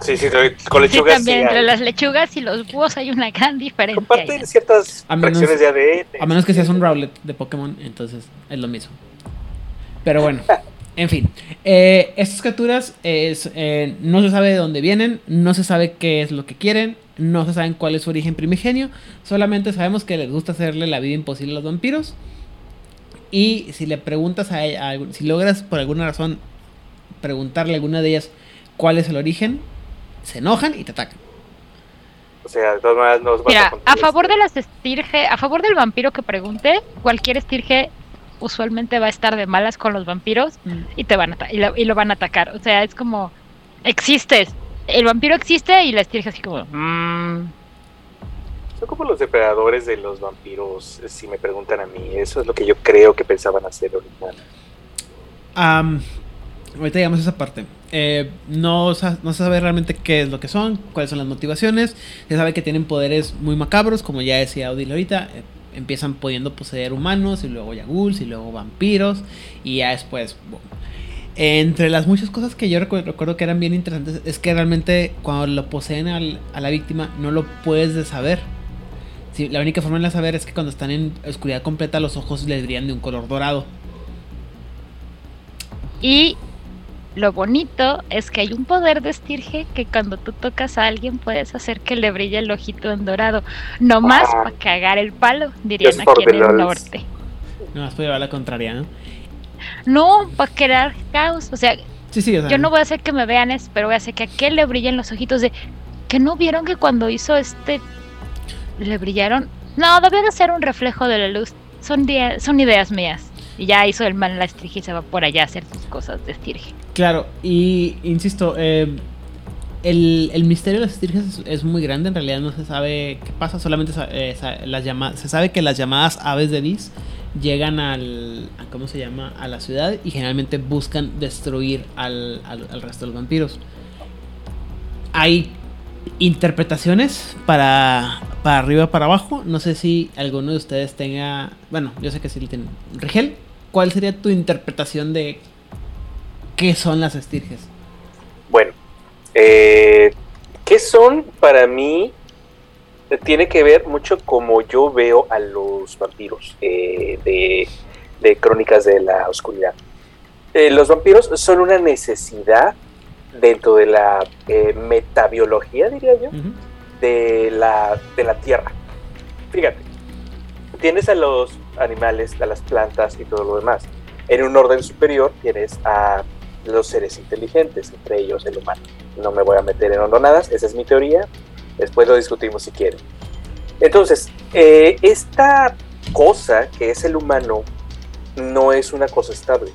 Sí, sí, con Sí, lechugas. también sí entre hay. las lechugas y los búhos hay una gran diferencia. Comparten ciertas A menos- fracciones de ADN. A menos que seas un Rowlet de Pokémon, entonces es lo mismo. Pero bueno, en fin. Eh, estas criaturas es, eh, no se sabe de dónde vienen, no se sabe qué es lo que quieren, no se saben cuál es su origen primigenio, solamente sabemos que les gusta hacerle la vida imposible a los vampiros. Y si le preguntas a, ella- a si logras por alguna razón preguntarle a alguna de ellas cuál es el origen, se enojan y te atacan. O sea, de todas maneras nos vas Mira, a contar favor de las estirge, a favor del vampiro que pregunte, cualquier estirge usualmente va a estar de malas con los vampiros y te van a y lo, y lo van a atacar. O sea, es como existes. El vampiro existe y la estirge así como "Mm". Son como los depredadores de los vampiros, si me preguntan a mí. Eso es lo que yo creo que pensaban hacer ahorita. Am, ahorita llegamos a esa parte. Eh, no se sabe realmente qué es lo que son, cuáles son las motivaciones. Se sabe que tienen poderes muy macabros, como ya decía Odile ahorita. eh, empiezan pudiendo poseer humanos, y luego ya ghouls, y luego vampiros, y ya después. Entre las muchas cosas que yo recu- recuerdo que eran bien interesantes, es que realmente cuando lo poseen a la víctima, no lo puedes de saber. Sí, la única forma de saber es que cuando están en oscuridad completa, los ojos les brillan de un color dorado. Y lo bonito es que hay un poder de estirge que cuando tú tocas a alguien puedes hacer que le brille el ojito en dorado. No más Ah. para cagar el palo, dirían aquí en el norte. No más puede llevar la contraria, ¿no? No, para crear caos. O sea, Sí, sí, o sea, yo no voy a hacer que me vean eso, pero voy a hacer que a aquel le brillen los ojitos de que no vieron que cuando hizo este le brillaron. No, debió de ser un reflejo de la luz. Son, son ideas mías. Y ya hizo el mal la estirge y se va por allá a hacer sus cosas de estirge. Claro, y insisto, eh, el, el misterio de las estirges es, muy grande, en realidad no se sabe qué pasa, solamente eh, las llama- se sabe que las llamadas aves de Dis llegan al, a, ¿cómo se llama? A la ciudad y generalmente buscan destruir al, al- resto de los vampiros. Hay interpretaciones para, para arriba para abajo, no sé si alguno de ustedes tenga, bueno, yo sé que sí tienen. Rigel, ¿cuál sería tu interpretación de qué son las estirges? Bueno, eh, ¿qué son para mí? Eh, Tiene que ver mucho como yo veo a los vampiros eh, de, de Crónicas de la Oscuridad. Eh, los vampiros son una necesidad dentro de la metabiología, diría yo, de la, de la tierra. Fíjate, tienes a los animales, a las plantas y todo lo demás. En un orden superior tienes a los seres inteligentes, entre ellos el humano. No me voy a meter en hondonadas, esa es mi teoría. Después lo discutimos si quieren. Entonces, eh, esta cosa que es el humano no es una cosa estable.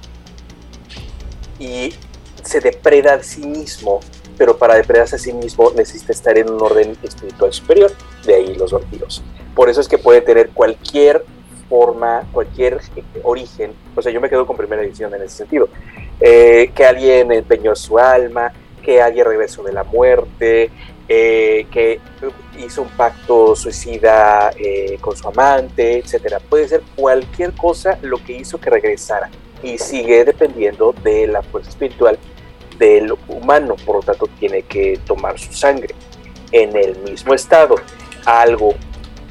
Y se depreda a sí mismo, pero para depredarse a sí mismo necesita estar en un orden espiritual superior. De ahí los vampiros. Por eso es que puede tener cualquier forma, cualquier origen. O sea, yo me quedo con primera edición en ese sentido. Eh, que alguien empeñó su alma, que alguien regresó de la muerte, eh, que hizo un pacto suicida eh, con su amante, etcétera. Puede ser cualquier cosa lo que hizo que regresara y sigue dependiendo de la fuerza espiritual del humano, por lo tanto tiene que tomar su sangre. En el mismo estado, algo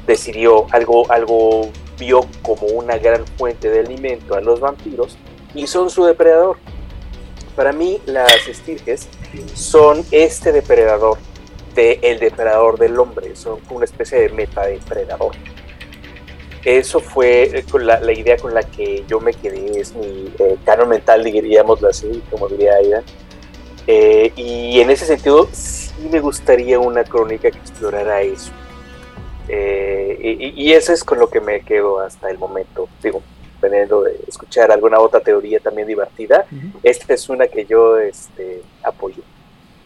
decidió, algo, algo vio como una gran fuente de alimento a los vampiros y son su depredador. Para mí, las estirges son este depredador de el depredador del hombre, son una especie de metadepredador. Eso fue eh, con la, la idea con la que yo me quedé, es mi eh, canon mental, diríamoslo así, como diría Aida. Eh, y en ese sentido, sí me gustaría una crónica que explorara eso. Eh, y, y eso es con lo que me quedo hasta el momento. Digo, dependiendo de escuchar alguna otra teoría también divertida, Ujú. esta es una que yo este, apoyo.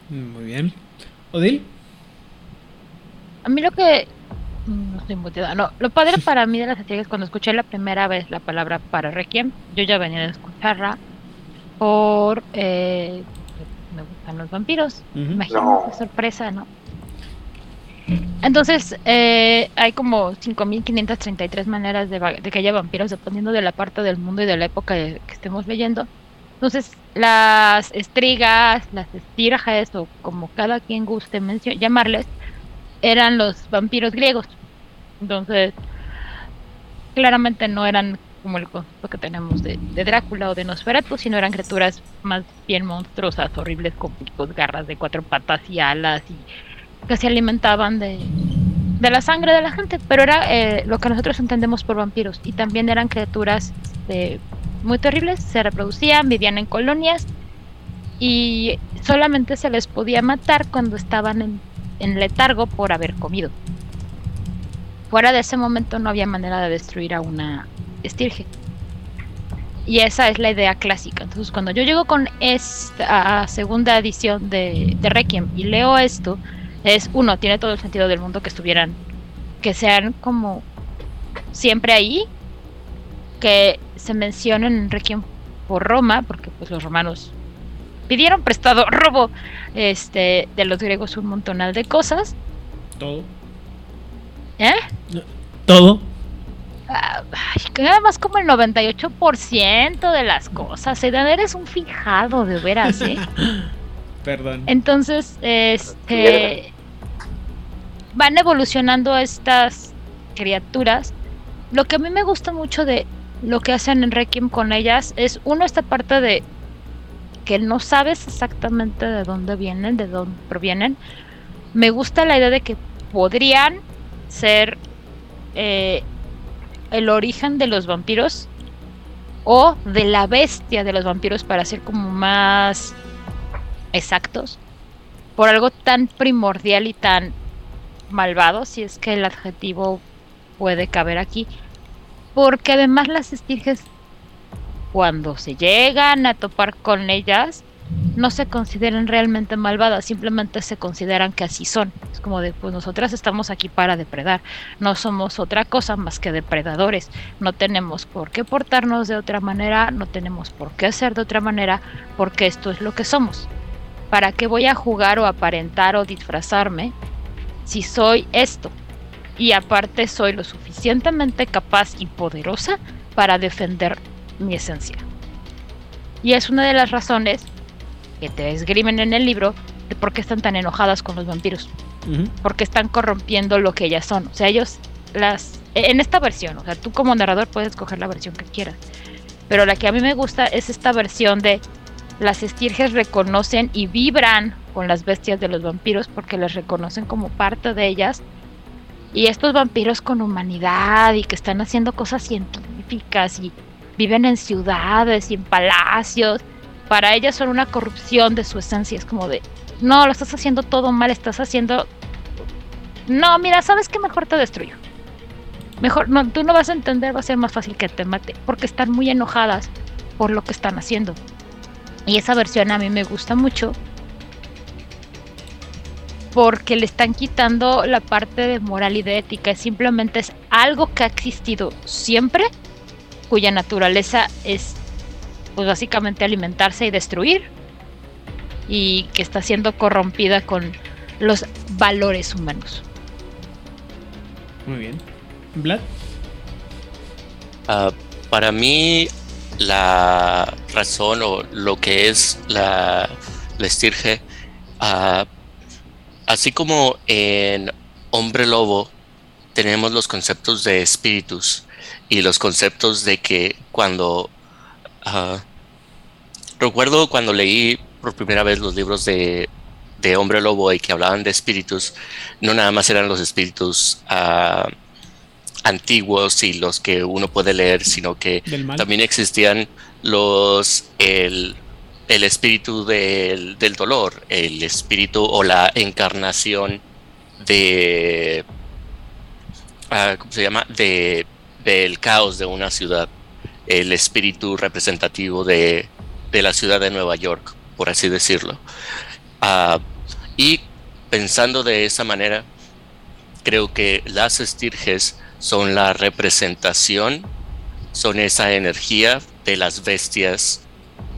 Muy bien. Odil. A mí lo que Mm, No estoy muteada. No, lo padre para mí de las estrellas cuando escuché la primera vez la palabra para Requiem, yo ya venía de escucharla por eh, me gustan los vampiros. Imagínate No. sorpresa, ¿no? Entonces, eh, hay como 5.533 maneras de, que haya vampiros dependiendo de la parte del mundo y de la época que estemos leyendo. Entonces, las estrigas, las estirges o como cada quien guste llamarles, eran los vampiros griegos. Entonces, claramente no eran como el concepto que tenemos de, de Drácula o de Nosferatu, sino eran criaturas más bien monstruosas, horribles, con picos, garras de cuatro patas y alas y que se alimentaban de, de la sangre de la gente. Pero era eh, lo que nosotros entendemos por vampiros. Y también eran criaturas este, muy terribles, se reproducían, vivían en colonias y solamente se les podía matar cuando estaban en, letargo por haber comido. Fuera de ese momento no había manera de destruir a una estirge. Y esa es la idea clásica. Entonces, cuando yo llego con esta segunda edición de, de Requiem y leo esto, es uno, tiene todo el sentido del mundo que estuvieran, que sean como siempre ahí, que se mencionen en Requiem por Roma, porque pues los romanos pidieron prestado robo este de los griegos un montonal de cosas. Todo. ¿Eh? Todo. Ah, nada más como el 98% de las cosas. Aidan, eres un fijado, de veras, ¿eh? Perdón. Entonces, este. Van evolucionando estas criaturas. Lo que a mí me gusta mucho de lo que hacen en Requiem con ellas es, uno, esta parte de que no sabes exactamente de dónde vienen, de dónde provienen. Me gusta la idea de que podrían ser eh, el origen de los vampiros o de la bestia de los vampiros para ser como más exactos por algo tan primordial y tan malvado, si es que el adjetivo puede caber aquí, porque además las estirges cuando se llegan a topar con ellas no se consideran realmente malvadas, simplemente se consideran que así son. Es como de, pues nosotras estamos aquí para depredar, no somos otra cosa más que depredadores, no tenemos por qué portarnos de otra manera, no tenemos por qué hacer de otra manera, porque esto es lo que somos. ¿Para qué voy a jugar o aparentar o disfrazarme si soy esto? Y aparte soy lo suficientemente capaz y poderosa para defender mi esencia. Y es una de las razones que te esgrimen en el libro de por qué están tan enojadas con los vampiros. Porque están corrompiendo lo que ellas son. O sea, ellos las... En esta versión, o sea, tú como narrador puedes escoger la versión que quieras. Pero la que a mí me gusta es esta versión de las estirges reconocen y vibran con las bestias de los vampiros porque las reconocen como parte de ellas. Y estos vampiros con humanidad y que están haciendo cosas científicas y viven en ciudades y en palacios, para ellas son una corrupción de su esencia. Es como de, no, lo estás haciendo todo mal, estás haciendo... No, mira, ¿sabes qué? Mejor te destruyo. Mejor, no, tú no vas a entender, va a ser más fácil que te mate, porque están muy enojadas por lo que están haciendo. Y esa versión a mí me gusta mucho porque le están quitando la parte de moral y de ética. Simplemente es algo que ha existido siempre, cuya naturaleza es, pues básicamente alimentarse y destruir, y que está siendo corrompida con los valores humanos. Muy bien. Vlad. Ah, para mí, la razón o lo que es la, la estirge, ah, así como en Hombre Lobo tenemos los conceptos de espíritus y los conceptos de que cuando... ah, recuerdo cuando leí por primera vez los libros de, de Hombre Lobo y que hablaban de espíritus, no nada más eran los espíritus ah, antiguos y los que uno puede leer, sino que también existían los el, el espíritu del, del dolor, el espíritu o la encarnación de ah, ¿cómo se llama? de del caos de una ciudad, el espíritu representativo de, de la ciudad de Nueva York, por así decirlo. Ah, y pensando de esa manera, creo que las estirges son la representación, son esa energía de las bestias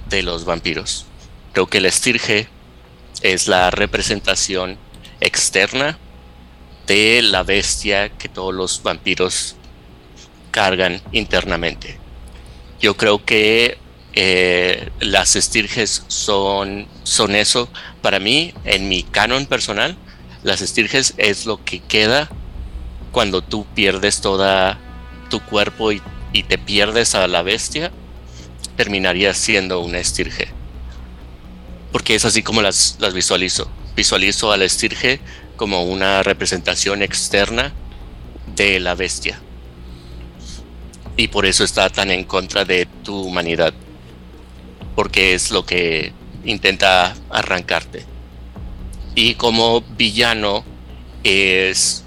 de los vampiros. Creo que el estirge es la representación externa de la bestia que todos los vampiros cargan internamente. Yo creo que eh, las estirges son, son eso. Para mí, en mi canon personal, las estirges es lo que queda cuando tú pierdes toda tu cuerpo y, te pierdes a la bestia, terminaría siendo una estirge. Porque es así como las, las visualizo. Visualizo a la estirge como una representación externa de la bestia. Y por eso está tan en contra de tu humanidad. Porque es lo que intenta arrancarte. Y como villano es,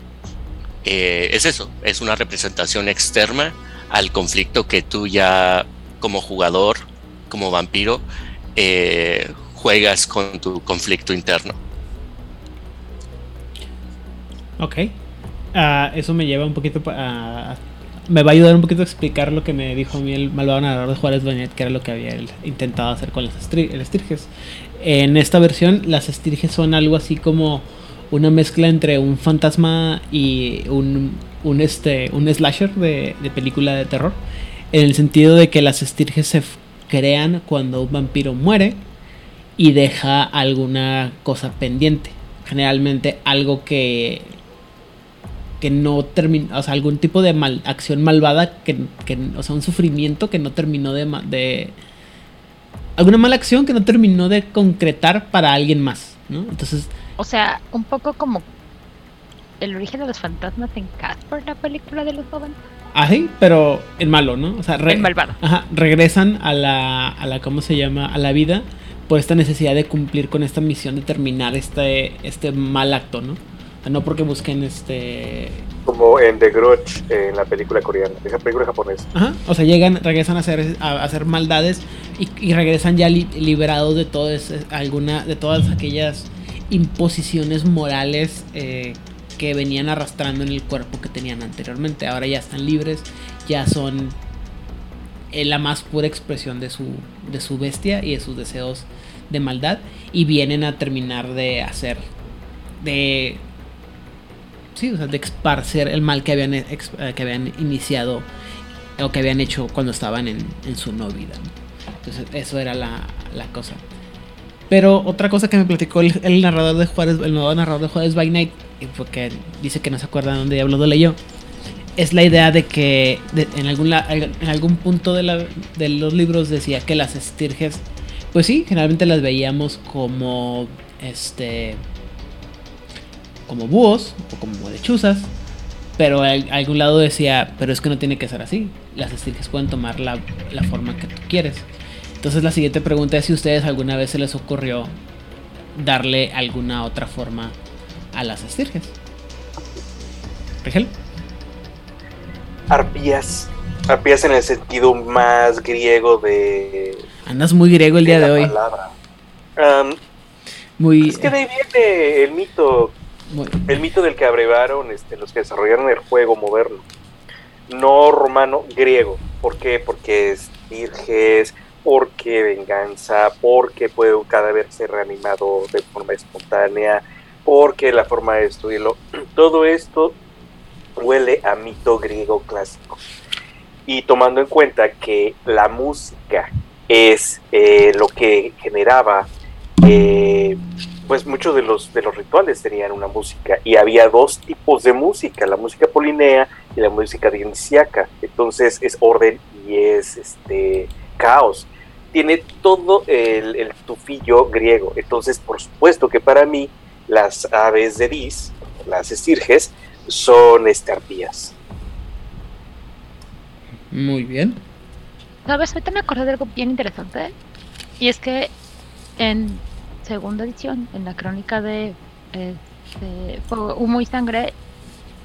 eh, es eso, es una representación externa al conflicto que tú ya como jugador, como vampiro, eh, juegas con tu conflicto interno. Ok. Ah, eso me lleva un poquito a... me va a ayudar un poquito a explicar lo que me dijo a mí el malvado narrador de Juárez Bañet, que era lo que había intentado hacer con las estirges. En esta versión, las estirges son algo así como una mezcla entre un fantasma y un, un, este, un slasher de, de película de terror. En el sentido de que las estirges se crean cuando un vampiro muere y deja alguna cosa pendiente. Generalmente algo que que no terminó, o sea, algún tipo de mal, acción malvada, que, que, o sea, un sufrimiento que no terminó de, de... Alguna mala acción que no terminó de concretar para alguien más, ¿no? Entonces... O sea, un poco como el origen de los fantasmas en Casper, la película de los 90. Ah, sí, pero el malo, ¿no? O sea, re el malvado. Ajá, regresan a la, a la, ¿cómo se llama? A la vida por esta necesidad de cumplir con esta misión de terminar este, este mal acto, ¿no? no porque busquen este como en The Grudge en la película coreana esa película japonesa Ajá, o sea llegan regresan a hacer a, hacer maldades y, y, regresan ya li, liberados de todas alguna de todas aquellas imposiciones morales eh, que venían arrastrando en el cuerpo que tenían anteriormente ahora ya están libres ya son eh, la más pura expresión de su de su bestia y de sus deseos de maldad y vienen a terminar de hacer de sí, o sea, de esparcer el mal que habían, ex, que habían iniciado o que habían hecho cuando estaban en, en su no vida. Entonces, eso era la, la, cosa. Pero otra cosa que me platicó el, narrador de Juárez, el nuevo narrador de Juárez by Night, porque dice que no se acuerda dónde diablo lo leyó, es la idea de que en, algún, en algún punto de, la, de los libros decía que las estirges, pues sí, generalmente las veíamos como este como búhos o como lechuzas. Pero a, algún lado decía, pero es que no tiene que ser así. Las estirges pueden tomar la, la, forma que tú quieres. Entonces la siguiente pregunta es si ustedes alguna vez se les ocurrió darle alguna otra forma a las estirges. ¿Rigel? Arpías. Arpías en el sentido más griego de... Andas muy griego el día de hoy. Um, muy... Es que de ahí viene el mito el mito del que abrevaron este, los que desarrollaron el juego moderno. No romano, griego. ¿Por qué? Porque es virges, porque venganza, porque puede un cadáver ser reanimado de forma espontánea, porque la forma de estudiarlo. Todo esto huele a mito griego clásico. Y tomando en cuenta que la música es eh, lo que generaba eh, pues muchos de los, de los rituales tenían una música y había dos tipos de música, la música polinea y la música dionisiaca. Entonces es orden y es este caos. Tiene todo el, el tufillo griego. Entonces, por supuesto que para mí las aves de Dis, las estirges, son estarpías. Muy bien. ¿Sabes? Ahorita me acordé de algo bien interesante. Y es que en segunda edición, en la crónica de, este, Humo y Sangre,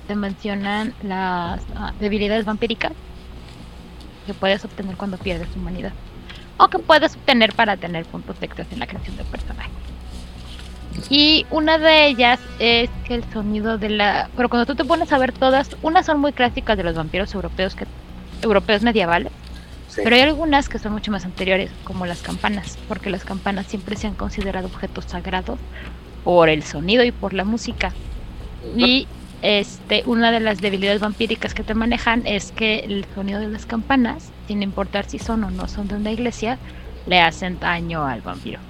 se mencionan las uh, debilidades vampíricas que puedes obtener cuando pierdes humanidad. O que puedes obtener para tener puntos extras en la creación de personaje. Y una de ellas es que el sonido de la... Pero cuando tú te pones a ver todas, unas son muy clásicas de los vampiros europeos, que europeos medievales, Sí. pero hay algunas que son mucho más anteriores, como las campanas, porque las campanas siempre se han considerado objetos sagrados por el sonido y por la música. Y este, una de las debilidades vampíricas que te manejan es que el sonido de las campanas, sin importar si son o no son de una iglesia, le hacen daño al vampiro.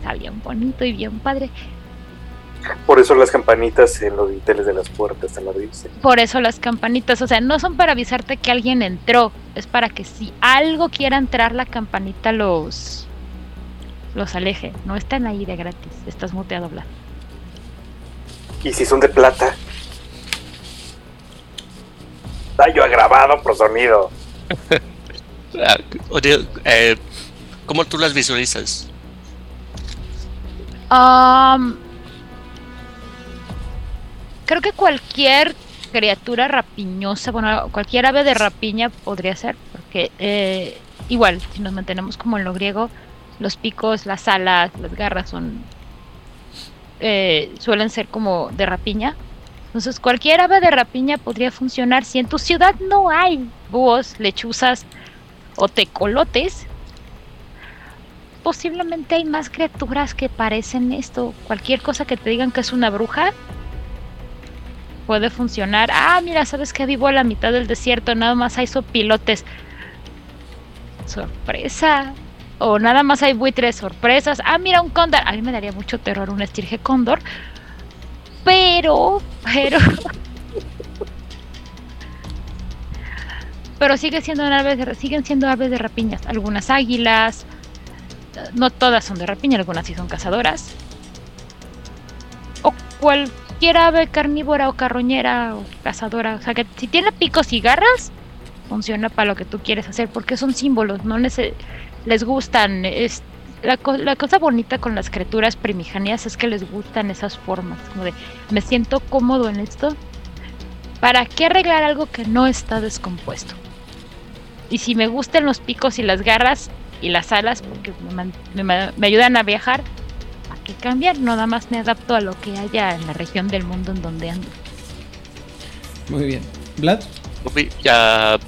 Está bien bonito y bien padre. Por eso las campanitas en los dinteles de las puertas en la abrirse. Por eso las campanitas, o sea, no son para avisarte que alguien entró, es para que si algo quiera entrar la campanita los los aleje. No están ahí de gratis, estás muteado, Blas. Y si son de plata. Daño agravado por sonido. Oye, eh, ¿Cómo tú las visualizas? Am, creo que cualquier criatura rapiñosa, bueno, cualquier ave de rapiña podría ser, porque eh, igual, si nos mantenemos como en lo griego, los picos, las alas, las garras son eh, suelen ser como de rapiña. Entonces, cualquier ave de rapiña podría funcionar si en tu ciudad no hay búhos, lechuzas o tecolotes. Posiblemente hay más criaturas que parecen esto. Cualquier cosa que te digan que es una bruja puede funcionar. Ah, mira, sabes que vivo a la mitad del desierto, nada más hay sopilotes. Sorpresa. O nada más hay buitres, sorpresas. Ah, mira, un cóndor. A mí me daría mucho terror un estirge cóndor. Pero, pero. pero sigue siendo aves de, siguen siendo aves de rapiñas. Algunas águilas. No todas son de rapiña, algunas sí son cazadoras. O cualquier ave carnívora o carroñera o cazadora. O sea que si tiene picos y garras, funciona para lo que tú quieres hacer, porque son símbolos, no nece- les gustan. Es, la, co- la cosa bonita con las criaturas primigenias es que les gustan esas formas, como de me siento cómodo en esto. ¿Para qué arreglar algo que no está descompuesto? Y si me gustan los picos y las garras y las alas, porque me, man- me ayudan a viajar, ¿para qué cambiar? Nada más me adapto a lo que haya en la región del mundo en donde ando. Muy bien. Vlad, Ya,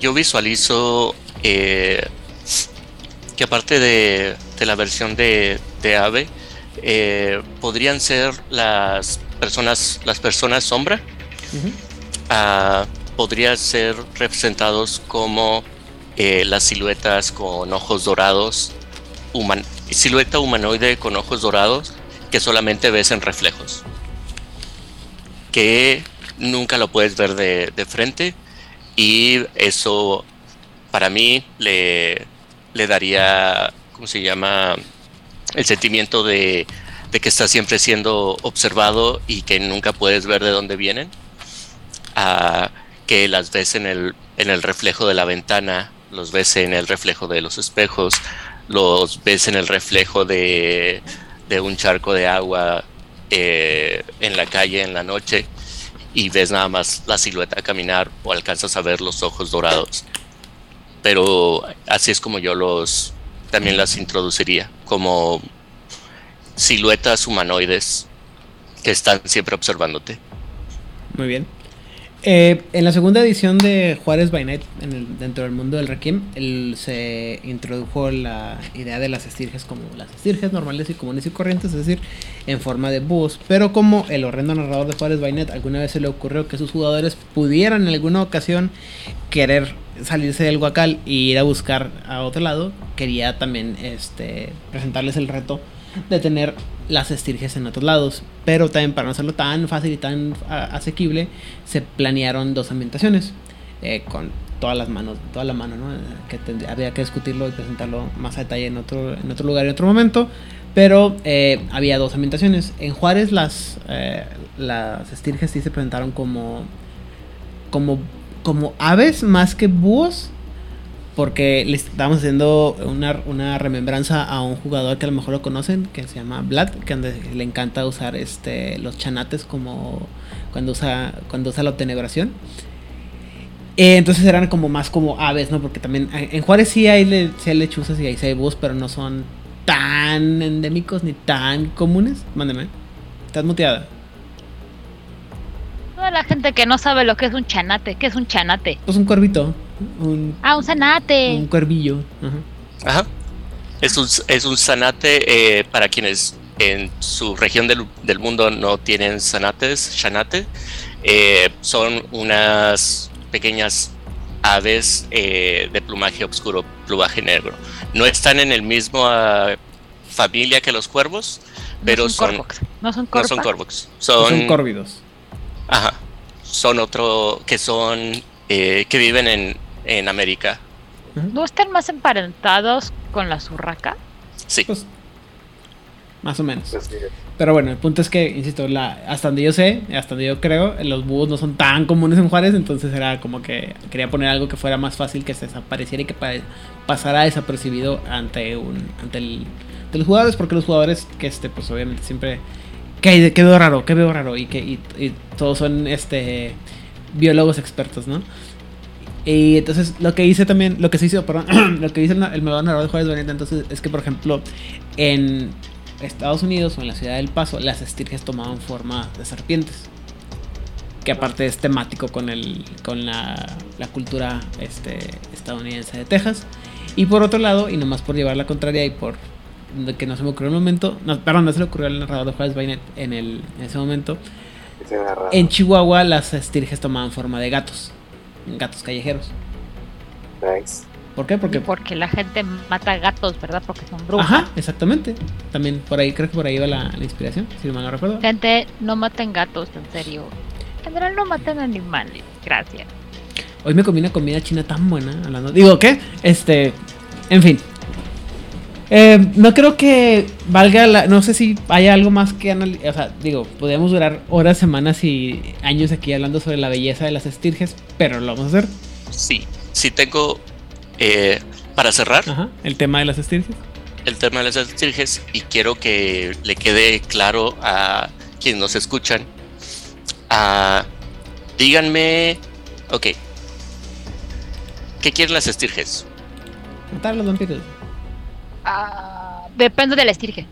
yo visualizo eh, que aparte de, de la versión de, de ave, eh, podrían ser las personas, las personas sombra, ah, podrían ser representados como eh, las siluetas con ojos dorados, human- silueta humanoide con ojos dorados que solamente ves en reflejos. Que nunca lo puedes ver de, de frente y eso para mí le, le daría, ¿cómo se llama? El sentimiento de, que estás siempre siendo observado y que nunca puedes ver de dónde vienen. a que las ves en el, en el reflejo de la ventana, los ves en el reflejo de los espejos, los ves en el reflejo de, de un charco de agua eh, en la calle en la noche y ves nada más la silueta caminar o alcanzas a ver los ojos dorados. Pero así es como yo los también las introduciría, como siluetas humanoides que están siempre observándote. Muy bien. Eh, en la segunda edición de Juárez by en el- dentro del mundo del Requiem, el- se introdujo la idea de las estirges como las estirges normales y comunes y corrientes, es decir, en forma de búhos. Pero como el horrendo narrador de Juárez by alguna vez se le ocurrió que sus jugadores pudieran en alguna ocasión querer salirse del guacal y ir a buscar a otro lado, quería también este, presentarles el reto de tener las estirges en otros lados. Pero también para no hacerlo tan fácil y tan a- asequible, se planearon dos ambientaciones. eh, con todas las manos, toda la mano, ¿no? Eh, Que habría que discutirlo y presentarlo más a detalle en otro, en otro lugar en otro momento. Pero eh, había dos ambientaciones. En Juárez las, eh, las estirges sí se presentaron como, como, como aves más que búhos. Porque le estábamos haciendo una, una remembranza a un jugador que a lo mejor lo conocen, que se llama Vlad, que le encanta usar este los chanates como cuando usa, cuando usa la obtenebración. Eh, entonces eran como más como aves, ¿no? Porque también eh, en Juárez sí hay, le- sí hay lechuzas y ahí sí hay búhos, pero no son tan tan endémicos ni tan comunes. Mándeme. Estás muteada. Toda la gente que no sabe lo que es un chanate, ¿qué es un chanate? Pues un cuervito. Un, Ah, un zanate. un cuervillo. Ajá. Ajá. Es un, es un zanate eh, para quienes en su región del, del mundo no tienen zanates, chanate. eh, son unas pequeñas aves eh, de plumaje oscuro, plumaje negro. No están en el mismo ah, familia que los cuervos, pero no son, corvox, No son no corvox. son corvox. Son, Son, córvidos. ajá, son otro que son eh, que viven en, en América. ¿No están más emparentados con la urraca? Sí. Pues, más o menos. Pero bueno, el punto es que, insisto, la, hasta donde yo sé, hasta donde yo creo, los búhos no son tan comunes en Juárez, entonces era como que quería poner algo que fuera más fácil que se desapareciera y que pa- pasara desapercibido ante un ante el de los jugadores, porque los jugadores que este pues obviamente siempre que hay de- que veo raro, que veo raro y que y, y todos son este biólogos expertos, ¿no? Y entonces lo que hice también, lo que se hizo, perdón, lo que hizo el, el nuevo narrador de Juárez Bonita, entonces es que por ejemplo en Estados Unidos o en la ciudad del Paso, las estirges tomaban forma de serpientes. Que aparte es temático con, el, con la, la cultura este, estadounidense de Texas. Y por otro lado, y nomás por llevar la contraria y por que no se me ocurrió en el momento, no, perdón, no se le ocurrió al narrador de Juárez Bainet en, el, en ese momento, en Chihuahua las estirges tomaban forma de gatos, gatos callejeros. Nice. ¿Por qué? Porque Porque la gente mata gatos, ¿verdad? Porque son brujas. Ajá, exactamente. También por ahí, creo que por ahí va la, la inspiración, si mal no recuerdo. Gente, no maten gatos, en serio. En general no maten animales. Gracias. Hoy me comí una comida china tan buena, hablando. Digo, ¿qué? Este. En fin. Eh, no creo que valga la. No sé si haya algo más que analizar. O sea, digo, podríamos durar horas, semanas y años aquí hablando sobre la belleza de las estirges, pero lo vamos a hacer. Sí, sí tengo eh, para cerrar Ajá. El tema de las estirges. el tema de las estirges y quiero que le quede claro a quienes nos escuchan. Ah, díganme, ok, ¿qué quieren las estirges? Matar a los vampiros. Ah, depende del estirge.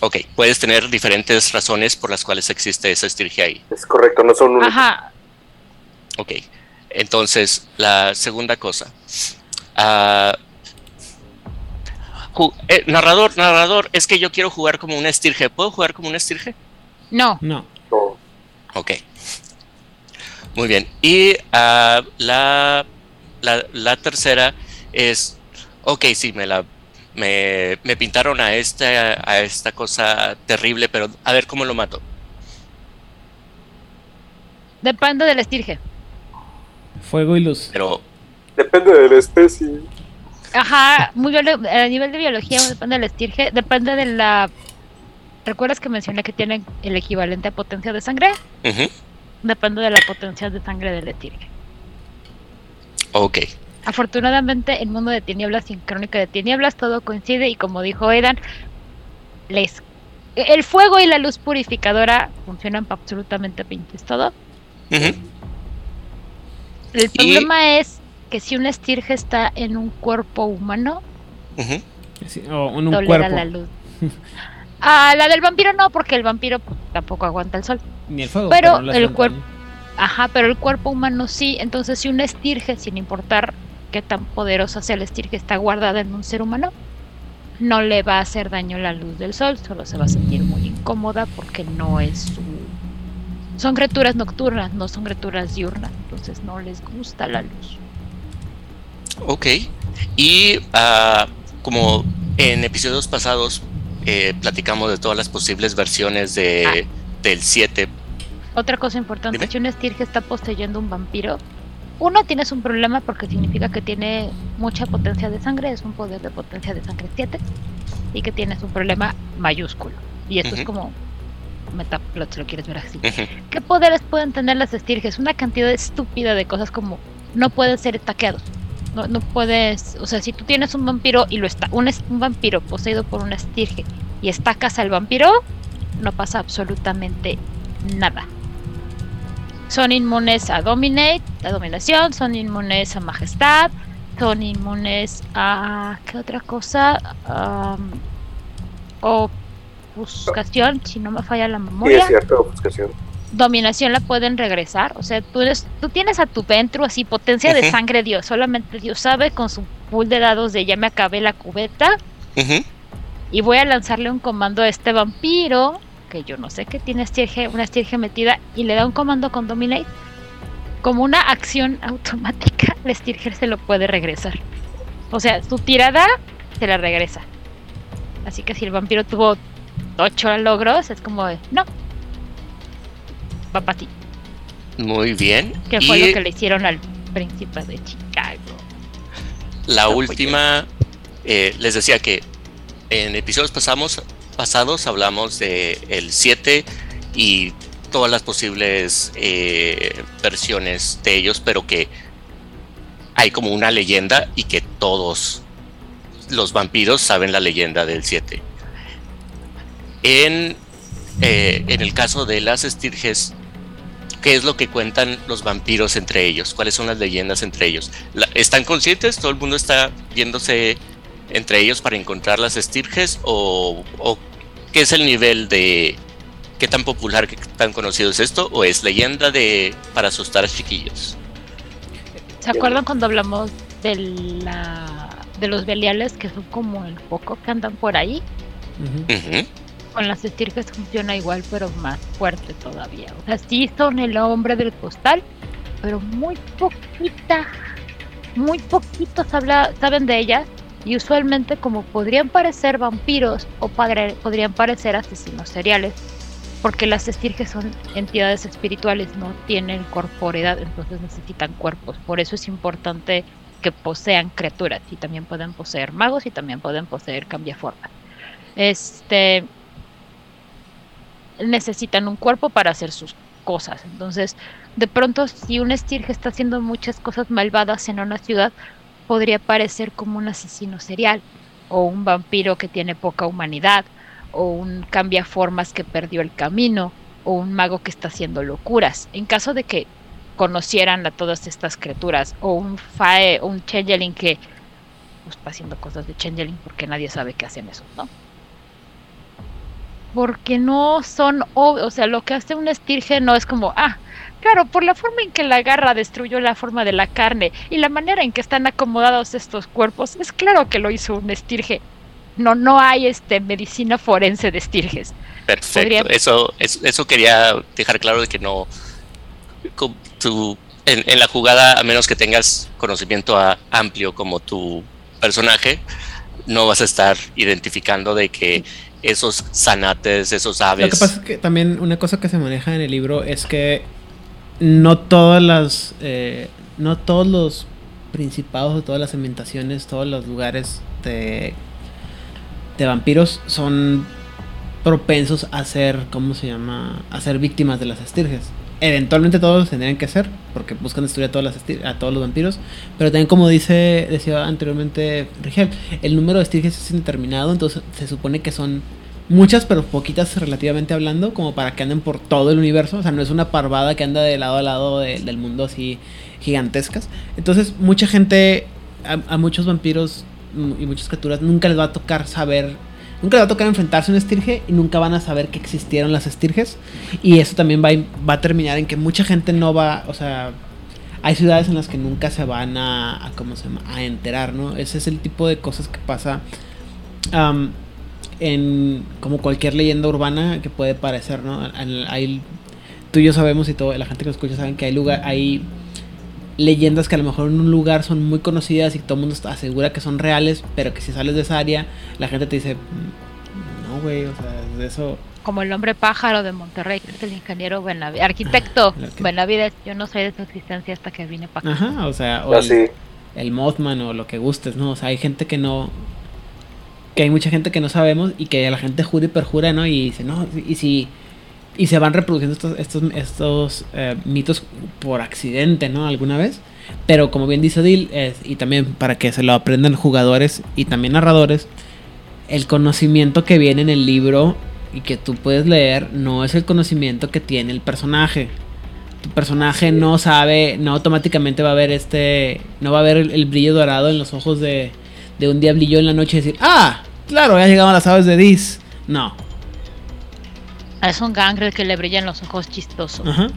Ok, puedes tener diferentes razones por las cuales existe esa estirge ahí. Es correcto, no son un. Ajá. Ok, entonces la segunda cosa. Ah, eh, narrador, narrador, es que yo quiero jugar como una estirge. ¿Puedo jugar como una estirge? No. No. no. Ok. Muy bien. Y ah, la, la, la tercera es, ok, sí, me la me, me pintaron a esta, a esta cosa terrible, pero a ver cómo lo mato. Depende del estirge. Fuego y luz. Pero, Depende de la especie. Ajá, muy a nivel de biología depende del estirge, depende de la... ¿Recuerdas que mencioné que tienen el equivalente a potencia de sangre? Depende de la potencia de sangre del estirge. ok. Afortunadamente, en Mundo de Tinieblas y en Crónica de Tinieblas todo coincide y como dijo Edan, les... el fuego y la luz purificadora funcionan para absolutamente pinches todo. El Y- problema es que si un estirge está en un cuerpo humano. Sí, o en un tolera cuerpo. la luz. Ah, la del vampiro no, porque el vampiro tampoco aguanta el sol. Ni el fuego. Pero el cuerpo-. Ajá, pero el cuerpo humano sí. Entonces, si un estirge, sin importar qué tan poderosa sea el estirge, está guardada en un ser humano, no le va a hacer daño la luz del sol, solo se va a sentir muy incómoda porque no es su. Son criaturas nocturnas, no son criaturas diurnas, entonces no les gusta la luz. Ok. Y ah, como en episodios pasados eh, platicamos de todas las posibles versiones de, del 7. Otra cosa importante, Dime. si un estirge está poseyendo un vampiro, uno tienes un problema porque significa que tiene mucha potencia de sangre, es un poder de potencia de sangre 7, y que tienes un problema mayúsculo. Y esto es como metaplot, si lo quieres ver así. ¿Qué poderes pueden tener las estirges? Una cantidad estúpida de cosas como no pueden ser taqueados. No, no puedes, o sea, si tú tienes un vampiro y lo está, un, es- un vampiro poseído por una estirge y estacas al vampiro, no pasa absolutamente nada. Son inmunes a dominate, a dominación, son inmunes a majestad, son inmunes a ¿qué otra cosa? Am, ofuscación, si no me falla la Sí, memoria. es cierto, ofuscación. dominación la pueden regresar. O sea, tú, eres, tú tienes a tu Ventru así, potencia de sangre Dios. Solamente Dios sabe con su pool de dados de ya me acabé la cubeta. Y voy a lanzarle un comando a este vampiro. Que yo no sé que tiene estirge, una estirge metida. Y le da un comando con Dominate. Como una acción automática, la estirge se lo puede regresar. O sea, su tirada se la regresa. Así que si el vampiro tuvo 8 logros, es como de, no. Va para ti. Muy bien. Que fue y lo que le hicieron al príncipe de Chicago. la No, última, eh, les decía que en episodios pasamos, pasados hablamos de el 7 y todas las posibles eh, versiones de ellos, pero que hay como una leyenda y que todos los vampiros saben la leyenda del 7. En, eh, en el caso de las estirges, ¿qué es lo que cuentan los vampiros entre ellos? ¿Cuáles son las leyendas entre ellos? ¿Están conscientes? ¿Todo el mundo está viéndose entre ellos para encontrar las estirges? ¿O, o qué es el nivel de qué tan popular, qué tan conocido es esto? ¿O es leyenda de para asustar a chiquillos? ¿Se acuerdan cuando hablamos de la de los beliales que son como el poco que andan por ahí? Con las estirges funciona igual, pero más fuerte todavía. O sea, sí son el hombre del costal, pero muy poquita, muy poquitos habla, saben de ellas. Y usualmente, como podrían parecer vampiros o podrían parecer asesinos seriales, porque las estirges son entidades espirituales, no tienen corporeidad, entonces necesitan cuerpos. Por eso es importante que posean criaturas y también pueden poseer magos y también pueden poseer cambiaformas. Este necesitan un cuerpo para hacer sus cosas. Entonces, de pronto, si un estirge está haciendo muchas cosas malvadas en una ciudad, podría parecer como un asesino serial, o un vampiro que tiene poca humanidad, o un cambiaformas que perdió el camino, o un mago que está haciendo locuras. En caso de que conocieran a todas estas criaturas, o un Fae, o un Changeling que pues, está haciendo cosas de Changeling porque nadie sabe que hacen eso, ¿no? Porque no son, o sea, lo que hace un estirge no es como, ah, claro, por la forma en que la garra destruyó la forma de la carne y la manera en que están acomodados estos cuerpos, es claro que lo hizo un estirge. No, no hay este medicina forense de estirges. Perfecto. Podría- Eso, es- eso quería dejar claro de que no. tu- en, en la jugada, a menos que tengas conocimiento a- amplio como tu personaje, no vas a estar identificando de que esos zanates, esos aves. Lo que pasa es que también una cosa que se maneja en el libro es que no todas las. eh, no todos los principados, o todas las ambientaciones, todos los lugares de. de vampiros son propensos a ser. ¿Cómo se llama? A ser víctimas de las estirges. Eventualmente todos tendrían que ser, porque buscan destruir a, todas las a todos los vampiros. Pero también, como dice decía anteriormente Rigel, el número de estirges es indeterminado, entonces se supone que son muchas, pero poquitas relativamente hablando, como para que anden por todo el universo. O sea, no es una parvada que anda de lado a lado de- del mundo así gigantescas. Entonces, mucha gente, a, muchos vampiros mm, y muchas criaturas, nunca les va a tocar saber, nunca les va a tocar enfrentarse a un estirge y nunca van a saber que existieron las estirges. Y eso también va va a terminar en que mucha gente no va, o sea, hay ciudades en las que nunca se van a, a ¿cómo se llama? a enterar, ¿no? Ese es el tipo de cosas que pasa en como cualquier leyenda urbana que puede parecer, ¿no? Hay, tú y yo sabemos y todo, la gente que nos escucha saben que hay lugar, hay leyendas que a lo mejor en un lugar son muy conocidas y todo el mundo asegura que son reales, pero que si sales de esa área, la gente te dice, "Mm, no, güey, o sea, de eso... Como el hombre pájaro de Monterrey, que es el ingeniero Benavides, arquitecto el. Benavides. Yo no sé de su existencia hasta que vine para acá. Ajá, o sea, o el- Así. el Mothman o lo que gustes, ¿no? O sea, hay gente que no. Que hay mucha gente que no sabemos y que la gente jura y perjura, ¿no? Y dice, no, y si. Y se van reproduciendo estos, estos, estos eh, mitos por accidente, ¿no? Alguna vez. Pero como bien dice Dil, y también para que se lo aprendan jugadores y también narradores, el conocimiento que viene en el libro y que tú puedes leer no es el conocimiento que tiene el personaje. Tu personaje Sí. no sabe, no automáticamente va a ver este, no va a ver el, el brillo dorado en los ojos de, de un diablillo en la noche y decir, ah, claro, ya llegaban las aves de Dis. No. Es un gangrel que le brillan los ojos chistosos. Ajá.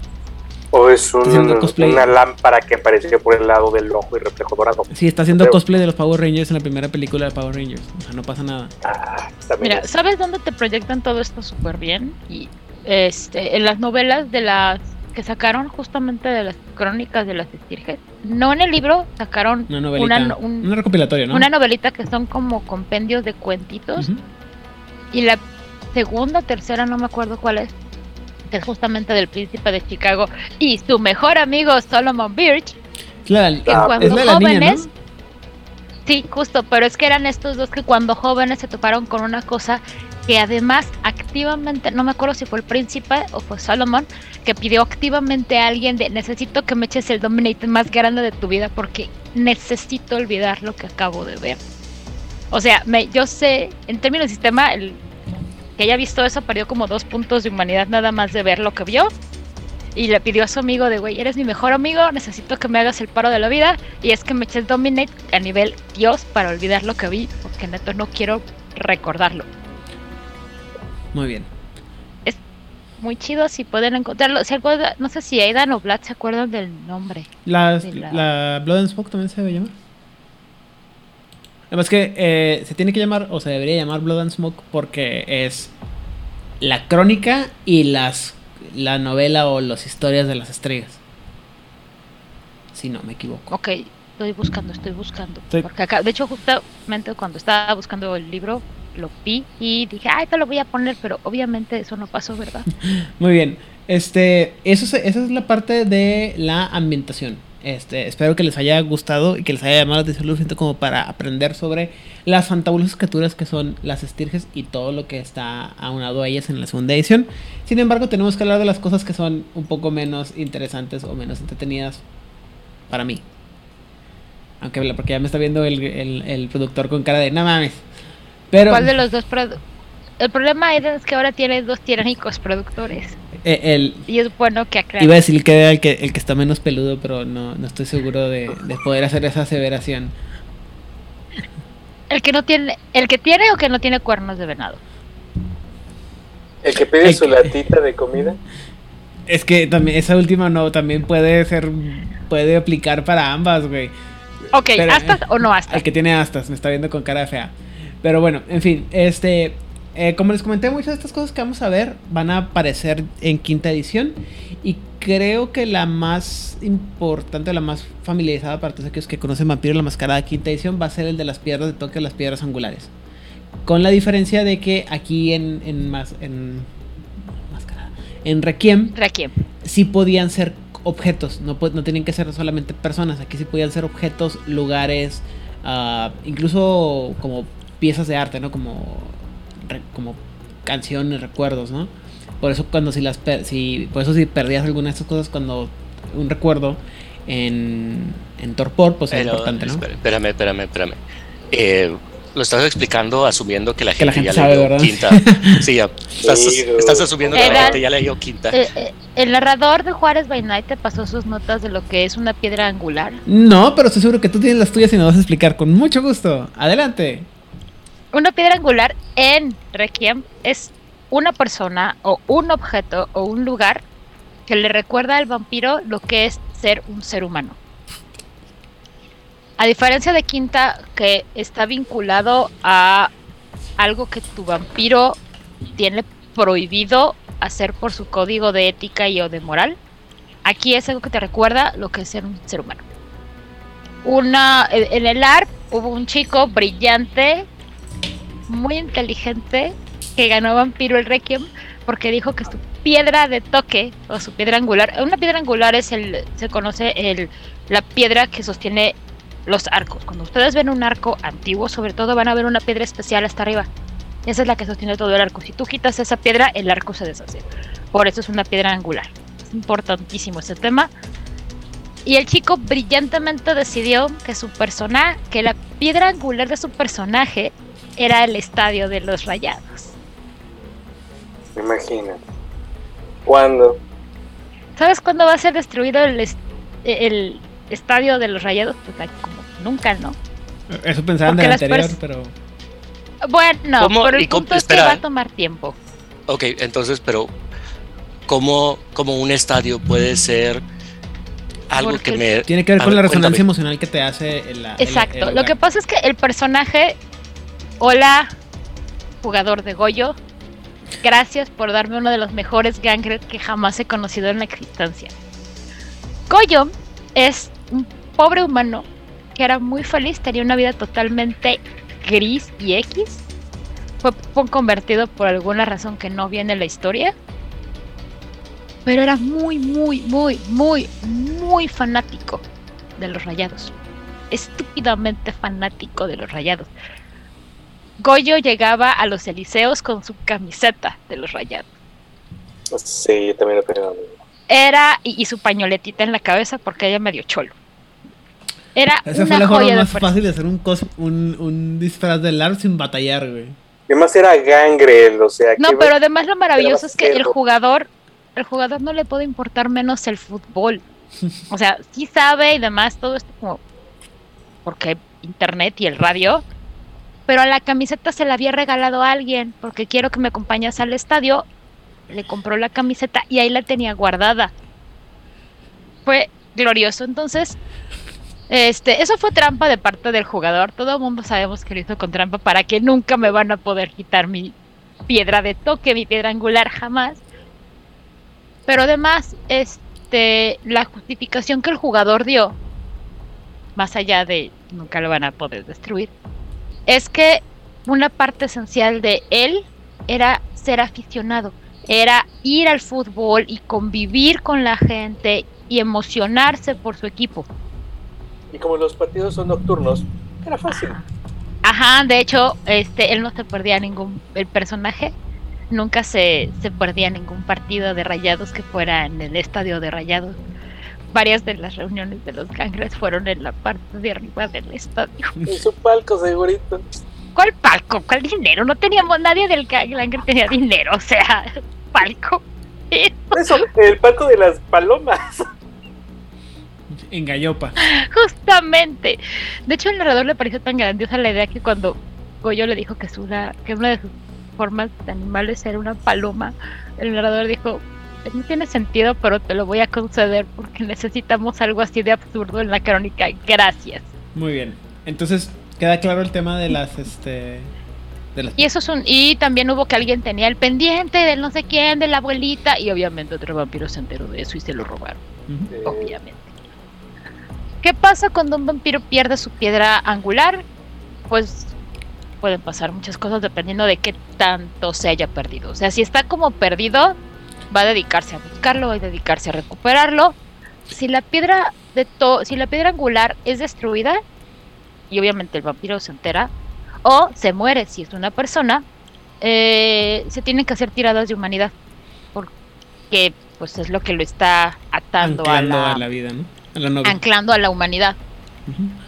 O es un- una lámpara que apareció por el lado del ojo y reflejo dorado. Sí, está haciendo Pero- cosplay de los Power Rangers en la primera película de Power Rangers. O sea, no pasa nada. Ah, Mira, es- ¿sabes dónde te proyectan todo esto súper bien? Y este, en las novelas de las que sacaron justamente de las crónicas de las estirges. No en el libro, sacaron Una novelita. Una no- un- un recopilatorio, ¿no? una novelita que son como compendios de cuentitos. Y la segunda, tercera, no me acuerdo cuál es, que es justamente del príncipe de Chicago y su mejor amigo Solomon Birch. La, que Ah, cuando es la de la niña, jóvenes, ¿no? sí, justo, pero es que eran estos dos que cuando jóvenes se toparon con una cosa que además activamente, no me acuerdo si fue el príncipe o fue Solomon, que pidió activamente a alguien de necesito que me eches el dominate más grande de tu vida porque necesito olvidar lo que acabo de ver. O sea, me, yo sé, en términos de sistema, el que haya visto eso perdió como dos puntos de humanidad nada más de ver lo que vio. Y le pidió a su amigo de, güey, eres mi mejor amigo, necesito que me hagas el paro de la vida. Y es que me eches Dominate a nivel Dios para olvidar lo que vi, porque neto no quiero recordarlo. Muy bien. Muy chido si pueden encontrarlo. ¿Se acuerda? No sé si Aidan o Vlad se acuerdan del nombre. Las- la- la... Blood and Smoke también se debe llamar. Además que eh, se tiene que llamar, o se debería llamar Blood and Smoke porque es la crónica y las la novela o las historias de las estrellas. Si no me equivoco. Ok, estoy buscando, estoy buscando. Sí. Porque acá, de hecho, justamente cuando estaba buscando el libro, lo vi y dije, ay, te lo voy a poner, pero obviamente eso no pasó, ¿verdad? Muy bien. Este, eso se- esa es la parte de la ambientación. Este, espero que les haya gustado y que les haya llamado la atención suficiente como para aprender sobre las fantabulosas criaturas que son las estirges y todo lo que está aunado a ellas en la segunda edición. Sin embargo, tenemos que hablar de las cosas que son un poco menos interesantes o menos entretenidas para mí. Aunque porque ya me está viendo el, el- el productor con cara de no mames. Pero ¿Cuál de los dos? El problema es que ahora tiene dos tiránicos productores. el, Y es bueno que aclare. Iba a decir que era el que, el que está menos peludo, pero no, no estoy seguro de, de poder hacer esa aseveración. El que no tiene, el que tiene o que no tiene cuernos de venado. El que pide El su que- latita de comida. Es que también esa última no, también puede ser, puede aplicar para ambas, güey. Ok, Pero, ¿astas eh, o no astas? El que tiene astas, me está viendo con cara fea. Pero bueno, en fin, este, eh, como les comenté, muchas de estas cosas que vamos a ver van a aparecer en quinta edición. Y creo que la más importante, la más familiarizada para todos aquellos que conocen Vampiro la Mascarada quinta edición va a ser el de las piedras de toque, las piedras angulares. Con la diferencia de que aquí en, en, más, en, Mascarada, en Requiem Requiem. sí podían ser objetos, no, no tenían que ser solamente personas, aquí sí podían ser objetos, lugares, ah, incluso como piezas de arte, ¿no? Como, re- como canciones, recuerdos, ¿no? Por eso cuando si las per- si, por eso si perdías alguna de estas cosas cuando un recuerdo en, en torpor, pues es Pero, importante, ¿no? Espérame, espérame, espérame. Eh, lo estás explicando asumiendo que la Que la gente, gente ya sabe, leyó ¿verdad? quinta. Sí, ya. Estás, estás asumiendo que la gente ya leyó quinta. Eh, el narrador de Juárez by Night te pasó sus notas de lo que es una piedra angular. No, pero estoy seguro que tú tienes las tuyas y nos vas a explicar con mucho gusto. Adelante. Una piedra angular en Requiem es una persona o un objeto o un lugar que le recuerda al vampiro lo que es ser un ser humano. A diferencia de Quinta, que está vinculado a algo que tu vampiro tiene prohibido hacer por su código de ética y o de moral, aquí es algo que te recuerda lo que es ser un ser humano. Una, en el ARP hubo un chico brillante, muy inteligente, que ganó Vampiro el Requiem porque dijo que su piedra de toque o su piedra angular, una piedra angular es el, se conoce el, la piedra que sostiene los arcos. Cuando ustedes ven un arco antiguo, sobre todo van a ver una piedra especial hasta arriba. Esa es la que sostiene todo el arco. Si tú quitas esa piedra, el arco se deshace. Por eso es una piedra angular. Es importantísimo ese tema. Y el chico brillantemente decidió que su personaje, que la piedra angular de su personaje era el estadio de los rayados. Imagínate. ¿Cuándo? ¿Sabes cuándo va a ser destruido el, est- el estadio de los rayados? Pues como nunca, ¿no? Eso pensaba en Porque el las anterior, pero Bueno, ¿Cómo? pero el punto es que va a tomar tiempo. Ok, entonces, pero ¿cómo, cómo un estadio puede ser algo Porque- que me... Tiene que ver con ver, la resonancia cuéntame. emocional que te hace el, el- Exacto. el Lo que pasa es que el personaje, hola, jugador de Goyo, gracias por darme uno de los mejores gangres que jamás he conocido en la existencia. Goyo es un pobre humano que era muy feliz, tenía una vida totalmente gris y X. Fue convertido por alguna razón que no viene en la historia. Pero era muy, muy, muy, muy, muy fanático de los rayados estúpidamente fanático de los rayados. Goyo llegaba a los Eliseos con su camiseta de los rayados. Sí, yo también lo creo. Era, y, y su pañoletita en la cabeza porque ella medio cholo. Era Esa una fue la forma más fácil de hacer un, cos- un, un disfraz de Lars sin batallar, güey. Además era Gangrel, o sea, No, pero además lo maravilloso es que el jugador, el jugador no le puede importar menos el fútbol. O sea, sí sabe y demás, todo esto como porque internet y el radio, pero a la camiseta se la había regalado alguien porque quiero que me acompañes al estadio. Le compró la camiseta y ahí la tenía guardada. Fue glorioso. Entonces, este, eso fue trampa de parte del jugador. Todo el mundo sabemos que lo hizo con trampa para que nunca me van a poder quitar mi piedra de toque, mi piedra angular jamás. Pero además, este, la justificación que el jugador dio, más allá de nunca lo van a poder destruir, es que una parte esencial de él era ser aficionado, era ir al fútbol y convivir con la gente y emocionarse por su equipo. Y como los partidos son nocturnos, era fácil. Ajá, de hecho, este, él no se perdía ningún, el personaje nunca se, se perdía ningún partido de rayados que fuera en el estadio de rayados. Varias de las reuniones de los gangres fueron en la parte de arriba del estadio. En su palco, segurito. ¿Cuál palco? ¿Cuál dinero? No teníamos nadie del gang que tenía dinero, o sea, palco. Eso, el palco de las palomas. En Gallopa. Justamente. De hecho, al narrador le pareció tan grandiosa la idea que cuando Goyo le dijo que, su, que una de sus formas de animales era una paloma, el narrador dijo, no tiene sentido, pero te lo voy a conceder porque necesitamos algo así de absurdo en la crónica. Gracias. Muy bien. Entonces, queda claro el tema de las, este... De las... Y eso es un... Y también hubo que alguien tenía el pendiente del no sé quién, de la abuelita, y obviamente otro vampiro se enteró de eso y se lo robaron. Eh, obviamente. ¿Qué pasa cuando un vampiro pierde su piedra angular? Pues pueden pasar muchas cosas dependiendo de qué tanto se haya perdido. O sea, si está como perdido, va a dedicarse a buscarlo, va a dedicarse a recuperarlo. Si la piedra de to si la piedra angular es destruida, y obviamente el vampiro se entera, o se muere si es una persona, eh, se tienen que hacer tiradas de humanidad. Porque pues es lo que lo está atando a la, a la vida, ¿no? A la novia. anclando a la humanidad.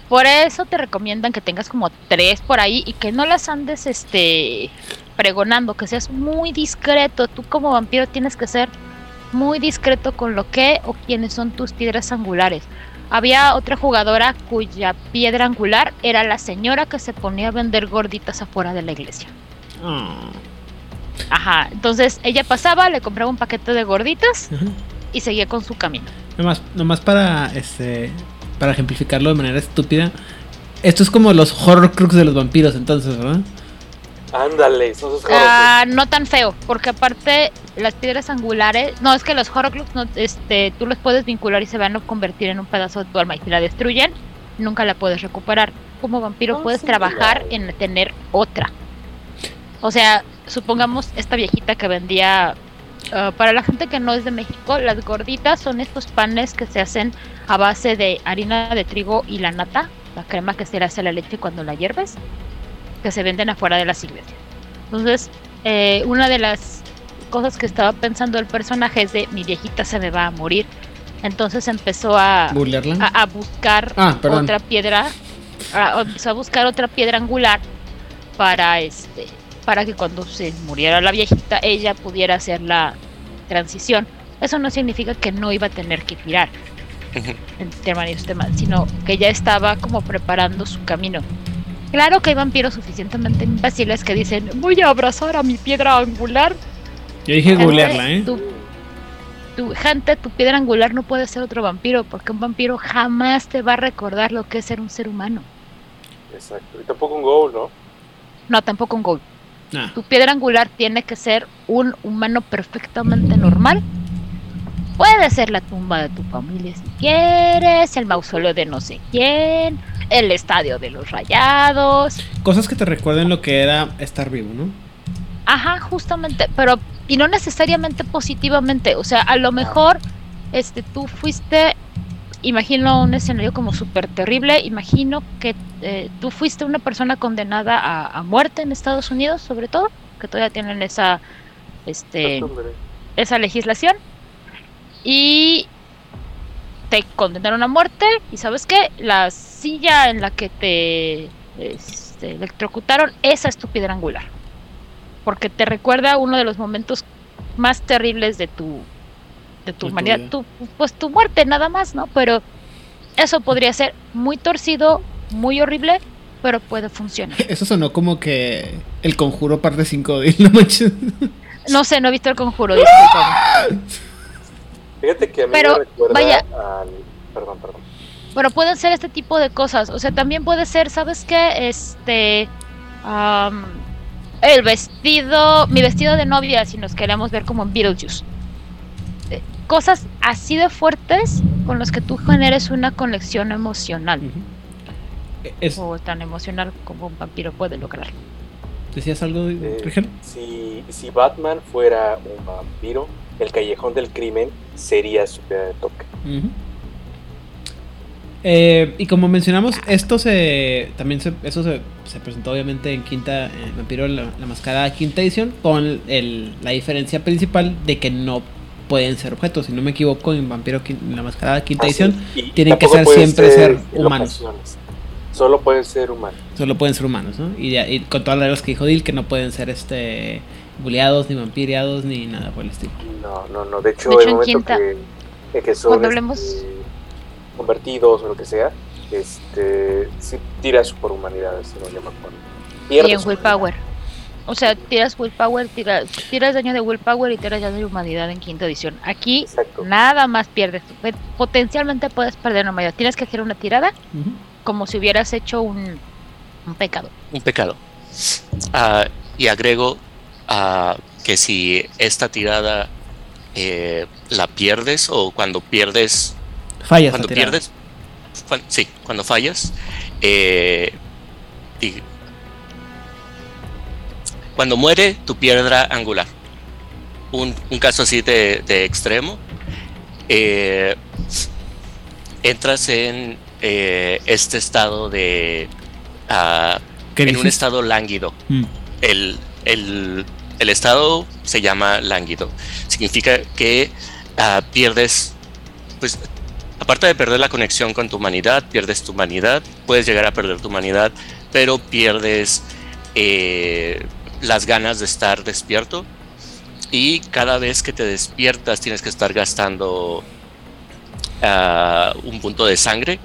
Por eso te recomiendan que tengas como tres por ahí y que no las andes este pregonando, que seas muy discreto. Tú como vampiro tienes que ser muy discreto con lo que o quiénes son tus piedras angulares. Había otra jugadora cuya piedra angular era la señora que se ponía a vender gorditas afuera de la iglesia. Ajá, entonces ella pasaba, le compraba un paquete de gorditas y seguía con su camino. Nomás, nomás para este para ejemplificarlo de manera estúpida. Esto es como los horror crux de los vampiros, entonces, ¿verdad? Ándale, son sus Ah, no tan feo, porque aparte las piedras angulares, no es que los horrocrux no, este, tú los puedes vincular y se van a convertir en un pedazo de tu alma y si la destruyen, nunca la puedes recuperar. Como vampiro Ah, puedes sí, trabajar en tener otra. O sea, supongamos esta viejita que vendía ah, para la gente que no es de México, las gorditas son estos panes que se hacen a base de harina de trigo y la nata, la crema que se le hace a la leche cuando la hierves, que se venden afuera de las iglesias. Entonces, eh, una de las cosas que estaba pensando el personaje es de mi viejita se me va a morir. Entonces empezó a, Burlarla. a, a buscar Ah, otra piedra, a, empezó a buscar otra piedra angular para este, para que cuando se muriera la viejita ella pudiera hacer la transición. Eso no significa que no iba a tener que girar en términos temas, sino que ya estaba como preparando su camino. Claro que hay vampiros suficientemente imbéciles que dicen, voy a abrazar a mi piedra angular. Yo dije googlearla, ¿eh? Tu, tu- gente, tu piedra angular no puede ser otro vampiro, porque un vampiro jamás te va a recordar lo que es ser un ser humano. Exacto. Y tampoco un goal, ¿no? No, tampoco un ghoul. Ah, Tu piedra angular tiene que ser un humano perfectamente normal. Puede ser la tumba de tu familia si quieres, el mausoleo de no sé quién, el estadio de los rayados. cosas que te recuerden lo que era estar vivo, ¿no? Ajá, justamente, pero y no necesariamente positivamente, o sea, a lo mejor este tú fuiste imagino un escenario como súper terrible, imagino que eh, tú fuiste una persona condenada a, a muerte en Estados Unidos, sobre todo, que todavía tienen esa este esa legislación y te condenaron a muerte y sabes qué la silla en la que te este, electrocutaron esa es tu piedra angular. Porque te recuerda uno de los momentos más terribles de tu de tu humanidad. tu, pues tu muerte nada más no pero eso podría ser muy torcido muy horrible pero puede funcionar. Eso sonó como que el conjuro parte 5 de no manches. no sé no he visto el conjuro discúlpame. Fíjate que a mí Pero, me recuerda vaya. al. Perdón, perdón. Pero pueden ser este tipo de cosas. O sea, también puede ser, ¿sabes qué? Este. el vestido. Mi vestido de novia, si nos queremos ver como en Beetlejuice. Eh, Cosas así de fuertes con las que tú generes una conexión emocional. Es- O tan emocional como un vampiro puede lograr. ¿Decías algo, Eh, Rigel? si, si Batman fuera un vampiro, el callejón del crimen sería su piedra de toque. Eh, y como mencionamos, esto se también se, eso se, se presentó obviamente en quinta en Vampiro la, la Mascarada quinta edición con el- la diferencia principal de que no pueden ser objetos. Si no me equivoco, en Vampiro la Mascarada quinta edición tienen que ser siempre ser humanos. locaciones. Solo pueden ser humanos. solo pueden ser humanos, ¿no? Y, y con todas las reglas que dijo Dil que no pueden ser este buleados ni vampireados ni nada por el estilo. No, no, no. De hecho, De hecho, el en momento quinta- que, son cuando hablemos- este, convertidos o lo que sea, este, sí tiras por humanidad, si no yo me acuerdo. Y en Willpower. O sea, tiras Willpower, tiras, tiras daño de Willpower y tiras daño de humanidad en quinta edición. Aquí Exacto. nada más pierdes. Pe- Potencialmente puedes perder una humanidad. Tienes que hacer una tirada como si hubieras hecho un, un pecado. un pecado. Ah, y agrego ah, que si esta tirada eh, la pierdes o cuando pierdes, Fallas. cuando pierdes, sí, cuando fallas, eh, y- cuando muere tu piedra angular, un, un caso así de, de extremo, eh, entras en eh, este estado de ah, ¿Qué en un estado lánguido. Mm. El, el- el estado se llama lánguido. Significa que ah, pierdes, pues, aparte de perder la conexión con tu humanidad, pierdes tu humanidad, puedes llegar a perder tu humanidad, pero pierdes eh, las ganas de estar despierto. Y cada vez que te despiertas tienes que estar gastando ah, un punto de sangre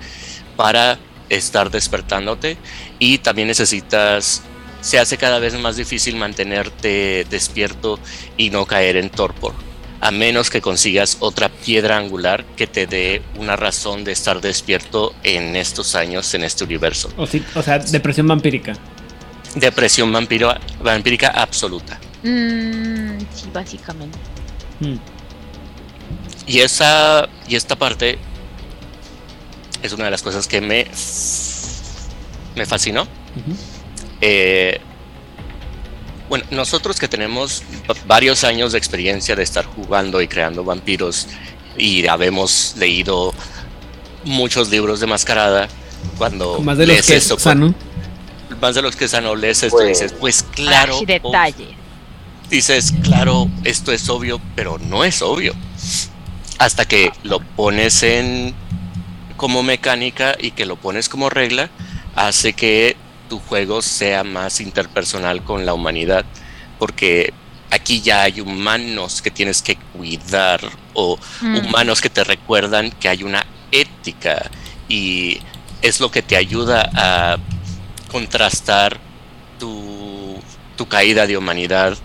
para estar despertándote y también necesitas se hace cada vez más difícil mantenerte despierto y no caer en torpor a menos que consigas otra piedra angular que te dé una razón de estar despierto en estos años en este universo O, sí, o sea, depresión vampírica. depresión vampiro, vampírica absoluta Mm, sí, básicamente. Mm. y esa y esta parte es una de las cosas que me me fascinó Ujú. Eh, bueno, nosotros que tenemos va- varios años de experiencia de estar jugando y creando vampiros y habemos leído muchos libros de mascarada, cuando Más de los lees que es esto, sano. más de los que sano lees esto, Pues- dices, pues claro, Ay, detalle. dices, claro, esto es obvio, pero no es obvio. Hasta que lo pones en como mecánica y que lo pones como regla, hace que tu juego sea más interpersonal con la humanidad. Porque aquí ya hay humanos que tienes que cuidar o Mm. humanos que te recuerdan que hay una ética y es lo que te ayuda a contrastar tu, tu caída de humanidad,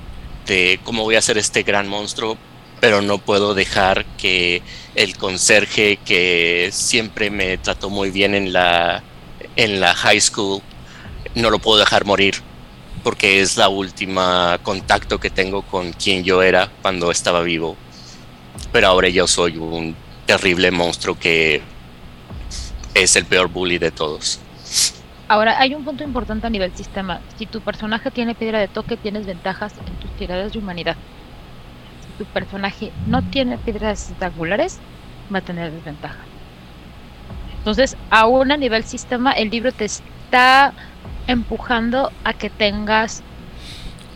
de cómo voy a hacer este gran monstruo, pero no puedo dejar que el conserje que siempre me trató muy bien en la, en la high school, no lo puedo dejar morir porque es la última contacto que tengo con quien yo era cuando estaba vivo. Pero ahora yo soy un terrible monstruo que es el peor bully de todos. Ahora, hay un punto importante a nivel sistema. Si tu personaje tiene piedra de toque, tienes ventajas en tus tiradas de humanidad. Si tu personaje no tiene piedras rectangulares, va a tener desventaja. Entonces, aún a nivel sistema, el libro te está empujando a que tengas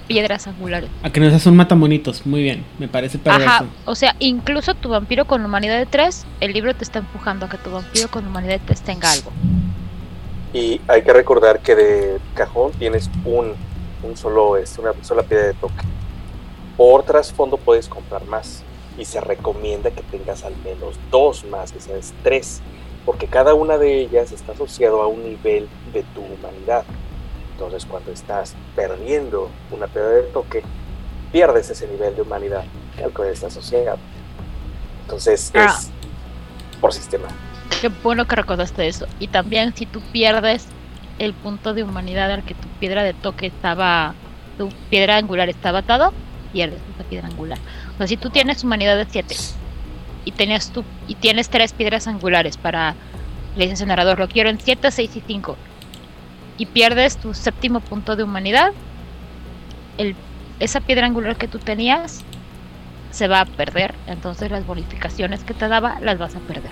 piedras angulares. A que no seas un matamonitos, muy bien, me parece perverso. Ajá, o sea, incluso tu vampiro con humanidad de 3, el libro te está empujando a que tu vampiro con humanidad de 3 tenga algo. Y hay que recordar que de cajón tienes un, un solo, es una sola piedra de toque. Por trasfondo puedes comprar más y se recomienda que tengas al menos dos más, que seas tres, porque cada una de ellas está asociado a un nivel de tu humanidad. Entonces cuando estás perdiendo una piedra de toque, pierdes ese nivel de humanidad al cual está asociado. Entonces Ah. es por sistema. Qué bueno que recordaste eso. Y también si tú pierdes el punto de humanidad al que tu piedra de toque estaba, tu piedra angular estaba atado, pierdes esa piedra angular. O sea, si tú tienes humanidad de 7 y tenías tu, y tienes tres piedras angulares para le dices al narrador, lo quiero en 7, 6 y 5 y pierdes tu séptimo punto de humanidad, el, esa piedra angular que tú tenías se va a perder, entonces las bonificaciones que te daba las vas a perder.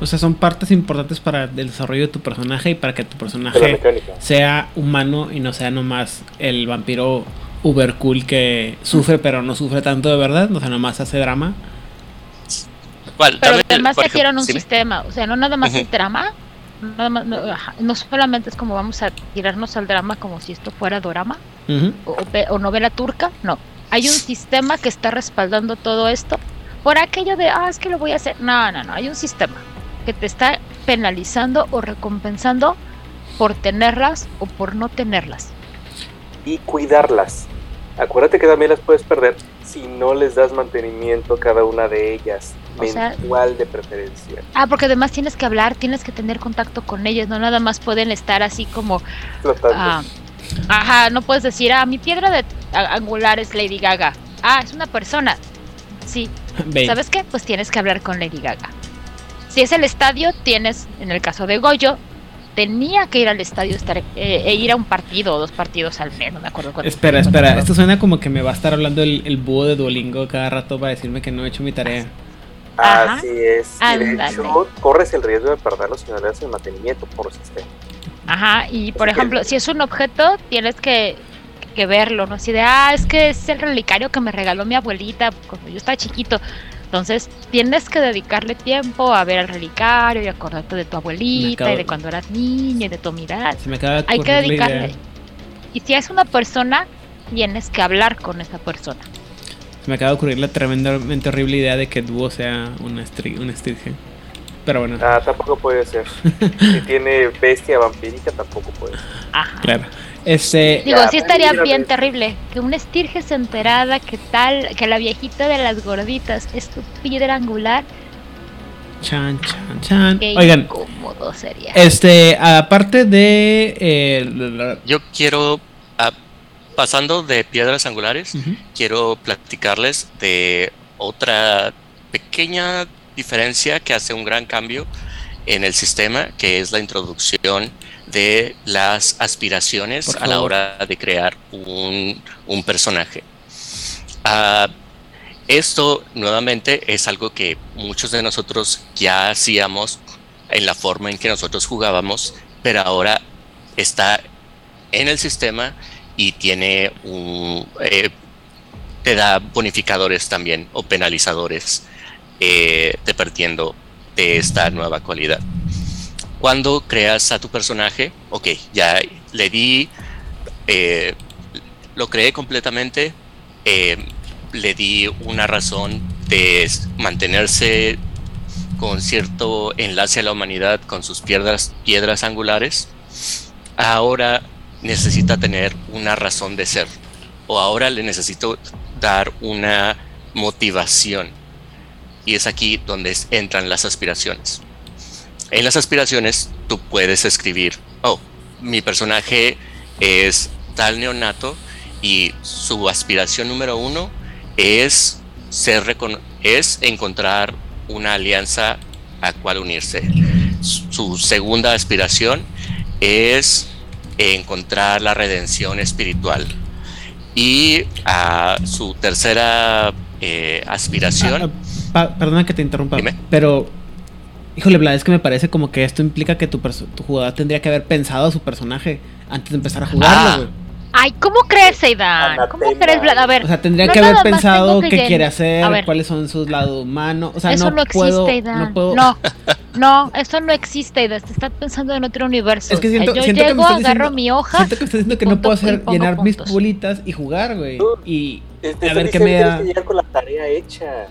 O sea, son partes importantes para el desarrollo de tu personaje y para que tu personaje sea humano y no sea nomás el vampiro uber cool que sufre pero no sufre tanto de verdad, o sea, nomás hace drama. ¿Cuál? Pero además dieron ejemplo, un sistema, o sea, no nada más Ujú. el drama, nada más, no, solamente es como vamos a tirarnos al drama como si esto fuera dorama o, o novela turca, no. Hay un sistema que está respaldando todo esto por aquello de, ah, es que lo voy a hacer. No, no, no, hay un sistema que te está penalizando o recompensando por tenerlas o por no tenerlas. y cuidarlas. Acuérdate que también las puedes perder si no les das mantenimiento a cada una de ellas, O sea- mensual de preferencia. Ah, porque además tienes que hablar, tienes que tener contacto con ellas, no nada más pueden estar así como. Ah, ajá, no puedes decir, ah, mi piedra de angular es Lady Gaga. Ah, es una persona. Sí, ¿sabes qué? Pues tienes que hablar con Lady Gaga. Si es el estadio, tienes, en el caso de Goyo, tenía que ir al estadio estar, eh, e ir a un partido o dos partidos al mes, no me acuerdo cuánto. Espera, espera, esto suena como que me va a estar hablando el, el búho de Duolingo cada rato para decirme que no he hecho mi tarea. Ajá. Así es. Y de hecho, corres el riesgo de perderlo si no le das el mantenimiento por sistema. Ajá, y por Así que- ejemplo, si es un objeto, tienes que, que verlo, ¿no? Así de, ah, es que es el relicario que me regaló mi abuelita cuando yo estaba chiquito. Entonces, tienes que dedicarle tiempo a ver el relicario y acordarte de tu abuelita acabo- y de cuando eras niña y de tu mirada. Se me acaba de Hay que dedicarle. idea. Y si es una persona, tienes que hablar con esa persona. Se me acaba de ocurrir la tremendamente horrible idea de que Duo sea una, estirge. Pero bueno, Ah, tampoco puede ser. si tiene bestia vampírica, tampoco puede ser. Ajá. claro. Este, Digo, Ya, sí estaría bien terrible que una estirge se enterada que tal, que la viejita de las gorditas es tu piedra angular. chan, chan, chan. Qué Oigan, sería. este, aparte de... eh, la- la- Yo quiero, pasando de piedras angulares, quiero platicarles de otra pequeña diferencia que hace un gran cambio en el sistema, que es la introducción de las aspiraciones a la hora de crear un, un personaje. Ah, esto nuevamente es algo que muchos de nosotros ya hacíamos en la forma en que nosotros jugábamos, pero ahora está en el sistema y tiene un, eh, te da bonificadores también o penalizadores eh, dependiendo de esta nueva cualidad. Cuando creas a tu personaje, ok, ya le di, eh, lo creé completamente, eh, le di una razón de mantenerse con cierto enlace a la humanidad con sus piedras, piedras angulares. ahora necesita tener una razón de ser o ahora le necesito dar una motivación. Y es aquí donde entran las aspiraciones. En las aspiraciones tú puedes escribir, oh, mi personaje es tal neonato y su aspiración número uno es, ser es encontrar una alianza a cual unirse. Su segunda aspiración es encontrar la redención espiritual. Y a su tercera eh, aspiración. Ah, perdona que te interrumpa, pero híjole, Vlad, es que me parece como que esto implica que tu, tu jugador tendría que haber pensado a su personaje antes de empezar a jugarlo, ah. Ay, ¿cómo crees, Aidan? ¿Cómo crees, Vlad? A ver. O sea, tendría que haber pensado qué quiere hacer, cuáles son sus lados humanos. O sea, eso no, existe, Aidan. No, no, eso no existe, Aidan. Te estás pensando en otro universo. Es que siento, Yo siento llego, que me agarro mi hoja. Siento que estás diciendo que no puedo hacer llenar mis bolitas y jugar, güey. Y a ver qué me da. que llegar con la tarea hecha.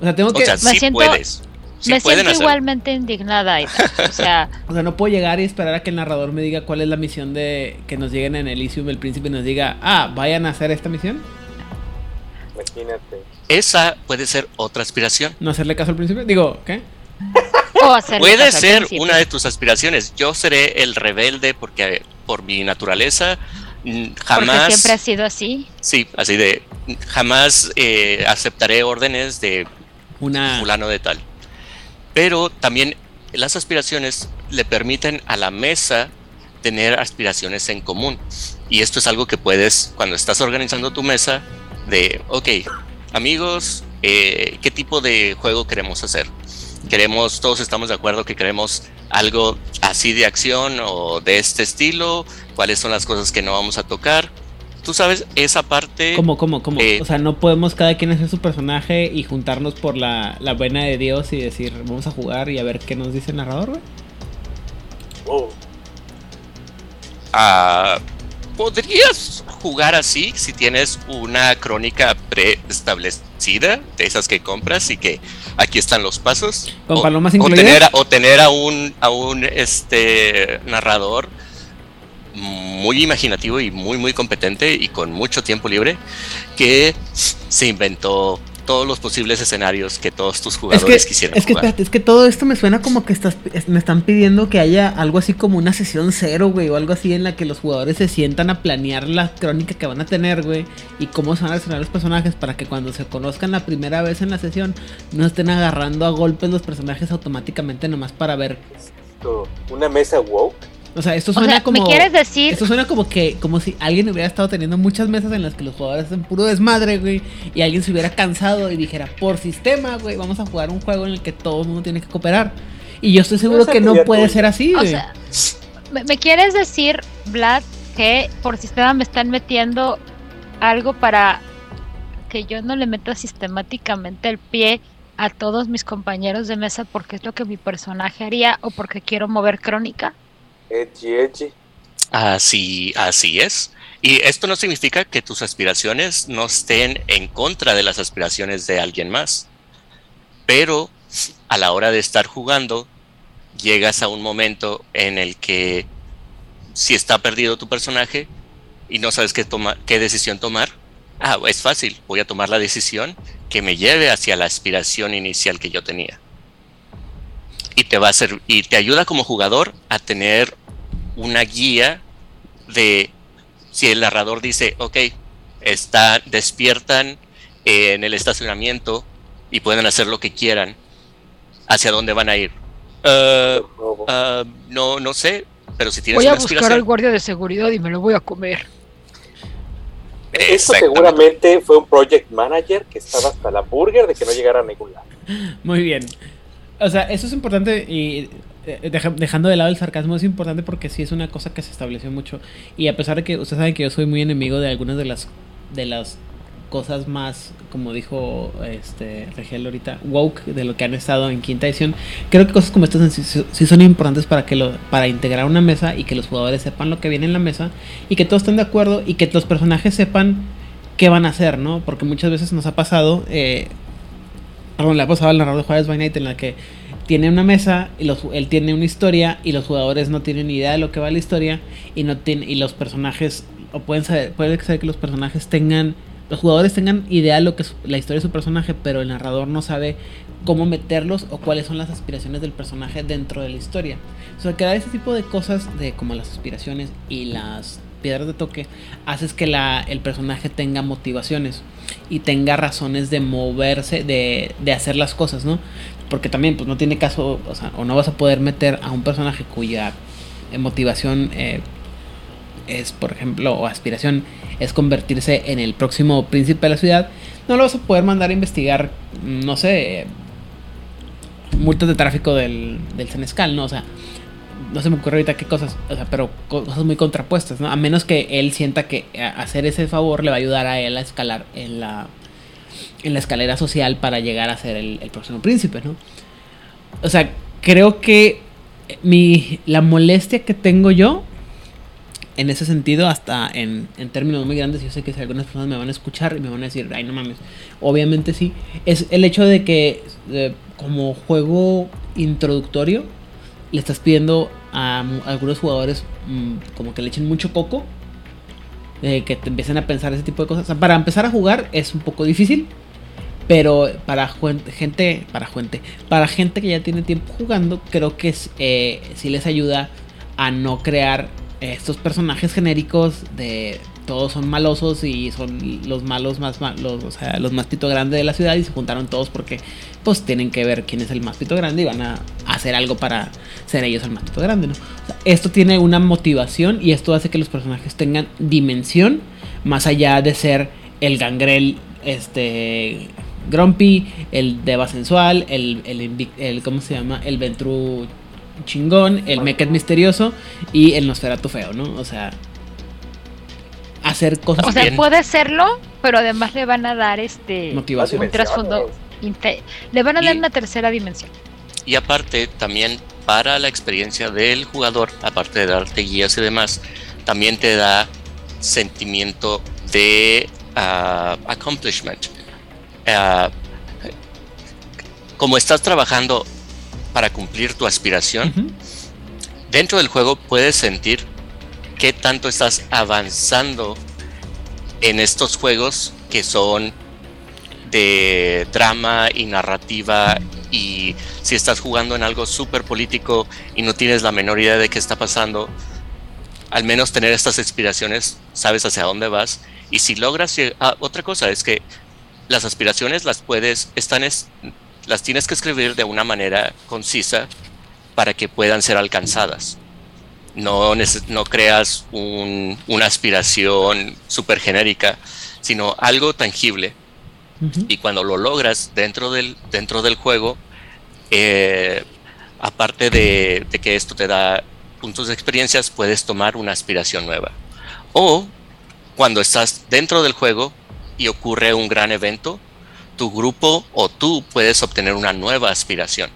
O sea, tengo que. O sea, sí puedes me siento igualmente indignada. O sea, o sea, no puedo llegar y esperar a que el narrador me diga cuál es la misión de que nos lleguen en Elysium, el príncipe nos diga, ah, vayan a hacer esta misión. Imagínate. Esa puede ser otra aspiración. ¿No hacerle caso al príncipe? Digo, ¿qué? puede ser una de tus aspiraciones. Yo seré el rebelde porque por mi naturaleza jamás. Porque siempre ha sido así. Sí, así de jamás eh, aceptaré órdenes de una fulano de tal pero también las aspiraciones le permiten a la mesa tener aspiraciones en común. Y esto es algo que puedes, cuando estás organizando tu mesa, de, ok, amigos, eh, ¿qué tipo de juego queremos hacer? Queremos, todos estamos de acuerdo que queremos algo así de acción o de este estilo, cuáles son las cosas que no vamos a tocar tú sabes, esa parte... ¿Cómo, cómo, cómo? o sea, no podemos cada quien hacer su personaje y juntarnos por la, la buena de Dios y decir, vamos a jugar y a ver qué nos dice el narrador, güey. Oh. Ah, podrías jugar así si tienes una crónica preestablecida de esas que compras y que aquí están los pasos. Con o, palomas o tener, o tener a un, a un este, narrador muy imaginativo y muy muy competente y con mucho tiempo libre que se inventó todos los posibles escenarios que todos tus jugadores quisieran es que, es que todo esto me suena como que estás, me están pidiendo que haya algo así como una sesión cero, güey, o algo así en la que los jugadores se sientan a planear la crónica que van a tener, güey, y cómo se van a relacionar los personajes para que cuando se conozcan la primera vez en la sesión no estén agarrando a golpes los personajes automáticamente nomás para ver. ¿Una mesa woke? O sea, esto suena como. ¿Me quieres decir? Esto suena como que. Como si alguien hubiera estado teniendo muchas mesas en las que los jugadores hacen puro desmadre, güey. Y alguien se hubiera cansado y dijera, por sistema, güey, vamos a jugar un juego en el que todo el mundo tiene que cooperar. Y yo estoy seguro que no puede ser así, güey. O sea, ¿me quieres decir, Vlad, que por sistema me están metiendo algo para que yo no le meta sistemáticamente el pie a todos mis compañeros de mesa porque es lo que mi personaje haría o porque quiero mover crónica? Así, así es. Y esto no significa que tus aspiraciones no estén en contra de las aspiraciones de alguien más. Pero a la hora de estar jugando, llegas a un momento en el que si está perdido tu personaje y no sabes qué, toma, qué decisión tomar, ah, es fácil, voy a tomar la decisión que me lleve hacia la aspiración inicial que yo tenía. Y te va a ser, y te ayuda como jugador a tener una guía de si el narrador dice, ok, está, despiertan en el estacionamiento y pueden hacer lo que quieran, ¿hacia dónde van a ir? Uh, uh, no, no sé, pero si tienes voy a buscar al guardia de seguridad y me lo voy a comer. Eso seguramente fue un project manager que estaba hasta la burger de que no llegara a ningún lado. Muy bien. O sea, eso es importante y eh, dejando de lado el sarcasmo es importante porque sí es una cosa que se estableció mucho. Y a pesar de que ustedes saben que yo soy muy enemigo de algunas de las de las cosas más como dijo este Regel ahorita woke de lo que han estado en quinta edición creo que cosas como estas sí, son importantes para que lo para integrar una mesa y que los jugadores sepan lo que viene en la mesa y que todos estén de acuerdo y que los personajes sepan qué van a hacer no porque muchas veces nos ha pasado eh, le ha pasado al narrador de Juárez by Night en la que tiene una mesa y los, él tiene una historia y los jugadores no tienen ni idea de lo que va la historia y no tiene, y los personajes o pueden saber, puede ser que los personajes tengan los jugadores tengan idea de lo que es la historia de su personaje, pero el narrador no sabe cómo meterlos o cuáles son las aspiraciones del personaje dentro de la historia. O sea, que ese tipo de cosas, de como las aspiraciones y las piedras de toque, haces que la, el personaje tenga motivaciones y tenga razones de moverse, de, de hacer las cosas, ¿no? Porque también, pues no tiene caso, o sea, o no vas a poder meter a un personaje cuya motivación eh, es, por ejemplo, o aspiración es convertirse en el próximo príncipe de la ciudad, no lo vas a poder mandar a investigar, no sé, multas de tráfico del, del Senescal, ¿no? O sea, no se me ocurre ahorita qué cosas, o sea, pero cosas muy contrapuestas, ¿no? A menos que él sienta que hacer ese favor le va a ayudar a él a escalar en la, en la escalera social para llegar a ser el, próximo príncipe, ¿no? O sea, creo que mi, la molestia que tengo yo en ese sentido, hasta en, en, términos muy grandes, yo sé que si algunas personas me van a escuchar y me van a decir, ay, no mames, obviamente sí, es el hecho de que como juego introductorio le estás pidiendo a, algunos jugadores mmm, como que le echen mucho coco, que te empiecen a pensar ese tipo de cosas. O sea, para empezar a jugar es un poco difícil, pero para gente, para gente, para gente que ya tiene tiempo jugando, creo que eh, sí les ayuda a no crear estos personajes genéricos de todos son malosos y son los malos más malos, o sea, los más pito grande de la ciudad y se juntaron todos porque pues tienen que ver quién es el más pito grande y van a hacer algo para ser ellos el más pito grande, ¿no? O sea, esto tiene una motivación y esto hace que los personajes tengan dimensión más allá de ser el gangrel este grumpy, el deva sensual, el, el, el, ¿cómo se llama? El ventru chingón, el Meket misterioso y el Nosferatu feo, ¿no? O sea, hacer cosas. O sea, bien. puede serlo, pero además le van a dar este motivación, un trasfondo, le van a dar y, una tercera dimensión. Y aparte, también para la experiencia del jugador, aparte de darte guías y demás, también te da sentimiento de uh, accomplishment. Uh, como estás trabajando para cumplir tu aspiración, uh -huh. dentro del juego puedes sentir qué tanto estás avanzando en estos juegos que son de drama y narrativa y si estás jugando en algo súper político y no tienes la menor idea de qué está pasando, al menos tener estas inspiraciones, sabes hacia dónde vas y si logras ah, otra cosa es que las aspiraciones las puedes están es, las tienes que escribir de una manera concisa para que puedan ser alcanzadas. No, no creas un, una aspiración súper genérica, sino algo tangible. Uh -huh. Y cuando lo logras dentro del, dentro del juego, eh, aparte de, de, que esto te da puntos de experiencias, puedes tomar una aspiración nueva. O cuando estás dentro del juego y ocurre un gran evento, tu grupo o tú puedes obtener una nueva aspiración.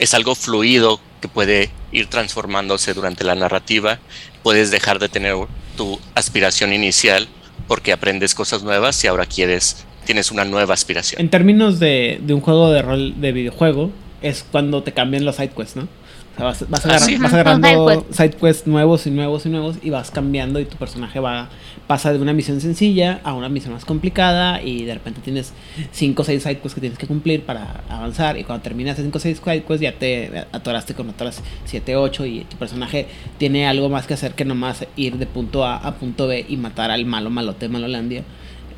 Es algo fluido que puede ir transformándose durante la narrativa. Puedes dejar de tener tu aspiración inicial porque aprendes cosas nuevas y ahora quieres, tienes una nueva aspiración. En términos de, de un juego de rol de videojuego, es cuando te cambian los sidequests, ¿no? O sea, vas, vas, vas agarrando sidequests nuevos y nuevos y nuevos y vas cambiando y tu personaje va pasa de una misión sencilla a una misión más complicada y de repente tienes 5 o 6 sidequests que tienes que cumplir para avanzar y cuando terminas 5 o 6 sidequests ya te atoraste con otras 7 8 y tu personaje tiene algo más que hacer que nomás ir de punto A a punto B y matar al malo malote de Malolandia,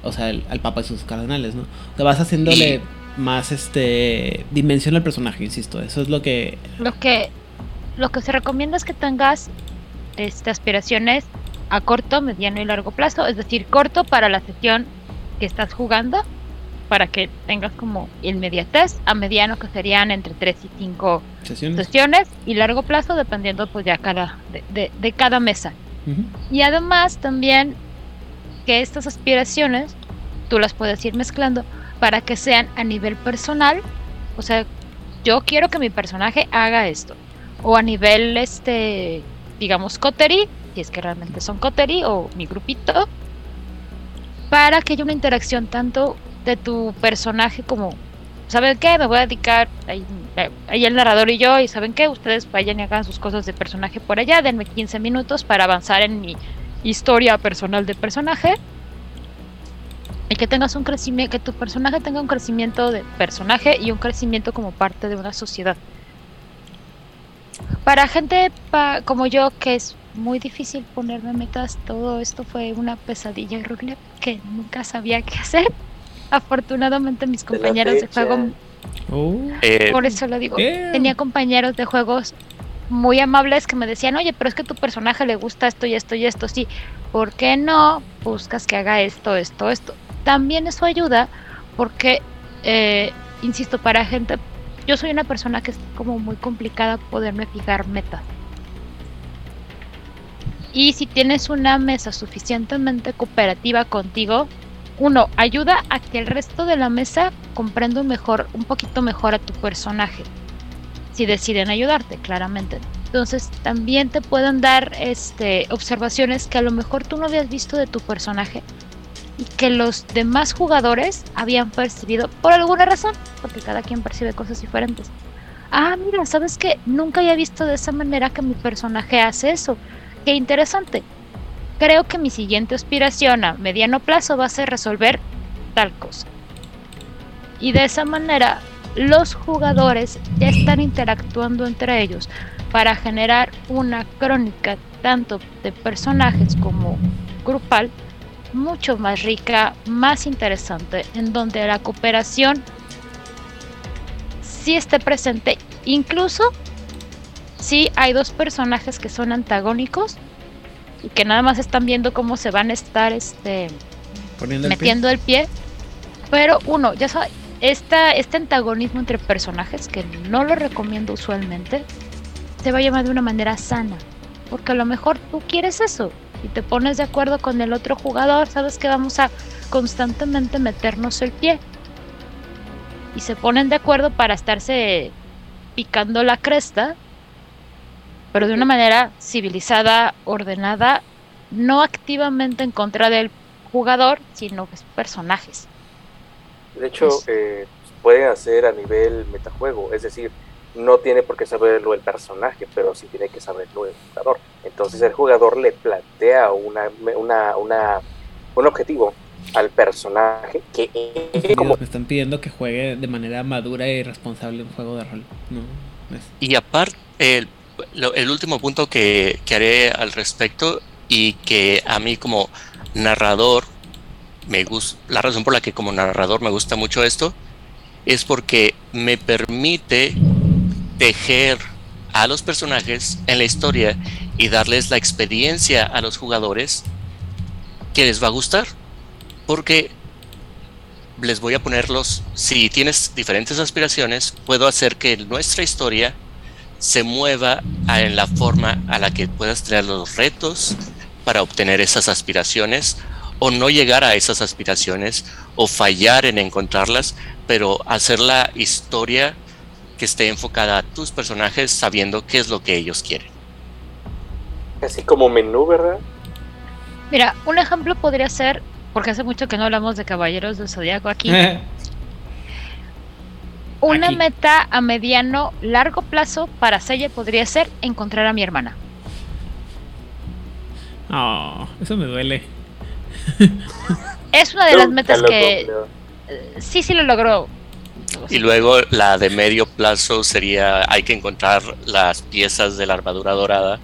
o sea, el, al papa y sus cardenales, ¿no? Te vas haciéndole más este dimensión al personaje, insisto, eso es lo que lo que lo que se recomienda es que tengas este, aspiraciones a corto, mediano y largo plazo, es decir, corto para la sesión que estás jugando, para que tengas como inmediatez, a mediano que serían entre 3 y 5 sesiones. sesiones, y largo plazo dependiendo pues ya cada, de, de, de cada mesa. Uh -huh. Y además también que estas aspiraciones tú las puedes ir mezclando para que sean a nivel personal, o sea, yo quiero que mi personaje haga esto, o a nivel este digamos coterie si es que realmente son coterie o mi grupito para que haya una interacción tanto de tu personaje como ¿sabes qué? me voy a dedicar eh, ahí el narrador y yo, y ¿saben qué? Ustedes vayan y hagan sus cosas de personaje por allá, denme 15 minutos para avanzar en mi historia personal de personaje. Y que tengas un crecimiento, que tu personaje tenga un crecimiento de personaje y un crecimiento como parte de una sociedad. Para gente pa- como yo, que es muy difícil ponerme metas, todo esto fue una pesadilla horrible que nunca sabía qué hacer. Afortunadamente mis compañeros de juego Eh, por eso lo digo. Damn. Tenía compañeros de juegos muy amables que me decían, oye, pero es que a tu personaje le gusta esto y esto y esto. Sí, ¿por qué no buscas que haga esto, esto, esto? También eso ayuda porque, eh, insisto, para gente, yo soy una persona que es como muy complicada poderme fijar metas. Y si tienes una mesa suficientemente cooperativa contigo, uno, ayuda a que el resto de la mesa comprenda mejor, un poquito mejor a tu personaje. Si deciden ayudarte, claramente. Entonces también te pueden dar este, observaciones que a lo mejor tú no habías visto de tu personaje y que los demás jugadores habían percibido por alguna razón, porque cada quien percibe cosas diferentes. Ah, mira, ¿sabes qué? Nunca había visto de esa manera que mi personaje hace eso. Qué interesante. Creo que mi siguiente aspiración a mediano plazo va a ser resolver tal cosa. Y de esa manera los jugadores ya están interactuando entre ellos para generar una crónica tanto de personajes como grupal mucho más rica, más interesante, en donde la cooperación sí esté presente, incluso si hay dos personajes que son antagónicos y que nada más están viendo cómo se van a estar este poniendo el pie. metiendo el pie. Pero uno, ya sabes, esta, este antagonismo entre personajes, que no lo recomiendo usualmente, se va a llamar de una manera sana. Porque a lo mejor tú quieres eso y te pones de acuerdo con el otro jugador, sabes que vamos a constantemente meternos el pie. Y se ponen de acuerdo para estarse picando la cresta, pero de una manera civilizada, ordenada, no activamente en contra del jugador, sino pues, personajes. De hecho, Pues- eh, pueden hacer a nivel metajuego, es decir, no tiene por qué saberlo el personaje, pero sí tiene que saberlo el jugador. Entonces el jugador le plantea una, una, una, un objetivo al personaje que como Me están pidiendo que juegue de manera madura y responsable un juego de rol. No, es- Y aparte, el, lo- el último punto que, que haré al respecto y que a mí como narrador me gusta, la razón por la que como narrador me gusta mucho esto es porque me permite tejer a los personajes en la historia y darles la experiencia a los jugadores que les va a gustar. Porque les voy a ponerlos, si tienes diferentes aspiraciones, puedo hacer que nuestra historia se mueva en la forma a la que puedas tener los retos para obtener esas aspiraciones o no llegar a esas aspiraciones o fallar en encontrarlas, pero hacer la historia que esté enfocada a tus personajes sabiendo qué es lo que ellos quieren. así como menú, ¿verdad? Mira, un ejemplo podría ser, porque hace mucho que no hablamos de Caballeros del Zodiaco aquí, una Aquí. meta a mediano, largo plazo para Sella podría ser encontrar a mi hermana. Oh, eso me duele. Es una de las metas que eh, sí, sí lo logró. Y luego la de medio plazo sería hay que encontrar las piezas de la armadura dorada.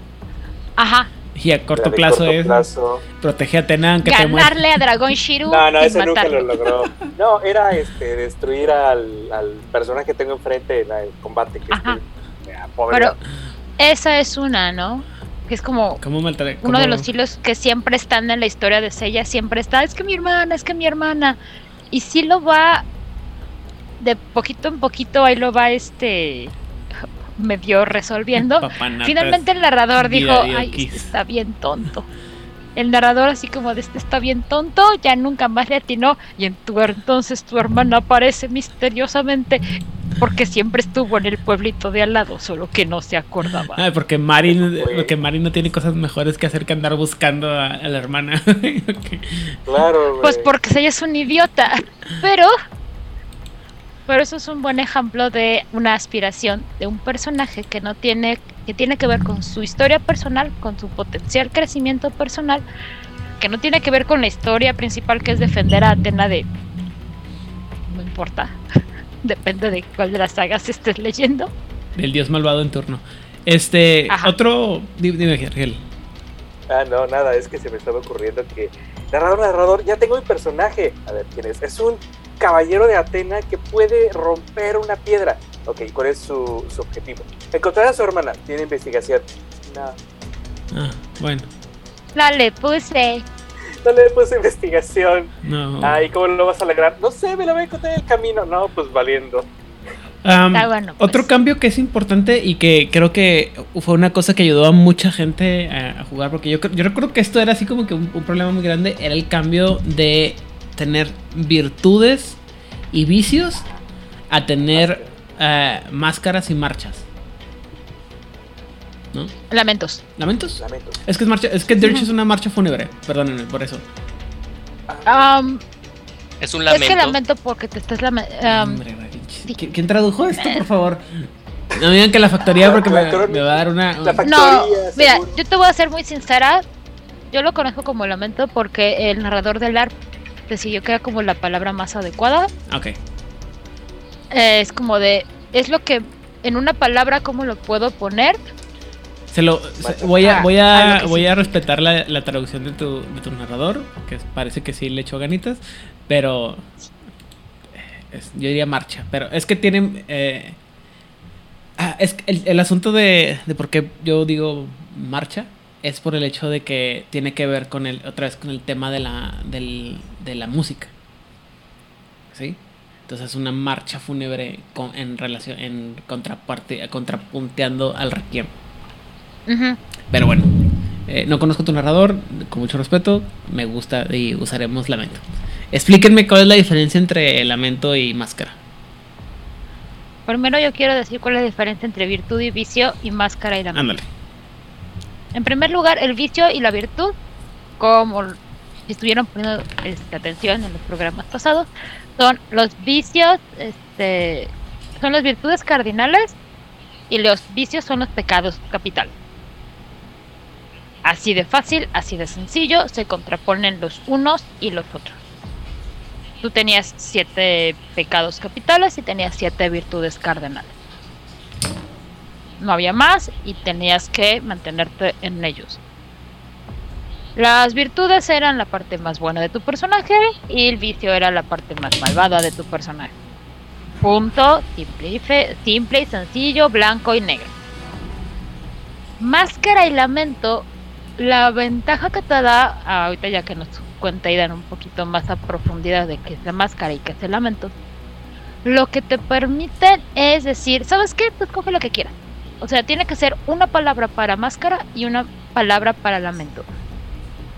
Ajá, Y a corto plazo corto es plazo. protege a Atena aunque te mueras. ganarle a Dragón Shiru No, no, y ese nunca lo logró. No, era este destruir al, al personaje que tengo enfrente en el combate. Que Ajá. estoy- Ah, pobre. Pero esa es una, ¿no? Que es como uno de los hilos que siempre están en la historia de Sella, siempre está, es que mi hermana, es que mi hermana. Y sí lo va de poquito en poquito, ahí lo va este medio resolviendo. Papanatas. Finalmente el narrador dijo, ay, Kiss". este está bien tonto. El narrador así como de este está bien tonto, ya nunca más le atinó y en tu, entonces tu hermana aparece misteriosamente porque siempre estuvo en el pueblito de al lado, solo que no se acordaba. Ah, porque Mari, Güey. porque Mari no tiene cosas mejores que hacer que andar buscando a, a la hermana. Claro. Pues porque ella es un idiota. Pero Pero eso es un buen ejemplo de una aspiración de un personaje que no tiene, que tiene que ver con su historia personal, con su potencial crecimiento personal, que no tiene que ver con la historia principal que es defender a Atena de no importa. Depende de cuál de las sagas estés leyendo. Del dios malvado en turno. Este, Ajá. otro. di- Dime, Gergel. Ah, no, nada, es que se me estaba ocurriendo que. Narrador, narrador, ya tengo mi personaje. A ver, ¿quién es? Es un caballero de Atena que puede romper una piedra. Ok, ¿cuál es su, su objetivo? Encontrar a su hermana. Tiene investigación. No, Ah, bueno. La le puse. no le puse investigación. No. Ay, ¿cómo lo vas a lograr? No sé, me la voy a encontrar en el camino. No, pues valiendo. Am, Está bueno, pues. Otro cambio que es importante y que creo que fue una cosa que ayudó a mucha gente a, a jugar, porque yo, yo recuerdo que esto era así como que un, un problema muy grande, era el cambio de tener virtudes y vicios a tener eh, máscaras y marchas. ¿No? Lamentos. ¿Lamentos? Lamento. Es que es marcha, es que Dirge es una marcha fúnebre, perdónenme por eso. Es un es lamento. que lamento porque te estás lamentando. ¿Qui- ¿Quién tradujo esto, por favor? No me digan que la factoría porque me, me va a dar una... La no, mira, yo te voy a ser muy sincera. Yo lo conozco como lamento porque el narrador del ARP decidió que era como la palabra más adecuada. Ok. Eh, es como de. Es lo que. En una palabra, ¿cómo lo puedo poner? Se lo, se- voy a, Ah, voy a, voy sí. a respetar la, la traducción de tu, de tu narrador, que parece que sí le echó ganitas, pero eh, es- yo diría marcha, pero es que tienen... eh, ah, es el, el asunto de, de por qué yo digo marcha es por el hecho de que tiene que ver con el, otra vez con el tema de la, del- de la música. ¿Sí? Entonces es una marcha fúnebre con- en relación, en contraparte, contrapunteando al requiem. Pero bueno, eh, no conozco tu narrador, con mucho respeto, me gusta y usaremos lamento. Explíquenme cuál es la diferencia entre lamento y máscara. Primero, yo quiero decir cuál es la diferencia entre virtud y vicio y máscara y lamento. Ándale. En primer lugar, el vicio y la virtud, como estuvieron poniendo este, atención en los programas pasados, son los vicios, este, son las virtudes cardinales y los vicios son los pecados capitales. Así de fácil, así de sencillo, se contraponen los unos y los otros. Tú tenías siete pecados capitales y tenías siete virtudes cardenales. No había más y tenías que mantenerte en ellos. Las virtudes eran la parte más buena de tu personaje y el vicio era la parte más malvada de tu personaje. Punto, simple y, y sencillo, blanco y negro. Máscara y lamento, la ventaja que te da, ahorita ya que nos cuenta Idan un poquito más a profundidad de qué es la máscara y qué es el lamento, lo que te permiten es decir, ¿sabes qué? Tú escoge lo que quieras. O sea, tiene que ser una palabra para máscara y una palabra para lamento.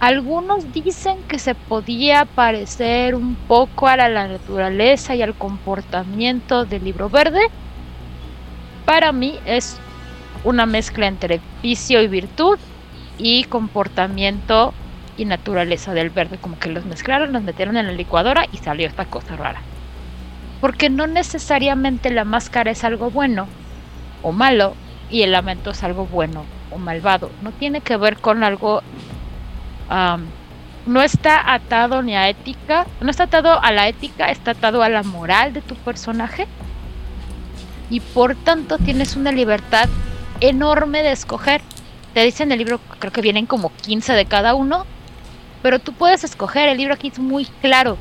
Algunos dicen que se podía parecer un poco a la, naturaleza y al comportamiento del libro verde. Para mí es una mezcla entre vicio y virtud y comportamiento y naturaleza del verde. Como que los mezclaron, los metieron en la licuadora y salió esta cosa rara. Porque no necesariamente la máscara es algo bueno o malo y el lamento es algo bueno o malvado. No tiene que ver con algo am, no está atado ni a ética, no está atado a la ética, está atado a la moral de tu personaje. Y por tanto tienes una libertad enorme de escoger. Te dicen en el libro, creo que vienen como 15 de cada uno, pero tú puedes escoger, el libro aquí es muy claro.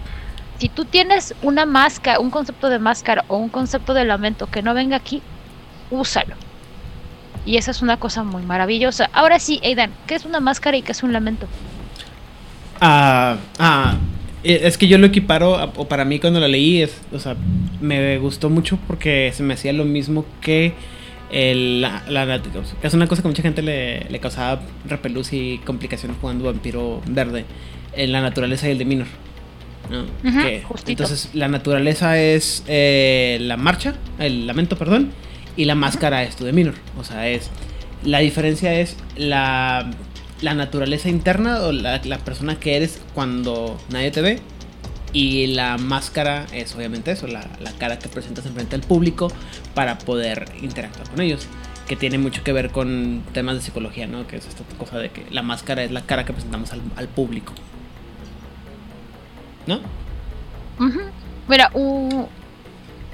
Si tú tienes una máscara, un concepto de máscara o un concepto de lamento que no venga aquí, úsalo. Y esa es una cosa muy maravillosa. Ahora sí, Aidan, ¿qué es una máscara y qué es un lamento? Ah, ah, eh, es que yo lo equiparo, a- o para mí cuando lo leí, es, o sea, me gustó mucho porque se me hacía lo mismo que el, la, la es una cosa que mucha gente le, le causaba repelús y complicaciones jugando vampiro verde en la naturaleza y el de Minor. entonces la naturaleza es eh, la marcha, el lamento, perdón, y la máscara es tu de Minor. O sea, es la diferencia es la, la naturaleza interna o la, persona que eres cuando nadie te ve Y la máscara es obviamente eso, la, la cara que presentas enfrente al público para poder interactuar con ellos. Que tiene mucho que ver con temas de psicología, ¿no? Que es esta cosa de que la máscara es la cara que presentamos al, al público. ¿No? Mira, u-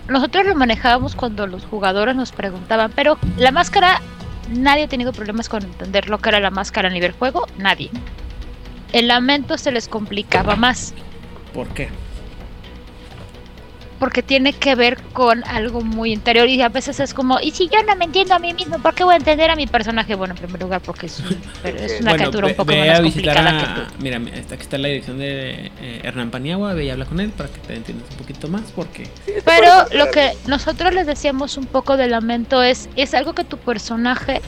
nosotros lo manejábamos cuando los jugadores nos preguntaban, pero la máscara, nadie ha tenido problemas con entender lo que era la máscara a nivel juego, nadie. El lamento se les complicaba más, ¿Por qué? Porque tiene que ver con algo muy interior y a veces es como, y si yo no me entiendo a mí mismo, ¿por qué voy a entender a mi personaje? Bueno, en primer lugar, porque es, un- pero es una Bueno, criatura ve- un poco ve a visitar complicada a- que tú. Mira, aquí está la dirección de eh, Hernán Paniagua, ve y habla con él para que te entiendas un poquito más, porque... Pero lo que nosotros les decíamos un poco de lamento es, es algo que tu personaje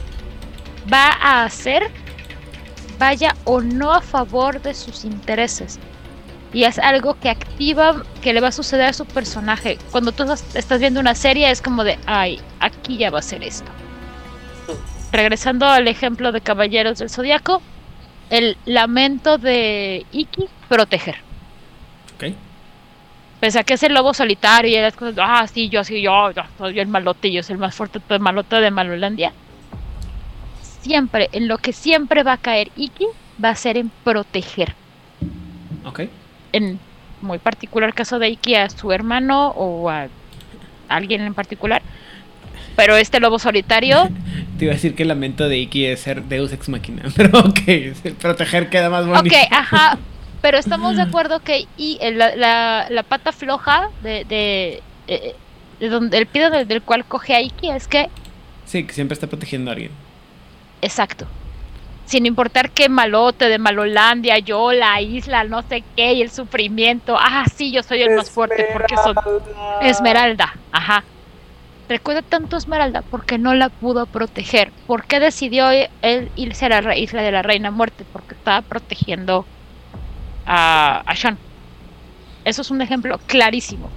va a hacer, vaya o no a favor de sus intereses. Y es algo que activa, que le va a suceder a su personaje. Cuando tú estás- viendo una serie es como de, ay, aquí ya va a ser esto. Regresando al ejemplo de Caballeros del Zodiaco, el lamento de Iki, proteger. Ok. Pese a que es el lobo solitario y las cosas, ah, sí, yo sí, yo, yo soy el malote, yo soy el más fuerte de malote de Malolandia. Siempre, en lo que siempre va a caer Iki, va a ser en proteger. Ok. En muy particular caso de Iki a su hermano o a alguien en particular. Pero este lobo solitario, Te iba a decir que el lamento de Iki es ser Deus Ex Machina, pero ok, proteger queda más bonito. ok, ajá, pero estamos de acuerdo que y la, la- la pata floja de, de, eh, de donde el pie del, del cual coge a Iki es que Sí, que siempre está protegiendo a alguien. Exacto. Sin importar qué malote de Malolandia, yo, la isla, no sé qué, y el sufrimiento. Ah, sí, yo soy el más fuerte porque soy Esmeralda. Ajá. Recuerda tanto a Esmeralda porque no la pudo proteger. ¿Por qué decidió él irse a la isla de la Reina Muerte? Porque estaba protegiendo a, a Sean. Eso es un ejemplo clarísimo.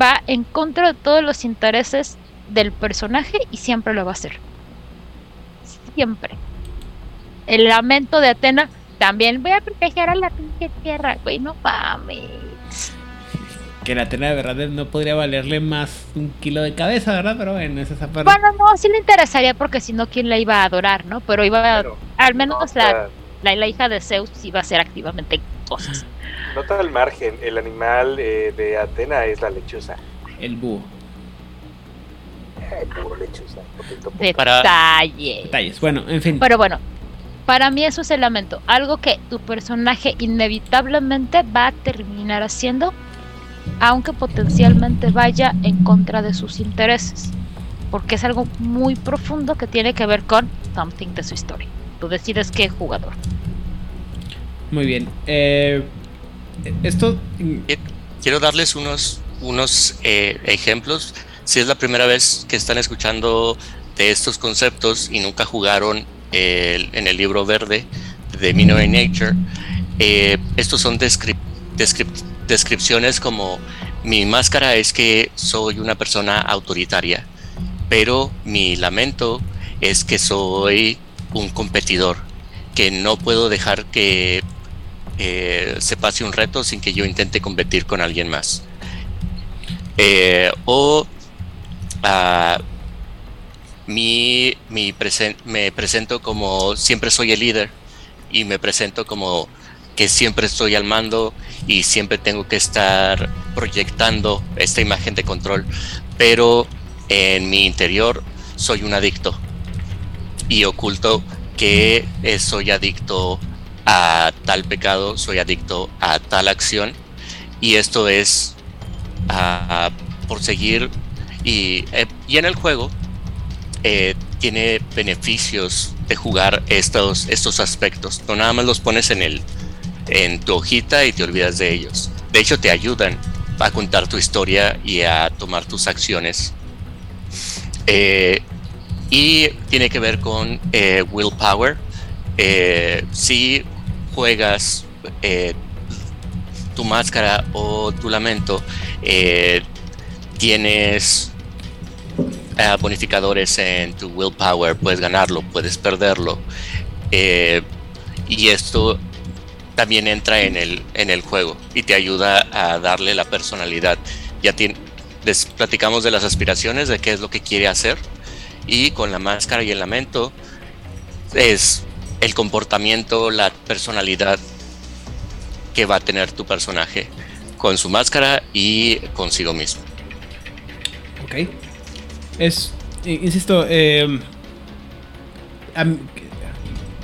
Va en contra de todos los intereses del personaje y siempre lo va a hacer. Siempre. El lamento de Atena también voy a proteger a la pinche tierra, güey, no mames. Que la tela de verdad no podría valerle más un kilo de cabeza, ¿verdad? Pero bueno, esa es esa parte. Bueno, no, sí le interesaría porque si no, ¿quién la iba a adorar, no? Pero iba a, Pero, al menos no, la, la, la hija de Zeus iba a hacer activamente cosas. Nota al margen, el animal eh, de Atena es la lechuza. El búho. Ay, puro lechuza. poquito, poco. Detalle. Detalles. Bueno, en fin. Pero bueno, para mí eso es el lamento. Algo que tu personaje inevitablemente va a terminar haciendo, aunque potencialmente vaya en contra de sus intereses. Porque es algo muy profundo que tiene que ver con something de su historia. Tú decides qué jugador. Muy bien. Eh, esto. Quiero darles unos, unos eh, ejemplos. Si es la primera vez que están escuchando de estos conceptos y nunca jugaron en el libro verde de Minor in Nature, eh, estos son descrip- descrip- descripciones como mi máscara es que soy una persona autoritaria, pero mi lamento es que soy un competidor, que no puedo dejar que eh, se pase un reto sin que yo intente competir con alguien más. Eh, o ah, mi, mi me presento como siempre soy el líder y me presento como que siempre estoy al mando y siempre tengo que estar proyectando esta imagen de control, pero en mi interior soy un adicto y oculto que soy adicto a tal pecado, soy adicto a tal acción y esto es ah, por seguir y, eh, y en el juego eh, tiene beneficios de jugar estos, estos aspectos. No nada más los pones en, el, en tu hojita y te olvidas de ellos. De hecho, te ayudan a contar tu historia y a tomar tus acciones. Eh, y tiene que ver con eh, willpower. Si juegas tu máscara o tu lamento, tienes eh, bonificadores en tu willpower, puedes ganarlo, puedes perderlo. Eh, y esto también entra en el, en el juego y te ayuda a darle la personalidad. Ya tiene, les platicamos de las aspiraciones, de qué es lo que quiere hacer y con la máscara y el lamento es el comportamiento, la personalidad que va a tener tu personaje con su máscara y consigo mismo. Ok. Es, insisto, eh,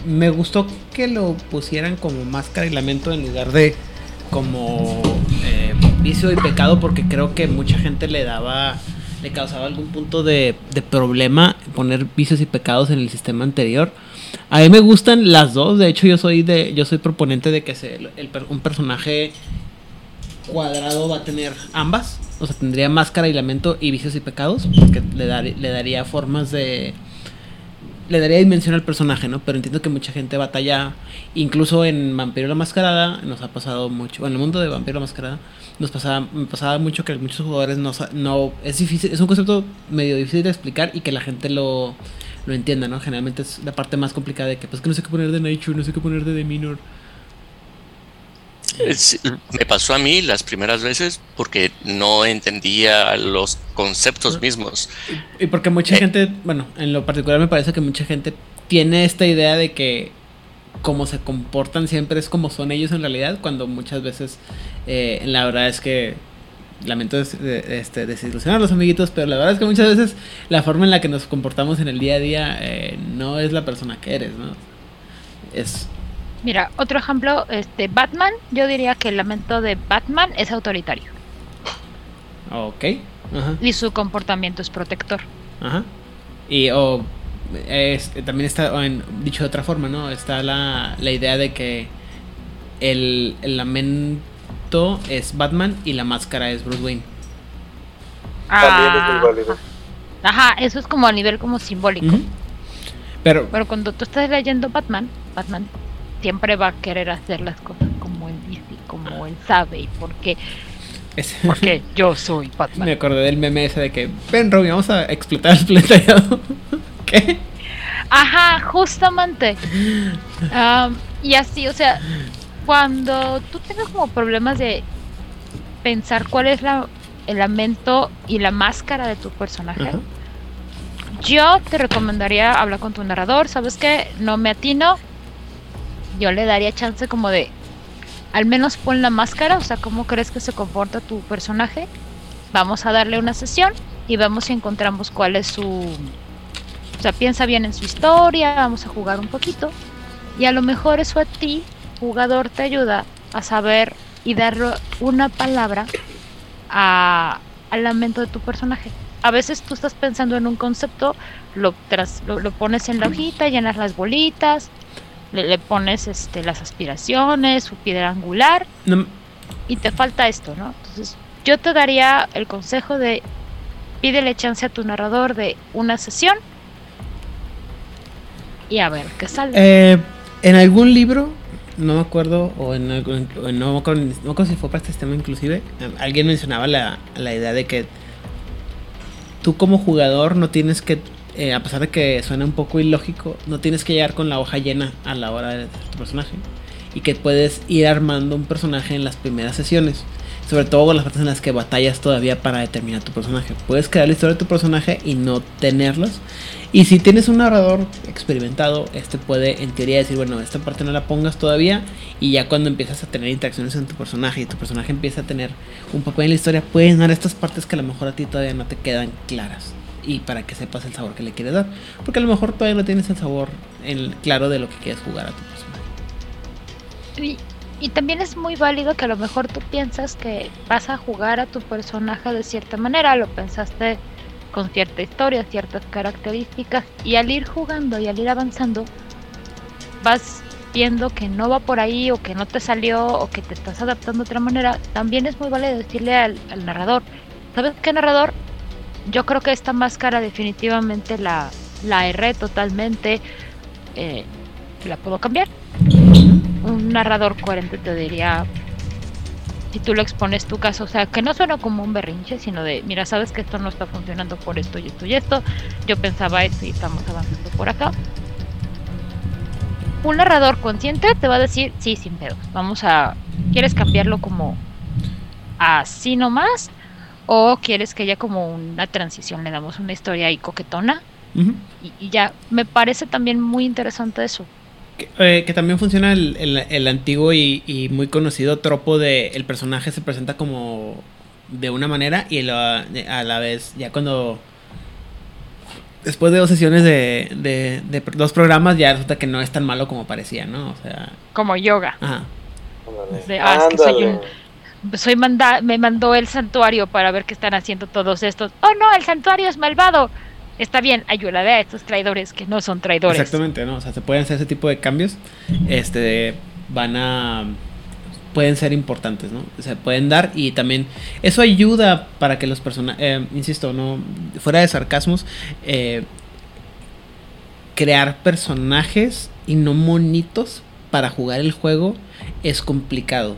me gustó que lo pusieran como máscara y lamento en lugar de como eh, vicio y pecado porque creo que mucha gente le daba le causaba algún punto de, problema poner vicios y pecados en el sistema anterior. A mí me gustan las dos, de hecho yo soy de yo soy proponente de que se, un personaje cuadrado va a tener ambas, o sea, tendría máscara y lamento y vicios y pecados, porque le, le daría formas de le daría dimensión al personaje, ¿no? Pero entiendo que mucha gente batalla, incluso en Vampiro la Mascarada, nos ha pasado mucho, en el mundo de Vampiro la Mascarada, nos pasaba, pasaba mucho que muchos jugadores no, no, es difícil, es un concepto medio difícil de explicar y que la gente lo, lo entienda, ¿no? Generalmente es la parte más complicada de que, pues que no sé qué poner de Nature, no sé qué poner de Minor me pasó a mí las primeras veces porque no entendía los conceptos mismos. Y, porque mucha eh, gente, bueno, en lo particular me parece que mucha gente tiene esta idea de que como se comportan siempre es como son ellos en realidad, cuando muchas veces eh, la verdad es que lamento este, desilusionar a los amiguitos, pero la verdad es que muchas veces la forma en la que nos comportamos en el día a día eh, no es la persona que eres, ¿no? Es Mira, otro ejemplo, este Batman, yo diría que el lamento de Batman es autoritario. Ok. Y su comportamiento es protector. Ajá. Y o también está, dicho de otra forma, ¿no? Está la, la idea de que el, lamento es Batman y la máscara es Bruce Wayne. También es muy ah, válido. Ajá, eso es como a nivel como simbólico. Pero, Pero cuando tú estás leyendo Batman, Batman siempre va a querer hacer las cosas como él dice, como él sabe y porque porque yo soy Batman. Me acordé del meme ese de que ven Robin, vamos a explotar el planeta. ¿Qué? Ajá, justamente. y así, o sea, cuando tú tengas como problemas de pensar cuál es la, el lamento y la máscara de tu personaje, yo te recomendaría hablar con tu narrador. ¿Sabes qué? No me atino, yo le daría chance como de al menos pon la máscara, o sea, cómo crees que se comporta tu personaje. Vamos a darle una sesión y vemos si encontramos cuál es su o sea, piensa bien en su historia, vamos a jugar un poquito y a lo mejor eso a ti, jugador, te ayuda a saber y darle una palabra a, al lamento de tu personaje. A veces tú estás pensando en un concepto, lo, tras, lo pones en la hojita, llenas las bolitas, le, pones este, las aspiraciones, su piedra angular, y te falta esto, ¿no? Entonces, yo te daría el consejo de pídele chance a tu narrador de una sesión y a ver qué sale. Eh, en algún libro, no me acuerdo, o en, no, me acuerdo, si fue para este tema inclusive, alguien mencionaba la, la idea de que tú como jugador no tienes que eh, a pesar de que suena un poco ilógico, no tienes que llegar con la hoja llena a la hora de tu personaje. Y que puedes ir armando un personaje en las primeras sesiones. Sobre todo con las partes en las que batallas todavía para determinar tu personaje. Puedes crear la historia de tu personaje y no tenerlas. Y si tienes un narrador experimentado, este puede en teoría decir, bueno, esta parte no la pongas todavía. Y ya cuando empiezas a tener interacciones en tu personaje y tu personaje empieza a tener un papel en la historia, puedes dar estas partes que a lo mejor a ti todavía no te quedan claras y para que sepas el sabor que le quieres dar. Porque a lo mejor todavía no tienes el sabor en, claro de lo que quieres jugar a tu personaje. Y, también es muy válido que a lo mejor tú piensas que vas a jugar a tu personaje de cierta manera, lo pensaste con cierta historia, ciertas características, y al ir jugando y al ir avanzando, vas viendo que no va por ahí o que no te salió o que te estás adaptando de otra manera, también es muy válido decirle al narrador, ¿sabes qué narrador? Yo creo que esta máscara definitivamente la, la erré totalmente. Eh, la puedo cambiar. Un narrador coherente te diría, si tú lo expones tu caso, o sea, que no suena como un berrinche, sino de, mira, sabes que esto no está funcionando por esto y esto y esto. Yo pensaba esto y estamos avanzando por acá. un narrador consciente te va a decir, sí, sin pedos, vamos a, ¿quieres cambiarlo como así nomás? ¿O quieres que ya como una transición le damos una historia ahí coquetona? Y, y ya, me parece también muy interesante eso. Que, eh, que también funciona el, el- el antiguo y, y muy conocido tropo de el personaje se presenta como de una manera y la- a la vez ya cuando después de dos sesiones de, de, de dos programas ya resulta que no es tan malo como parecía, ¿no? O sea, Como yoga. ajá. De, ah, es que soy Ándale. Soy manda me mandó el santuario para ver qué están haciendo todos estos. Oh no, el santuario es malvado. Está bien, ayúdale a estos traidores que no son traidores. Exactamente, ¿no? O sea, se pueden hacer ese tipo de cambios. Este van a pueden ser importantes, ¿no? Se pueden dar y también eso ayuda para que los personajes, insisto, no fuera de sarcasmos, eh, crear personajes y no monitos para jugar el juego es complicado.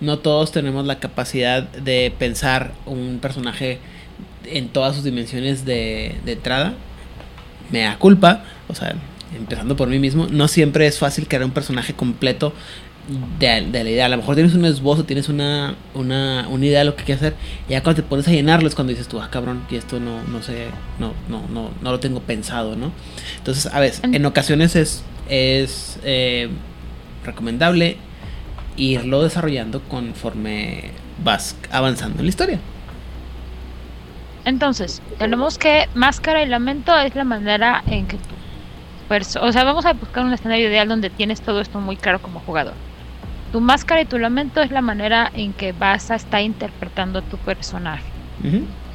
No todos tenemos la capacidad de pensar un personaje en todas sus dimensiones de, de entrada. Me da culpa, o sea, empezando por mí mismo, no siempre es fácil crear un personaje completo de, de la idea. A lo mejor tienes un esbozo, tienes una, una, una idea de lo que quieres hacer, y ya cuando te pones a llenarlo es cuando dices tú, ah, cabrón, y esto no, no sé, no, no, no, no lo tengo pensado, ¿no? Entonces, a veces, en ocasiones es, es eh, recomendable irlo desarrollando conforme vas avanzando en la historia. Entonces, tenemos que máscara y lamento es la manera en que tú perso- o sea, vamos a buscar un escenario ideal donde tienes todo esto muy claro como jugador. Tu máscara y tu lamento es la manera en que vas a estar interpretando a tu personaje.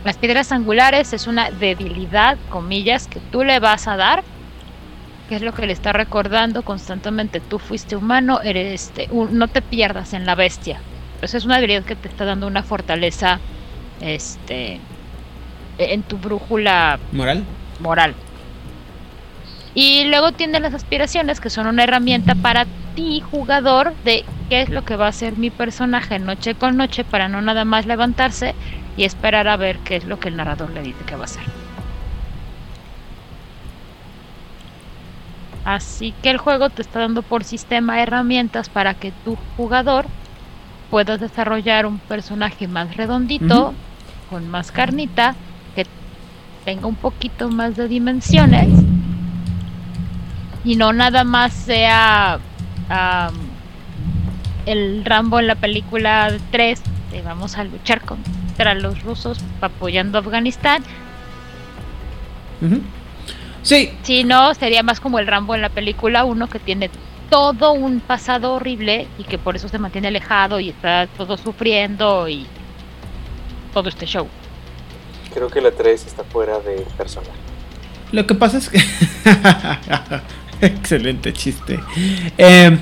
Las piedras angulares es una debilidad, comillas, que tú le vas a dar, que es lo que le está recordando constantemente. Tú fuiste humano, eres, este, un- no te pierdas en la bestia. Pues es una debilidad que te está dando una fortaleza, este, en tu brújula Moral. moral. Y luego tiene las aspiraciones, que son una herramienta para ti, jugador, de qué es lo que va a hacer mi personaje noche con noche para no nada más levantarse y esperar a ver qué es lo que el narrador le dice que va a hacer. Así que el juego te está dando por sistema herramientas para que tu jugador puedas desarrollar un personaje más redondito, con más carnita, que tenga un poquito más de dimensiones. Y no nada más sea am, el Rambo en la película 3 de vamos a luchar contra los rusos apoyando a Afganistán. Sí, si no sería más como el Rambo en la película 1 que tiene todo un pasado horrible y que por eso se mantiene alejado y está todo sufriendo y todo este show Creo que la 3 está fuera de personaje. Lo que pasa es que. Excelente chiste. Eh,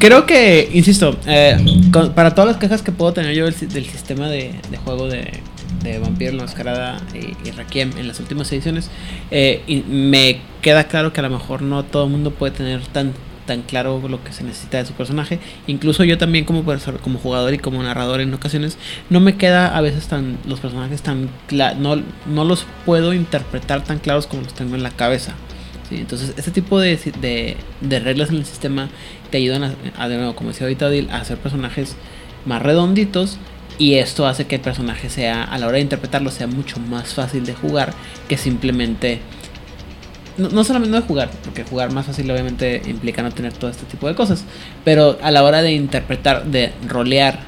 creo que, insisto, eh, con- para todas las quejas que puedo tener yo del, si- del sistema de, de juego de, de Vampiro la Mascarada y, y Requiem en las últimas ediciones, eh, me queda claro que a lo mejor no todo el mundo puede tener tan tan claro lo que se necesita de su personaje. Incluso yo también como como jugador y como narrador en ocasiones no me queda a veces tan los personajes tan no, no los puedo interpretar tan claros como los tengo en la cabeza. Entonces, este tipo de, de, reglas en el sistema te ayudan a, a, de nuevo, como decía ahorita a hacer personajes más redonditos y esto hace que el personaje sea, a la hora de interpretarlo, sea mucho más fácil de jugar que simplemente... No, no solamente de jugar, porque jugar más fácil obviamente implica no tener todo este tipo de cosas, pero a la hora de interpretar, de rolear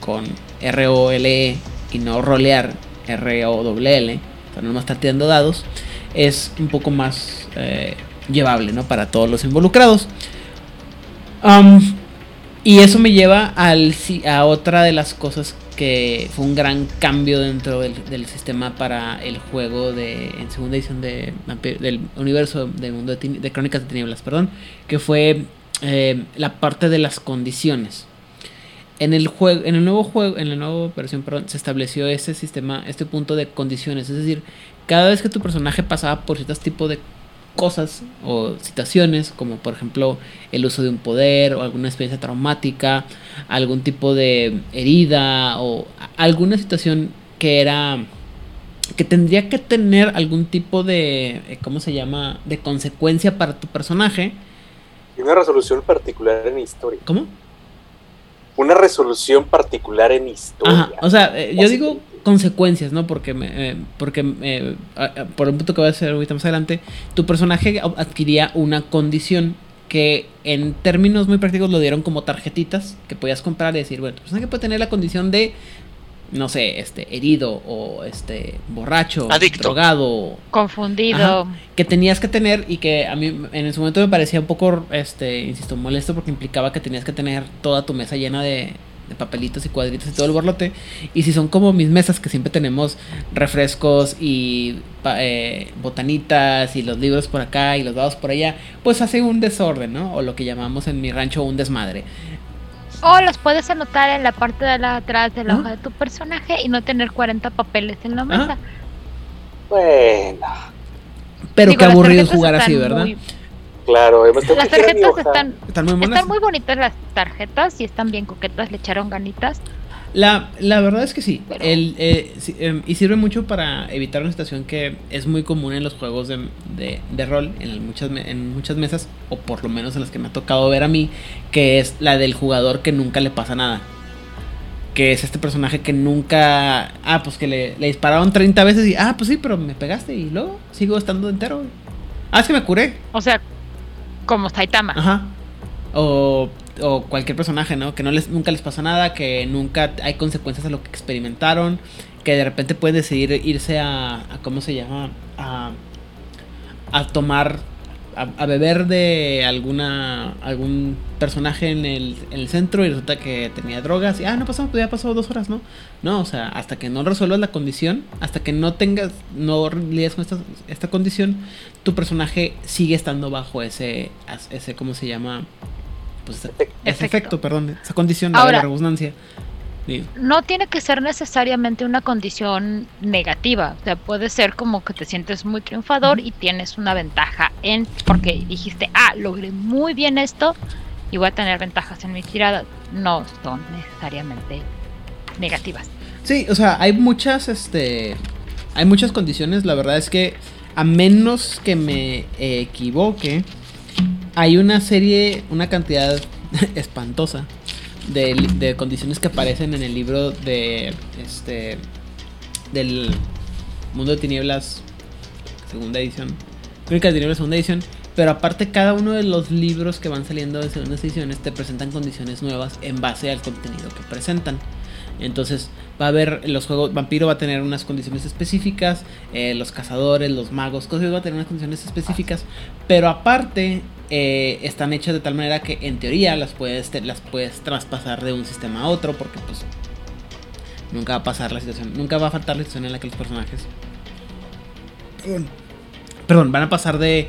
con R-O-L-E y no rolear R-O-L-L, o no más estar tirando dados, es un poco más eh, llevable, ¿no? Para todos los involucrados. Y eso me lleva al, a otra de las cosas que fue un gran cambio dentro del, sistema para el juego de en segunda edición de del universo del mundo de, Crónicas de Tinieblas, perdón, que fue eh, la parte de las condiciones. En el juego, en el nuevo juego, en la nueva versión, perdón, se estableció ese sistema, este punto de condiciones, es decir, cada vez que tu personaje pasaba por ciertos tipos de cosas o situaciones, como por ejemplo el uso de un poder o alguna experiencia traumática, algún tipo de herida o alguna situación que era que tendría que tener algún tipo de eh, ¿cómo se llama? de consecuencia para tu personaje. Y una resolución particular en historia. ¿Cómo? Una resolución particular en historia. Ajá, o sea, eh, yo digo consecuencias, ¿no? Porque, me, eh, porque eh, por un punto que voy a hacer ahorita más adelante, tu personaje adquiría una condición que en términos muy prácticos lo dieron como tarjetitas que podías comprar y decir, bueno, tu personaje puede tener la condición de, no sé, este, herido o este, borracho, Adicto. drogado, Confundido. Ajá. que tenías que tener y que a mí en ese momento me parecía un poco, este, insisto, molesto porque implicaba que tenías que tener toda tu mesa llena de, de papelitos y cuadritos y todo el borlote. Y si son como mis mesas que siempre tenemos refrescos y eh, botanitas y los libros por acá y los dados por allá, pues hace un desorden, ¿no? O lo que llamamos en mi rancho un desmadre. O los puedes anotar en la parte de la atrás de la Ajá. hoja de tu personaje y no tener 40 papeles en la Ajá. mesa. Bueno, Pero Digo, qué aburrido jugar así, ¿verdad? muy- claro, además las tarjetas están, Están muy monas. están muy bonitas las tarjetas y están bien coquetas, le echaron ganitas. La, la verdad es que sí. Pero- El, eh, sí, em, y sirve mucho para evitar una situación que es muy común en los juegos de, de- de rol, en muchas, en muchas mesas, o por lo menos en las que me ha tocado ver a mí, que es la del jugador que nunca le pasa nada. Que es este personaje que nunca... Ah, pues que le, le dispararon 30 veces y... Ah, pues sí, pero me pegaste y luego sigo estando entero. Ah, es que me curé. O sea, como Saitama. Ajá. O, o cualquier personaje, ¿no? Que nunca les pasa nada, que nunca hay consecuencias a lo que experimentaron, que de repente pueden decidir irse a, a ¿cómo se llama? A, a tomar, a, a beber de alguna algún personaje en el, en el centro y resulta que tenía drogas y, ah, no pasó, pues ya pasó dos horas, ¿no? No, o sea, hasta que no resuelvas la condición, hasta que no tengas, no lidias con esta, esta condición, tu personaje sigue estando bajo ese, ese ¿cómo se llama? Pues ese, Efecto. efecto, perdón, esa condición de la redundancia. No tiene que ser necesariamente una condición negativa. O sea, puede ser como que te sientes muy triunfador y tienes una ventaja en. Porque dijiste, ah, logré muy bien esto y voy a tener ventajas en mis tiradas. No son necesariamente negativas. Sí, o sea, hay muchas, este, hay muchas condiciones. La verdad es que a menos que me equivoque, hay una serie, una cantidad espantosa de, condiciones que aparecen en el libro de, este, del Mundo de Tinieblas, segunda edición. Crónicas de Tinieblas, segunda edición. Pero aparte, cada uno de los libros que van saliendo de segundas ediciones te presentan condiciones nuevas en base al contenido que presentan. Entonces va a haber los juegos, Vampiro va a tener unas condiciones específicas, eh, los cazadores, los magos, cosas va a tener unas condiciones específicas, pero aparte eh, están hechas de tal manera que en teoría las puedes, te- las puedes traspasar de un sistema a otro porque pues nunca va a pasar la situación, nunca va a faltar la situación en la que los personajes... Perdón, perdón, van a pasar de,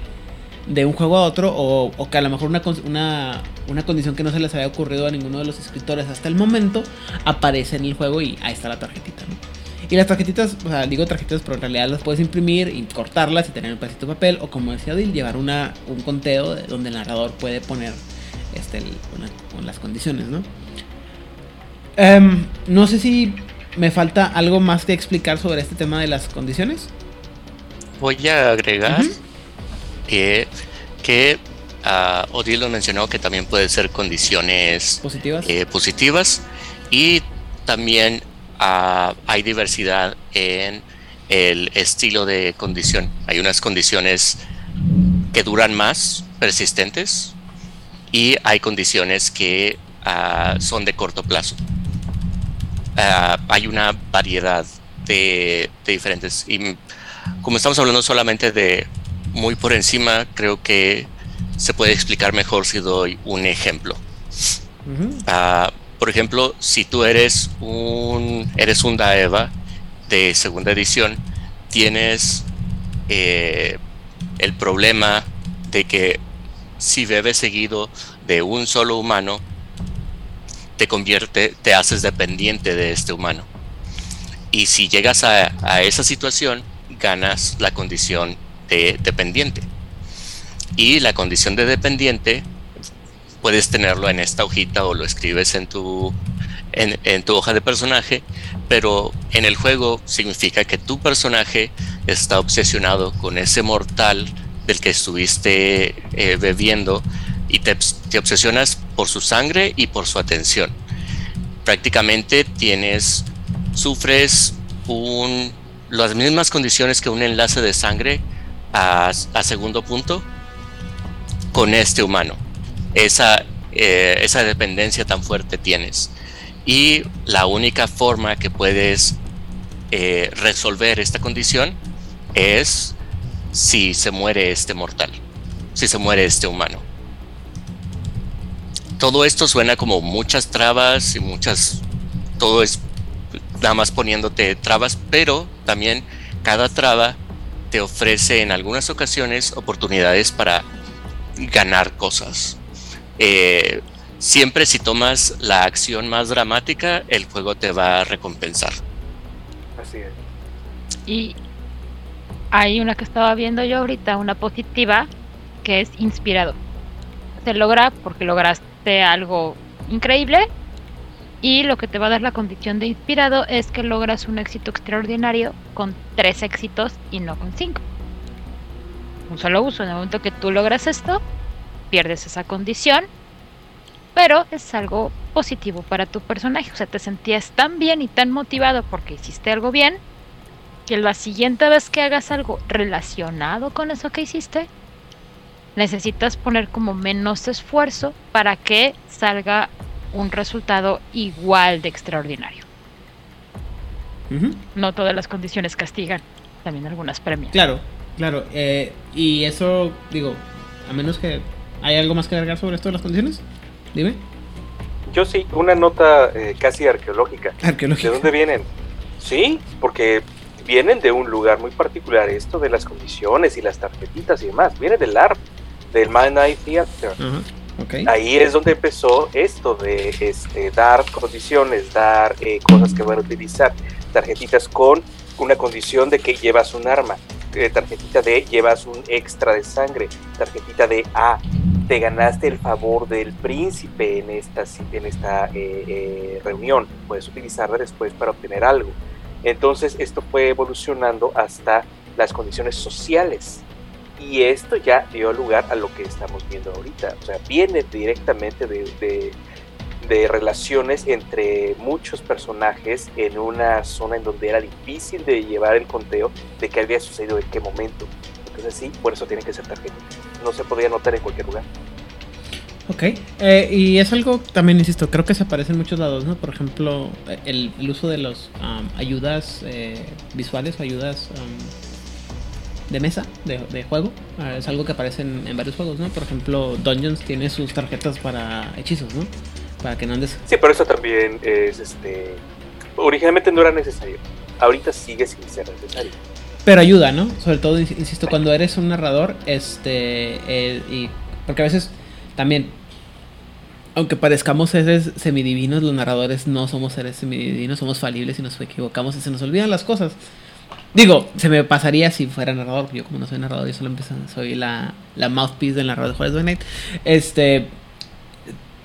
de un juego a otro o, o que a lo mejor una, una, una condición que no se les había ocurrido a ninguno de los escritores hasta el momento aparece en el juego y ahí está la tarjetita, ¿no? Y las tarjetitas, o sea, digo tarjetitas, pero en realidad las puedes imprimir y cortarlas y tener un pedacito de papel o como decía Odil, llevar una, un conteo de- donde el narrador puede poner este, el- una- las condiciones, ¿no? Em, no sé si me falta algo más que explicar sobre este tema de las condiciones. Voy a agregar. Eh, que ah, Odile lo mencionó que también puede ser condiciones Positivas. eh, positivas y también ah, hay diversidad en el estilo de condición. Hay unas condiciones que duran más, persistentes, y hay condiciones que ah, son de corto plazo. Hay una variedad de, de diferentes. Y como estamos hablando solamente de muy por encima, creo que se puede explicar mejor si doy un ejemplo. Ah, por ejemplo, si tú eres un eres un Daeva de segunda edición, tienes eh, el problema de que si bebes seguido de un solo humano, te convierte, te haces dependiente de este humano. Y si llegas a, a esa situación, ganas la condición de dependiente. Y la condición de dependiente puedes tenerlo en esta hojita o lo escribes en tu, en, tu hoja de personaje, pero en el juego significa que tu personaje está obsesionado con ese mortal del que estuviste eh, bebiendo y te, te obsesionas por su sangre y por su atención. Prácticamente tienes, sufres un, las mismas condiciones que un enlace de sangre a, segundo punto con este humano. Esa, eh, esa dependencia tan fuerte tienes. Y la única forma que puedes eh, resolver esta condición es si se muere este mortal, si se muere este humano. Todo esto suena como muchas trabas y muchas, todo es nada más poniéndote trabas, pero también cada traba te ofrece en algunas ocasiones oportunidades para ganar cosas. Eh, siempre si tomas la acción más dramática, el juego te va a recompensar. Así es. Y hay una que estaba viendo yo ahorita, una positiva, que es inspirado. Se logra porque lograste algo increíble y lo que te va a dar la condición de inspirado es que logras un éxito extraordinario con tres éxitos y no con cinco. Un solo uso. En el momento que tú logras esto, pierdes esa condición, pero es algo positivo para tu personaje. O sea, te sentías tan bien y tan motivado porque hiciste algo bien que la siguiente vez que hagas algo relacionado con eso que hiciste, necesitas poner como menos esfuerzo para que salga un resultado igual de extraordinario. No todas las condiciones castigan, también algunas premian. Claro, claro. eh, y eso, digo, a menos que. ¿Hay algo más que agregar sobre esto de las condiciones? Dime. Yo sí, una nota eh, casi arqueológica. ¿De Arqueología. dónde vienen? Sí, porque vienen de un lugar muy particular, esto de las condiciones y las tarjetitas y demás. Viene del ARP, del My Night Theater. Ajá. Ahí es donde empezó esto de este, dar condiciones, dar eh, cosas que van a utilizar. Tarjetitas con una condición de que llevas un arma. Eh, tarjetita de llevas un extra de sangre. Tarjetita de A. te ganaste el favor del príncipe en esta, en esta eh, reunión. Puedes utilizarla después para obtener algo. Entonces esto fue evolucionando hasta las condiciones sociales. Y esto ya dio lugar a lo que estamos viendo ahorita. O sea, viene directamente de, de, de relaciones entre muchos personajes en una zona en donde era difícil de llevar el conteo de qué había sucedido en qué momento. Entonces sí, por eso tiene que ser tarjeta. No se podía anotar en cualquier lugar. Ok, eh, y es algo también, insisto, creo que se aparece en muchos lados, ¿no? Por ejemplo, el, el uso de los um, ayudas eh, visuales ayudas um, de mesa, de, de juego, uh, es algo que aparece en, en, varios juegos, ¿no? Por ejemplo, Dungeons tiene sus tarjetas para hechizos, ¿no? Para que no andes... Sí, pero eso también es, este... Originalmente no era necesario, ahorita sigue sin ser necesario. Pero ayuda, ¿no? Sobre todo, insisto, cuando eres un narrador, este, eh, y porque a veces también, aunque parezcamos seres semidivinos, los narradores no somos seres semidivinos, somos falibles y nos equivocamos y se nos olvidan las cosas. Digo, se me pasaría si fuera narrador, yo como no soy narrador, yo solo empecé, soy la, la mouthpiece del narrador de Juárez by Night. Este,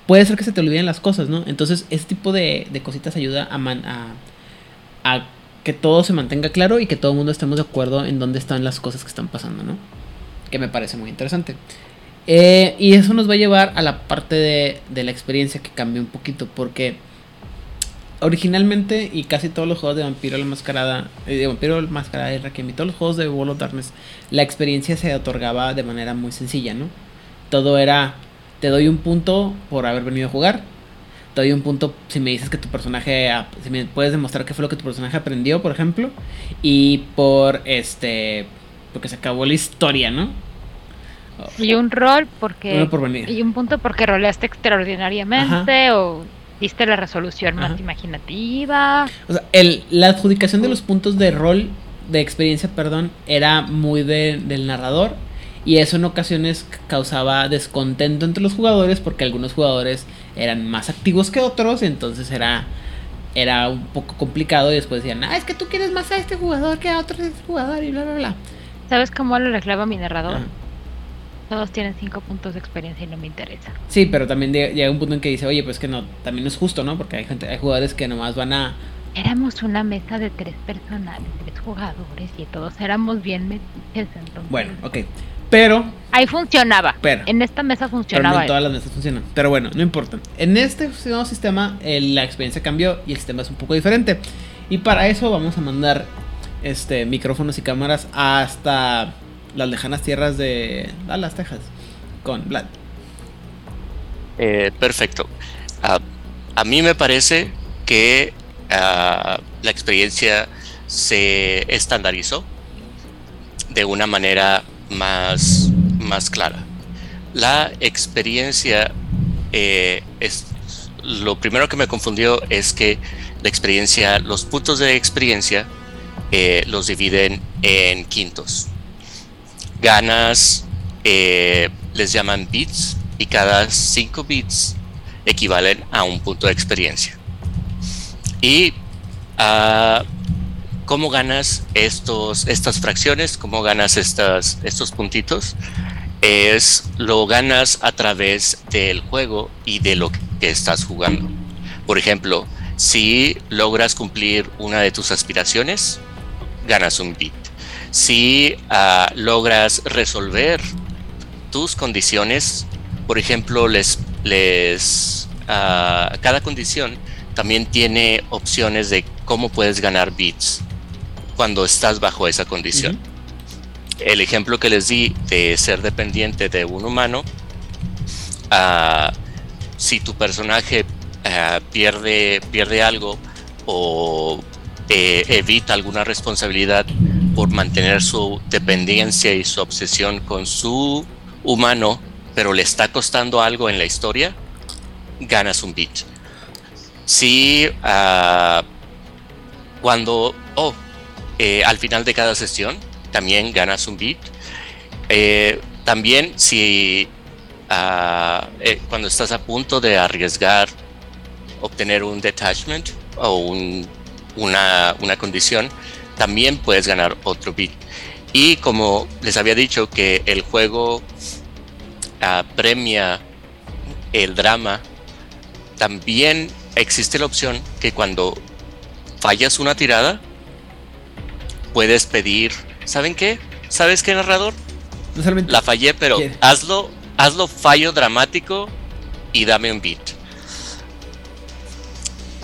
puede ser que se te olviden las cosas, ¿no? Entonces, ese tipo de, de cositas ayuda a, man, a, que todo se mantenga claro y que todo el mundo estemos de acuerdo en dónde están las cosas que están pasando, ¿no? Que me parece muy interesante. Eh, y eso nos va a llevar a la parte de, de, la experiencia que cambió un poquito. Porque originalmente, y casi todos los juegos de Vampiro la Mascarada, eh, de Vampiro la Mascarada y Requiem, y todos los juegos de World of Darkness, la experiencia se otorgaba de manera muy sencilla, ¿no? Todo era: te doy un punto por haber venido a jugar. Te doy un punto si me dices que tu personaje. Si me puedes demostrar qué fue lo que tu personaje aprendió, por ejemplo. Y por este. Porque se acabó la historia, ¿no? Y un rol porque. Uno por venir. Y un punto porque roleaste extraordinariamente Ajá. o diste la resolución Ajá. más imaginativa. O sea, el, la adjudicación de los puntos de rol, de experiencia, perdón, era muy de, del narrador. Y eso en ocasiones causaba descontento entre los jugadores porque algunos jugadores eran más activos que otros. Y entonces era, era un poco complicado. Y después decían, ah, es que tú quieres más a este jugador que a otro jugador y bla, bla, bla. ¿Sabes cómo lo reclama mi narrador? Ajá todos tienen cinco puntos de experiencia y no me interesa. Sí, pero también llega un punto en que dice, oye, pues que no, también no es justo, ¿no? Porque hay gente, hay jugadores que nomás van a. Éramos una mesa de tres personas, tres jugadores, y todos éramos bien entonces. Bueno, ok. Pero, Ahí funcionaba. Pero- en esta mesa Pero no funcionaba. en todas las mesas funcionan. Pero bueno, no importa. En este nuevo sistema, eh, la experiencia cambió y el sistema es un poco diferente. Y para eso vamos a mandar este micrófonos y cámaras hasta las lejanas tierras de Dallas, Texas. Con Vlad. Eh, perfecto. Ah, a mí me parece que ah, la experiencia se estandarizó de una manera más, más clara. La experiencia eh, es lo primero que me confundió es que la experiencia, los puntos de experiencia eh, los dividen en quintos. Ganas eh, les llaman bits y cada 5 bits equivalen a un punto de experiencia. Y ah, cómo ganas estos, estas fracciones, cómo ganas estas, estos puntitos, es lo ganas a través del juego y de lo que estás jugando. Por ejemplo, si logras cumplir una de tus aspiraciones, ganas un bit. Si ah, logras resolver tus condiciones, por ejemplo, les, les ah, cada condición también tiene opciones de cómo puedes ganar bits cuando estás bajo esa condición. El ejemplo que les di de ser dependiente de un humano, ah, si tu personaje pierde, pierde algo o eh, evita alguna responsabilidad por mantener su dependencia y su obsesión con su humano, pero le está costando algo en la historia, ganas un bit. Si ah, cuando, oh, eh, al final de cada sesión también ganas un bit. Eh, también si eh, cuando estás a punto de arriesgar obtener un detachment o un- una, una condición, también puedes ganar otro bit. Y como les había dicho que el juego ah, premia el drama, también existe la opción que cuando fallas una tirada, puedes pedir, ¿saben qué? ¿Sabes qué, narrador? No. La fallé, pero ¿Qué? hazlo, hazlo fallo dramático y dame un beat.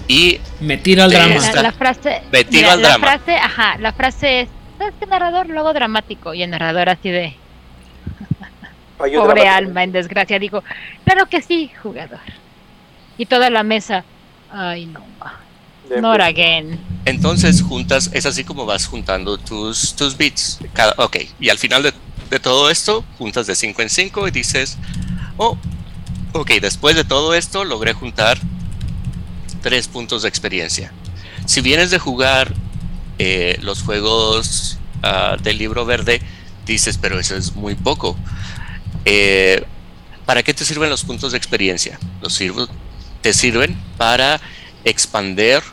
Y Me tiro al drama. La, la frase. Me tiro mira, al la drama. frase, ajá, la frase es. ¿Sabes qué narrador? Luego dramático. Y el narrador así de. Pobre dramático. alma en desgracia. Digo, claro que sí, jugador. Y toda la mesa. Ay, no. Not again. entonces juntas, es así como vas juntando tus, tus beats. Cada, ok, y al final de, de todo esto, juntas de 5 en 5 y dices, oh, ok, después de todo esto logré juntar 3 puntos de experiencia. Si vienes de jugar eh, los juegos ah, del libro verde, dices, pero eso es muy poco. Eh, ¿Para qué te sirven los puntos de experiencia? Los sirvo- te sirven para expander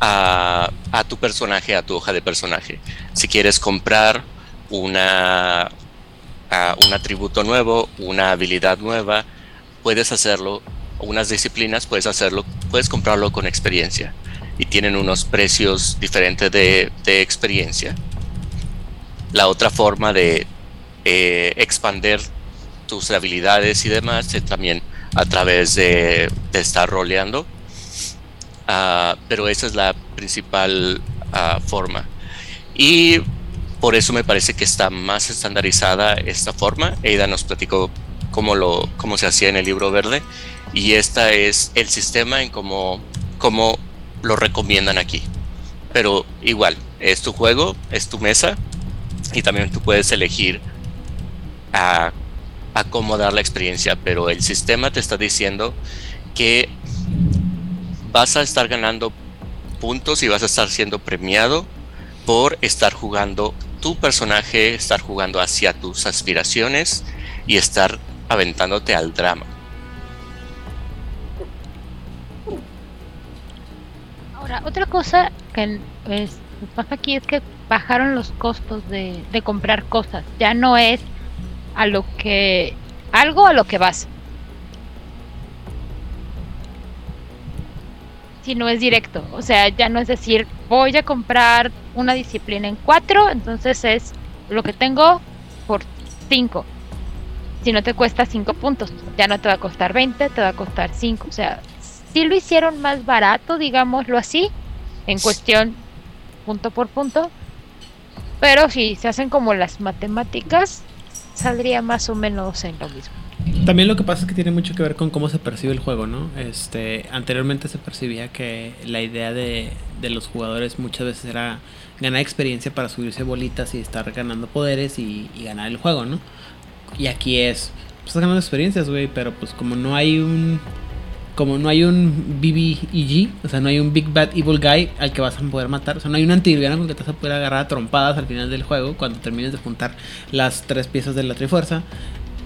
a, tu personaje, a tu hoja de personaje. Si quieres comprar una, a un atributo nuevo, una habilidad nueva, puedes hacerlo, unas disciplinas, puedes hacerlo, puedes comprarlo con experiencia. Y tienen unos precios diferentes de, de experiencia. La otra forma de eh, expander tus habilidades y demás es también a través de, estar roleando. Ah, pero esa es la principal ah, forma. Y por eso me parece que está más estandarizada esta forma. Eida nos platicó cómo, lo, cómo se hacía en el libro verde. Y este es el sistema en cómo, cómo lo recomiendan aquí. Pero igual, es tu juego, es tu mesa. Y también tú puedes elegir a, a cómo dar la experiencia. Pero el sistema te está diciendo que vas a estar ganando puntos y vas a estar siendo premiado por estar jugando tu personaje, estar jugando hacia tus aspiraciones y estar aventándote al drama. Otra cosa que pasa aquí es que bajaron los costos de, de comprar cosas. Ya no es a lo que. algo a lo que vas. Sino es directo. O sea, ya no es decir, voy a comprar una disciplina en cuatro, entonces es lo que tengo por 5. Si no te cuesta 5 puntos, ya no te va a costar 20, te va a costar 5. O sea, si lo hicieron más barato, digámoslo así, en cuestión punto por punto. Pero si se hacen como las matemáticas, saldría más o menos en lo mismo. También lo que pasa es que tiene mucho que ver con cómo se percibe el juego, ¿no? Este, anteriormente se percibía que la idea de, de los jugadores muchas veces era ganar experiencia para subirse bolitas y estar ganando poderes y, y ganar el juego, ¿no? Y aquí es, pues estás ganando experiencias, güey, pero pues como no hay un como no hay un BBEG, o sea, no hay un Big Bad Evil Guy al que vas a poder matar, o sea, no hay un antivillano con que te vas a poder agarrar a trompadas al final del juego cuando termines de juntar las tres piezas de la Trifuerza.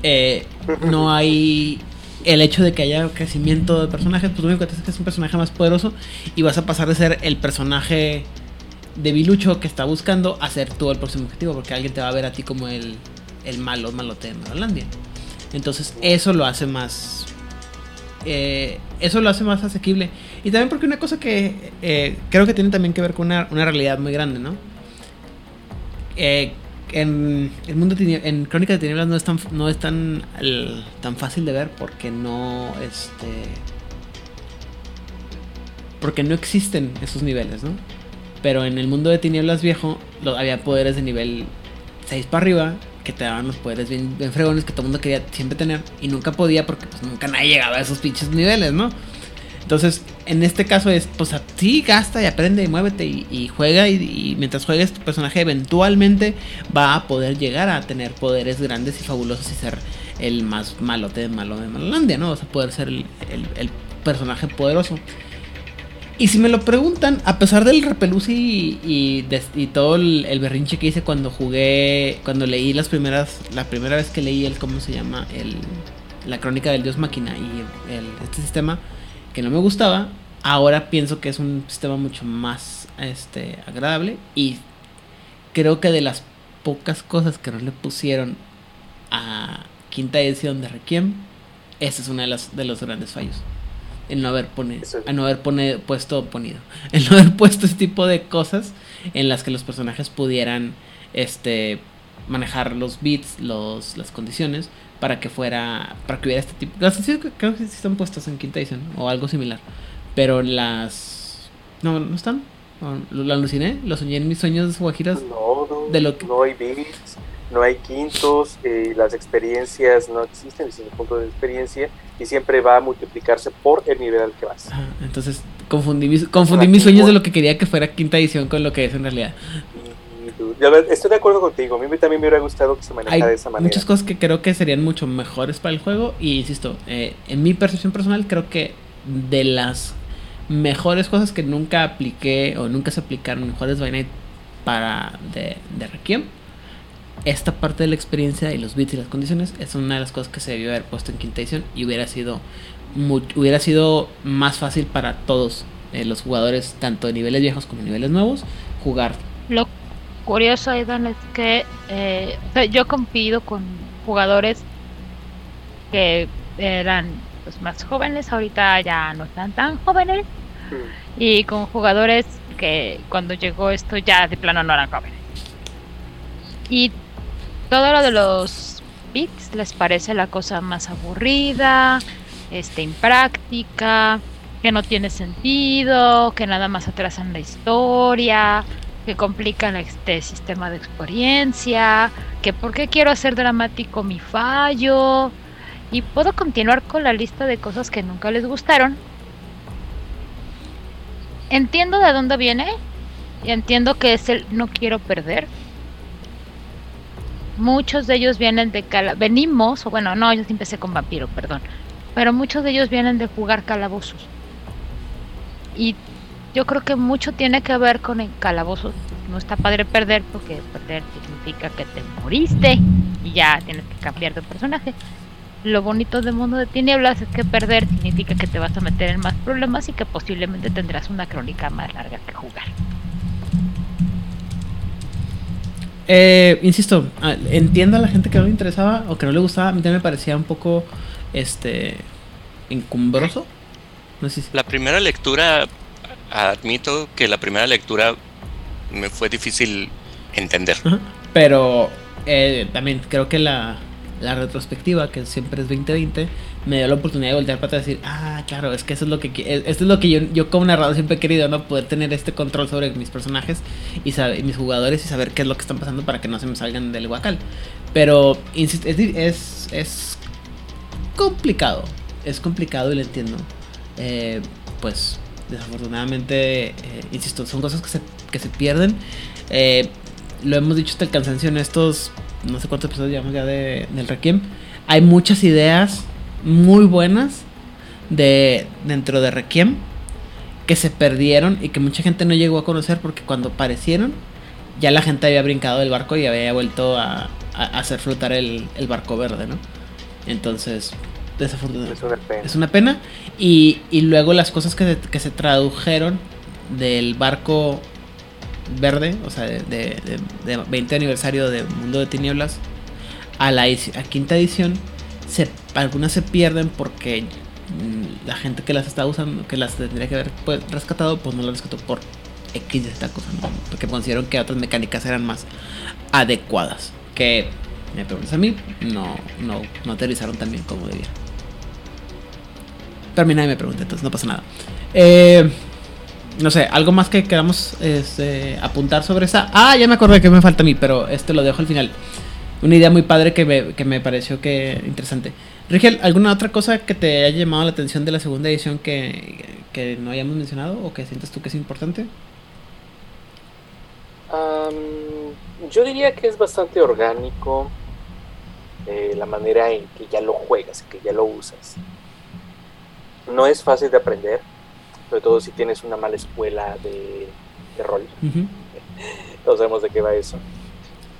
Eh, no hay el hecho de que haya crecimiento de personajes, pues lo único que te hace es que es un personaje más poderoso y vas a pasar de ser el personaje debilucho que está buscando a ser tú el próximo objetivo, porque alguien te va a ver a ti como el, el malo, malote de Malolandia. Entonces eso lo hace más... eh, eso lo hace más asequible. Y también porque una cosa que eh, creo que tiene también que ver con una, realidad muy grande, ¿no? Eh, en el mundo en Crónica de Tinieblas no es tan no es tan tan fácil de ver porque no este porque no existen esos niveles, ¿no? Pero en el mundo de Tinieblas viejo había poderes de nivel 6 para arriba que te daban los poderes bien, fregones que todo el mundo quería siempre tener y nunca podía porque pues nunca nadie llegaba a esos pinches niveles, ¿no? Entonces, en este caso es, pues a- gasta y aprende y muévete y, juega y, mientras juegues tu personaje eventualmente va a poder llegar a tener poderes grandes y fabulosos y ser el más malote de malo de Malolandia, ¿no? Vas a poder ser el personaje poderoso. Y si me lo preguntan, a pesar del repelús y, todo el, berrinche que hice cuando jugué, cuando leí las primeras, la primera vez que leí el, ¿cómo se llama? El, la crónica del dios máquina y el, este sistema que no me gustaba, ahora pienso que es un sistema mucho más este, agradable y creo que de las pocas cosas que no le pusieron a quinta edición de Requiem, ese es uno de, las, de los grandes fallos. El no haber, pone, el no haber pone, puesto ponido. El no haber puesto ese tipo de cosas en las que los personajes pudieran este manejar los bits, los, las condiciones, para que fuera. para que hubiera este tipo. Las creo que sí están puestas en quinta edición o algo similar. Pero las. No, no están. Lo, lo aluciné, lo soñé en mis sueños guajiras. No, no, de lo que- no hay bits, no hay quintos, eh, las experiencias no existen, es un punto de experiencia y siempre va a multiplicarse por el nivel al que vas. Entonces confundí mis, confundí mis sueños de lo que quería que fuera quinta edición con lo que es en realidad. Ves, estoy de acuerdo contigo, a mí también me hubiera gustado que se manejara de esa manera. muchas cosas que creo que serían mucho mejores para el juego y insisto, eh, en mi percepción personal creo que de las mejores cosas que nunca apliqué o nunca se aplicaron en juegos by Night para de, de Requiem, esta parte de la experiencia y los bits y las condiciones es una de las cosas que se debió haber puesto en quinta edición y hubiera sido hubiera sido más fácil para todos eh, los jugadores, tanto de niveles viejos como niveles nuevos, jugar. Lo curioso, Aidan, es que eh, yo compito con jugadores que eran pues, más jóvenes, ahorita ya no están tan jóvenes, Mm. y con jugadores que cuando llegó esto ya de plano no eran jóvenes. Y todo lo de los bits les parece la cosa más aburrida, este, impráctica, que no tiene sentido, que nada más atrasan la historia, que complican este sistema de experiencia, que por qué quiero hacer dramático mi fallo. Y puedo continuar con la lista de cosas que nunca les gustaron. Entiendo de dónde viene y entiendo que es el no quiero perder. Muchos de ellos vienen de cala venimos, bueno, no, yo empecé con vampiro, perdón. Pero muchos de ellos vienen de jugar calabozos. Y yo creo que mucho tiene que ver con el calabozo. No está padre perder porque perder significa que te moriste y ya tienes que cambiar de personaje. Lo bonito del mundo de tinieblas es que perder significa que te vas a meter en más problemas y que posiblemente tendrás una crónica más larga que jugar. Eh, insisto, entiendo a la gente que no le interesaba o que no le gustaba. A mí también me parecía un poco este encumbroso. No sé si. La primera lectura, admito que la primera lectura me fue difícil entender. Ajá. Pero eh, también creo que la, la retrospectiva, que siempre es 2020, me dio la oportunidad de voltear para decir, ah, claro, es que eso es lo que eh, esto es lo que yo, yo como narrador siempre he querido, ¿no? Poder tener este control sobre mis personajes y, saber, mis jugadores y saber qué es lo que están pasando para que no se me salgan del guacal. Pero, insisto, es, es complicado, es complicado y lo entiendo. Eh, pues, desafortunadamente, eh, insisto, son cosas que se, que se pierden. Eh, lo hemos dicho hasta el cansancio en estos, no sé cuántos episodios llevamos ya de, del Requiem. Hay muchas ideas muy buenas de dentro de Requiem que se perdieron y que mucha gente no llegó a conocer porque cuando aparecieron ya la gente había brincado del barco y había vuelto a, a hacer flotar el, el barco verde, ¿no? Entonces, desafortunadamente. Es una pena. Es una pena. Y, y luego las cosas que se, que se tradujeron del barco verde, o sea, de, de, de- de 20 aniversario de Mundo de Tinieblas, a la a quinta edición, se, algunas se pierden porque mm, la gente que las está usando, que las tendría que haber pues, rescatado, pues no las rescató por X de esta cosa, porque consideraron que otras mecánicas eran más adecuadas. Que, me preguntas a mí, no, no, no aterrizaron tan bien como debía. Pero a mí nadie me pregunta, entonces no pasa nada. Eh, no sé, algo más que queramos este, apuntar sobre esa. Ah, ya me acordé que me falta a mí, pero este lo dejo al final. Una idea muy padre que me, que me pareció que interesante. Rigel, ¿alguna otra cosa que te haya llamado la atención de la segunda edición que, que no hayamos mencionado o que sientes tú que es importante? Am, yo diría que es bastante orgánico eh, la manera en que ya lo juegas, que ya lo usas. No es fácil de aprender, sobre todo si tienes una mala escuela de, de rol. Todos sabemos de qué va eso.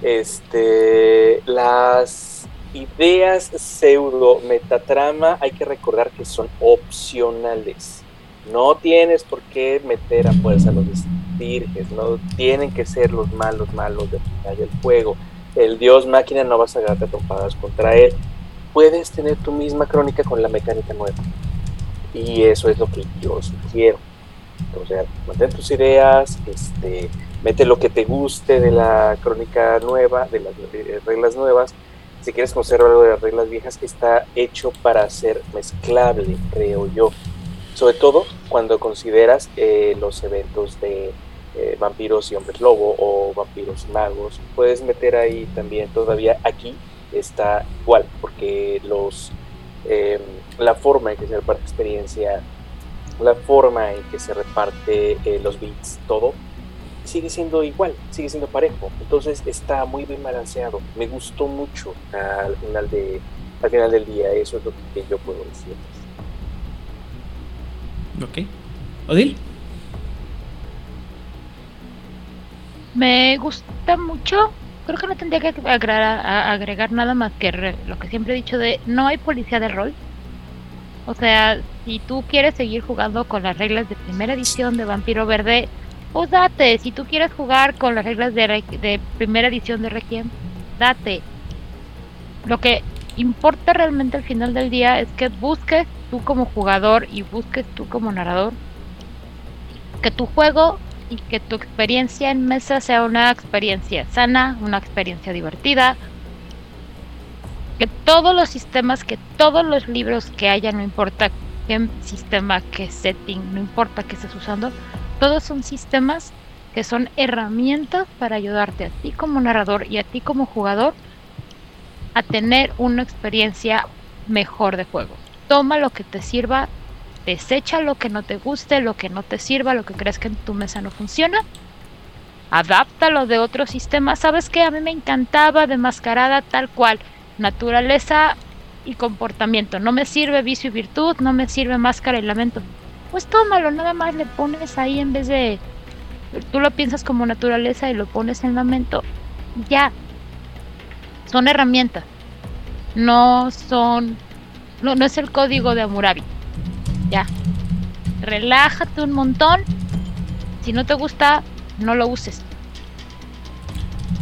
Este, las ideas pseudo metatrama hay que recordar que son opcionales. No tienes por qué meter a fuerza los estirges, no tienen que ser los malos malos del final del juego. El dios máquina no vas a agarrarte trompadas contra él. Puedes tener tu misma crónica con la mecánica nueva. Y eso es lo que yo sugiero. O sea, mantén tus ideas, este, mete lo que te guste de la crónica nueva, de las eh, reglas nuevas. Si quieres conservar algo de las reglas viejas, está hecho para ser mezclable, creo yo. Sobre todo cuando consideras eh, los eventos de eh, vampiros y hombres lobo o vampiros y magos. Puedes meter ahí también, todavía aquí está igual, porque los eh, la forma en que se reparte experiencia, la forma en que se reparte eh, los bits, todo, sigue siendo igual, sigue siendo parejo. Entonces está muy bien balanceado. Me gustó mucho al final, de, al final del día, eso es lo que yo puedo decir. Ok. Odil. Me gusta mucho. Creo que no tendría que agregar, a- agregar nada más que re- lo que siempre he dicho de no hay policía de rol. O sea, si tú quieres seguir jugando con las reglas de primera edición de Vampiro Verde, pues date. Si tú quieres jugar con las reglas de, primera edición de Requiem, date. Lo que importa realmente al final del día es que busques tú como jugador y busques tú como narrador que tu juego y que tu experiencia en mesa sea una experiencia sana, una experiencia divertida. Que todos los sistemas, que todos los libros que haya, no importa qué sistema, qué setting, no importa qué estés usando, todos son sistemas que son herramientas para ayudarte a ti como narrador y a ti como jugador a tener una experiencia mejor de juego. Toma lo que te sirva, desecha lo que no te guste, lo que no te sirva, lo que crees que en tu mesa no funciona. Adáptalo de otro sistema. ¿Sabes qué? A mí me encantaba de mascarada tal cual. Naturaleza y comportamiento. No me sirve vicio y virtud, no me sirve máscara y lamento. Pues tómalo, nada más le pones ahí en vez de... Tú lo piensas como naturaleza y lo pones en lamento. Ya. Son herramientas. No son... No, no es el código de Amurabi. Ya. Relájate un montón. Si no te gusta, no lo uses.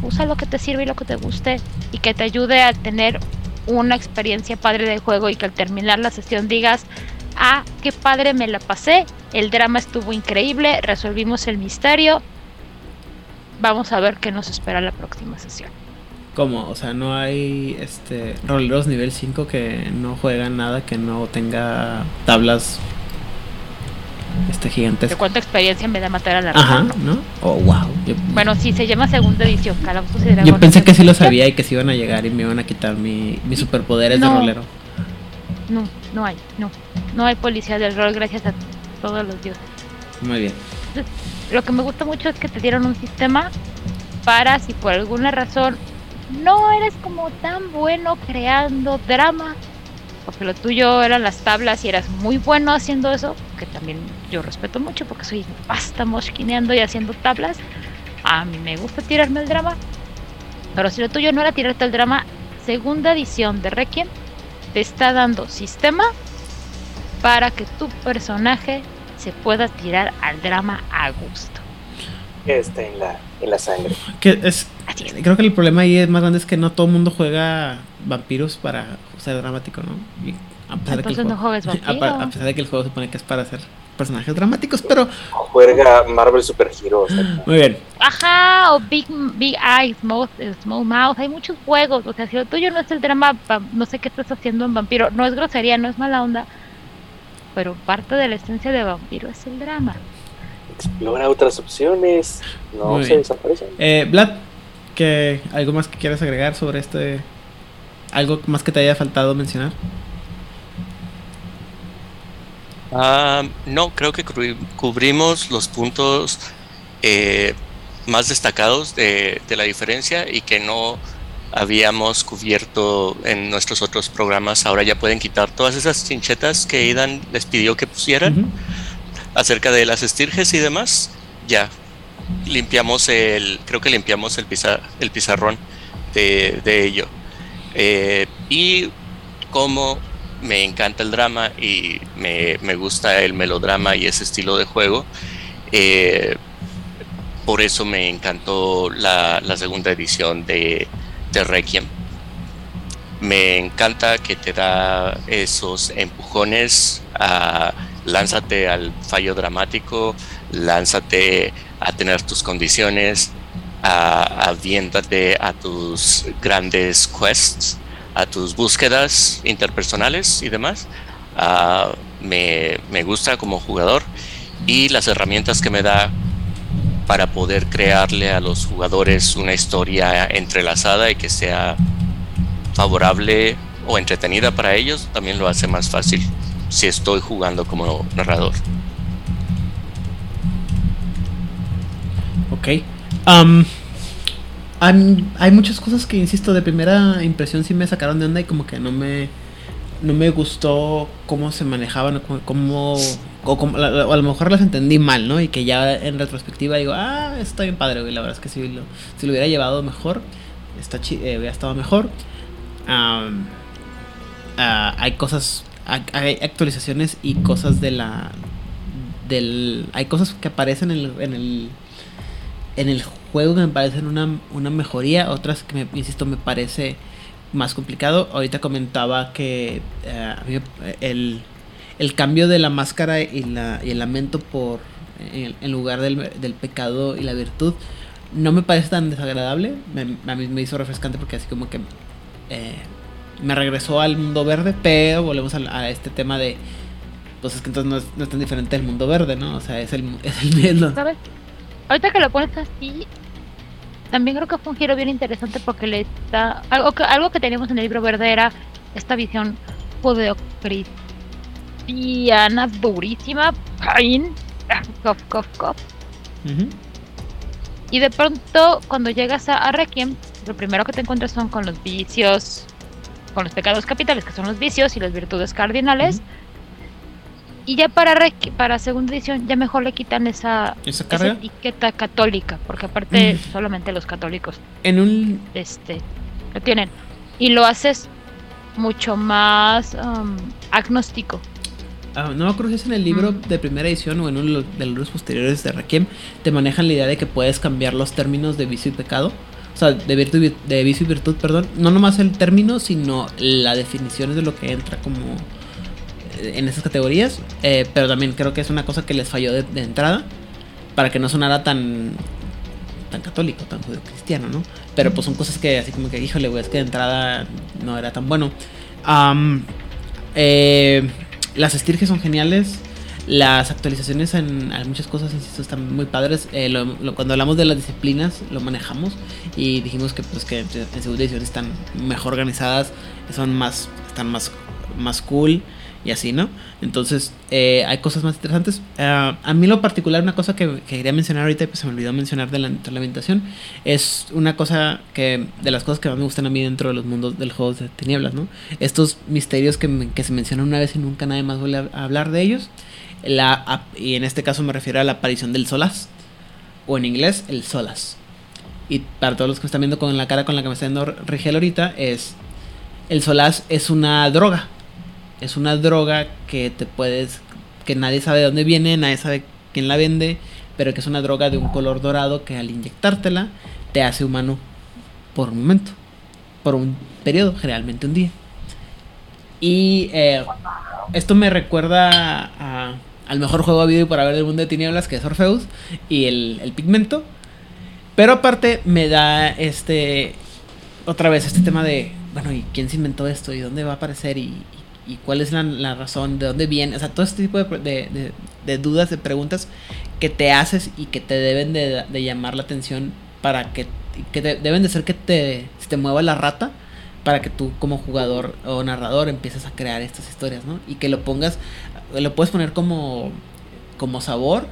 Usa lo que te sirve y lo que te guste y que te ayude a tener una experiencia padre de juego y que al terminar la sesión digas, ah, qué padre me la pasé, el drama estuvo increíble, resolvimos el misterio, vamos a ver qué nos espera la próxima sesión. ¿Cómo? O sea, no hay este roleros nivel 5 que no juegan nada que no tenga tablas este ¿De gigantes. cuánta experiencia me da matar a la Ajá, rana? ¿no? Oh, wow. Yo, Bueno, sí, se llama segunda edición, Calabozos y yo Dragones. pensé que sí lo sabía y que sí iban a llegar y me iban a quitar mi, mis superpoderes de No. rolero. No, no hay, no. No hay policía del rol gracias a todos los dioses. Muy bien. Lo que me gusta mucho es que te dieron un sistema para si por alguna razón no eres como tan bueno creando drama, porque lo tuyo eran las tablas y eras muy bueno haciendo eso, que también yo respeto mucho porque soy basta mosquineando y haciendo tablas. A mí me gusta tirarme el drama, pero si lo tuyo no era tirarte el drama, segunda edición de Requiem te está dando sistema para que tu personaje se pueda tirar al drama a gusto. Está en la, en la sangre. Que es, Así es. creo que el problema ahí es más grande es que no todo el mundo juega vampiros para ser dramático, ¿no? Y a pesar de que el no juego- juegues a, vampiro. pa- a pesar de que el juego se supone que es para hacer personajes dramáticos, pero Juega Marvel Super Heroes. muy bien. Ajá, o Big, Big Eye, Small, Small Mouth, hay muchos juegos, o sea, si lo tuyo no es el drama, no sé qué estás haciendo en Vampiro, no es grosería, no es mala onda, pero parte de la esencia de Vampiro es el drama. Explora otras opciones. No Muy se bien. desaparecen. Eh, Vlad, que ¿algo más que quieras agregar sobre este? ¿Algo más que te haya faltado mencionar? Ah, no, creo que cubri- cubrimos los puntos eh, más destacados de, de la diferencia y que no habíamos cubierto en nuestros otros programas. Ahora ya pueden quitar todas esas chinchetas que Idan les pidió que pusieran acerca de las estirges y demás. Ya limpiamos el, creo que limpiamos el, pizar- el pizarrón de, de ello. Eh, y como me encanta el drama y me, me gusta el melodrama y ese estilo de juego, eh, por eso me encantó la, segunda edición de, de Requiem. Me encanta que te da esos empujones a lánzate al fallo dramático, lánzate a tener tus condiciones, a, aviéntate a tus grandes quests, a tus búsquedas interpersonales y demás. Ah, me, me gusta como jugador y las herramientas que me da para poder crearle a los jugadores una historia entrelazada y que sea favorable o entretenida para ellos, también lo hace más fácil si estoy jugando como narrador. Ok. Am, hay muchas cosas que, insisto, de primera impresión sí me sacaron de onda y como que no me no me gustó cómo se manejaban o cómo, o, cómo- a lo mejor las entendí mal, ¿no? Y que ya en retrospectiva digo, ah, está bien padre, güey. La verdad es que si lo, si lo hubiera llevado mejor, está chi- eh, hubiera estado mejor. Am, ah, hay cosas, hay actualizaciones y cosas de la del hay cosas que aparecen en el, en el en el juego que me parecen una, una mejoría, otras que me, insisto me parece más complicado. Ahorita comentaba que eh, me- el, el cambio de la máscara y, la, y el lamento por en, en lugar del, del pecado y la virtud no me parece tan desagradable. A mí me hizo refrescante porque así como que eh, me regresó al mundo verde, pero volvemos a, este tema de pues es que entonces no es, no es tan diferente del mundo verde, ¿no? O sea, es el, es el. ¿Sabes? Ahorita que lo pones así, también creo que fue un giro bien interesante porque le está. Algo que, algo que teníamos en el libro verde era esta visión judeocristiana durísima. Ah, Cof, cof, cof. Y de pronto, cuando llegas a, a Requiem, lo primero que te encuentras son con los vicios, con los pecados capitales, que son los vicios, y las virtudes cardinales. Y ya para, Requ- para segunda edición, ya mejor le quitan esa, ¿Esa esa carga? etiqueta católica, porque aparte Mm. solamente los católicos En un este, lo tienen. Y lo haces mucho más um, agnóstico. Ah, no me acuerdo si es en el libro Mm. de primera edición o en uno de los- libros posteriores de Requiem, te manejan la idea de que puedes cambiar los términos de vicio y pecado. O sea, de, virtud, de vicio y virtud, perdón. No nomás el término, sino la definición de lo que entra como en esas categorías. Eh, pero también creo que es una cosa que les falló de, entrada para que no sonara tan tan católico, tan judío cristiano, ¿no? Pero pues son cosas que así como que, híjole, güey, es que de entrada no era tan bueno. Eh, las estirges son geniales. Las actualizaciones en, muchas cosas, insisto, están muy padres. Eh, cuando hablamos de las disciplinas, lo manejamos y dijimos que, pues, que en segunda edición están mejor organizadas, son más, están más, más cool y así, ¿no? Entonces, eh, hay cosas más interesantes. Ah, a mí, lo particular, una cosa que, que quería mencionar ahorita, y pues se me olvidó mencionar de la, de la ambientación, es una cosa que, de las cosas que más me gustan a mí dentro de los mundos del juego de tinieblas, ¿no? Estos misterios que, que se mencionan una vez y nunca nadie más vuelve a, hablar de ellos. La, y en este caso me refiero a la aparición del Solas, o en inglés, el Solas. Y para todos los que me están viendo con la cara con la que me está viendo Rigel ahorita, es. El Solas es una droga. Es una droga que te puedes. que nadie sabe de dónde viene, nadie sabe quién la vende, pero que es una droga de un color dorado que al inyectártela te hace humano por un momento. Por un periodo, generalmente un día. Y eh, esto me recuerda a- al mejor juego habido y por haber del mundo de tinieblas, que es Orpheus, y el, el pigmento. Pero aparte me da este otra vez este tema de, bueno, ¿y quién se inventó esto? ¿Y dónde va a aparecer? ¿Y, y- cuál es la, la razón? ¿De dónde viene? O sea, todo este tipo de, de- de- dudas, de preguntas que te haces y que te deben de, llamar la atención para que, que deben de ser que te, te mueva la rata para que tú como jugador o narrador empieces a crear estas historias, ¿no? Y que lo pongas, lo puedes poner como, como sabor,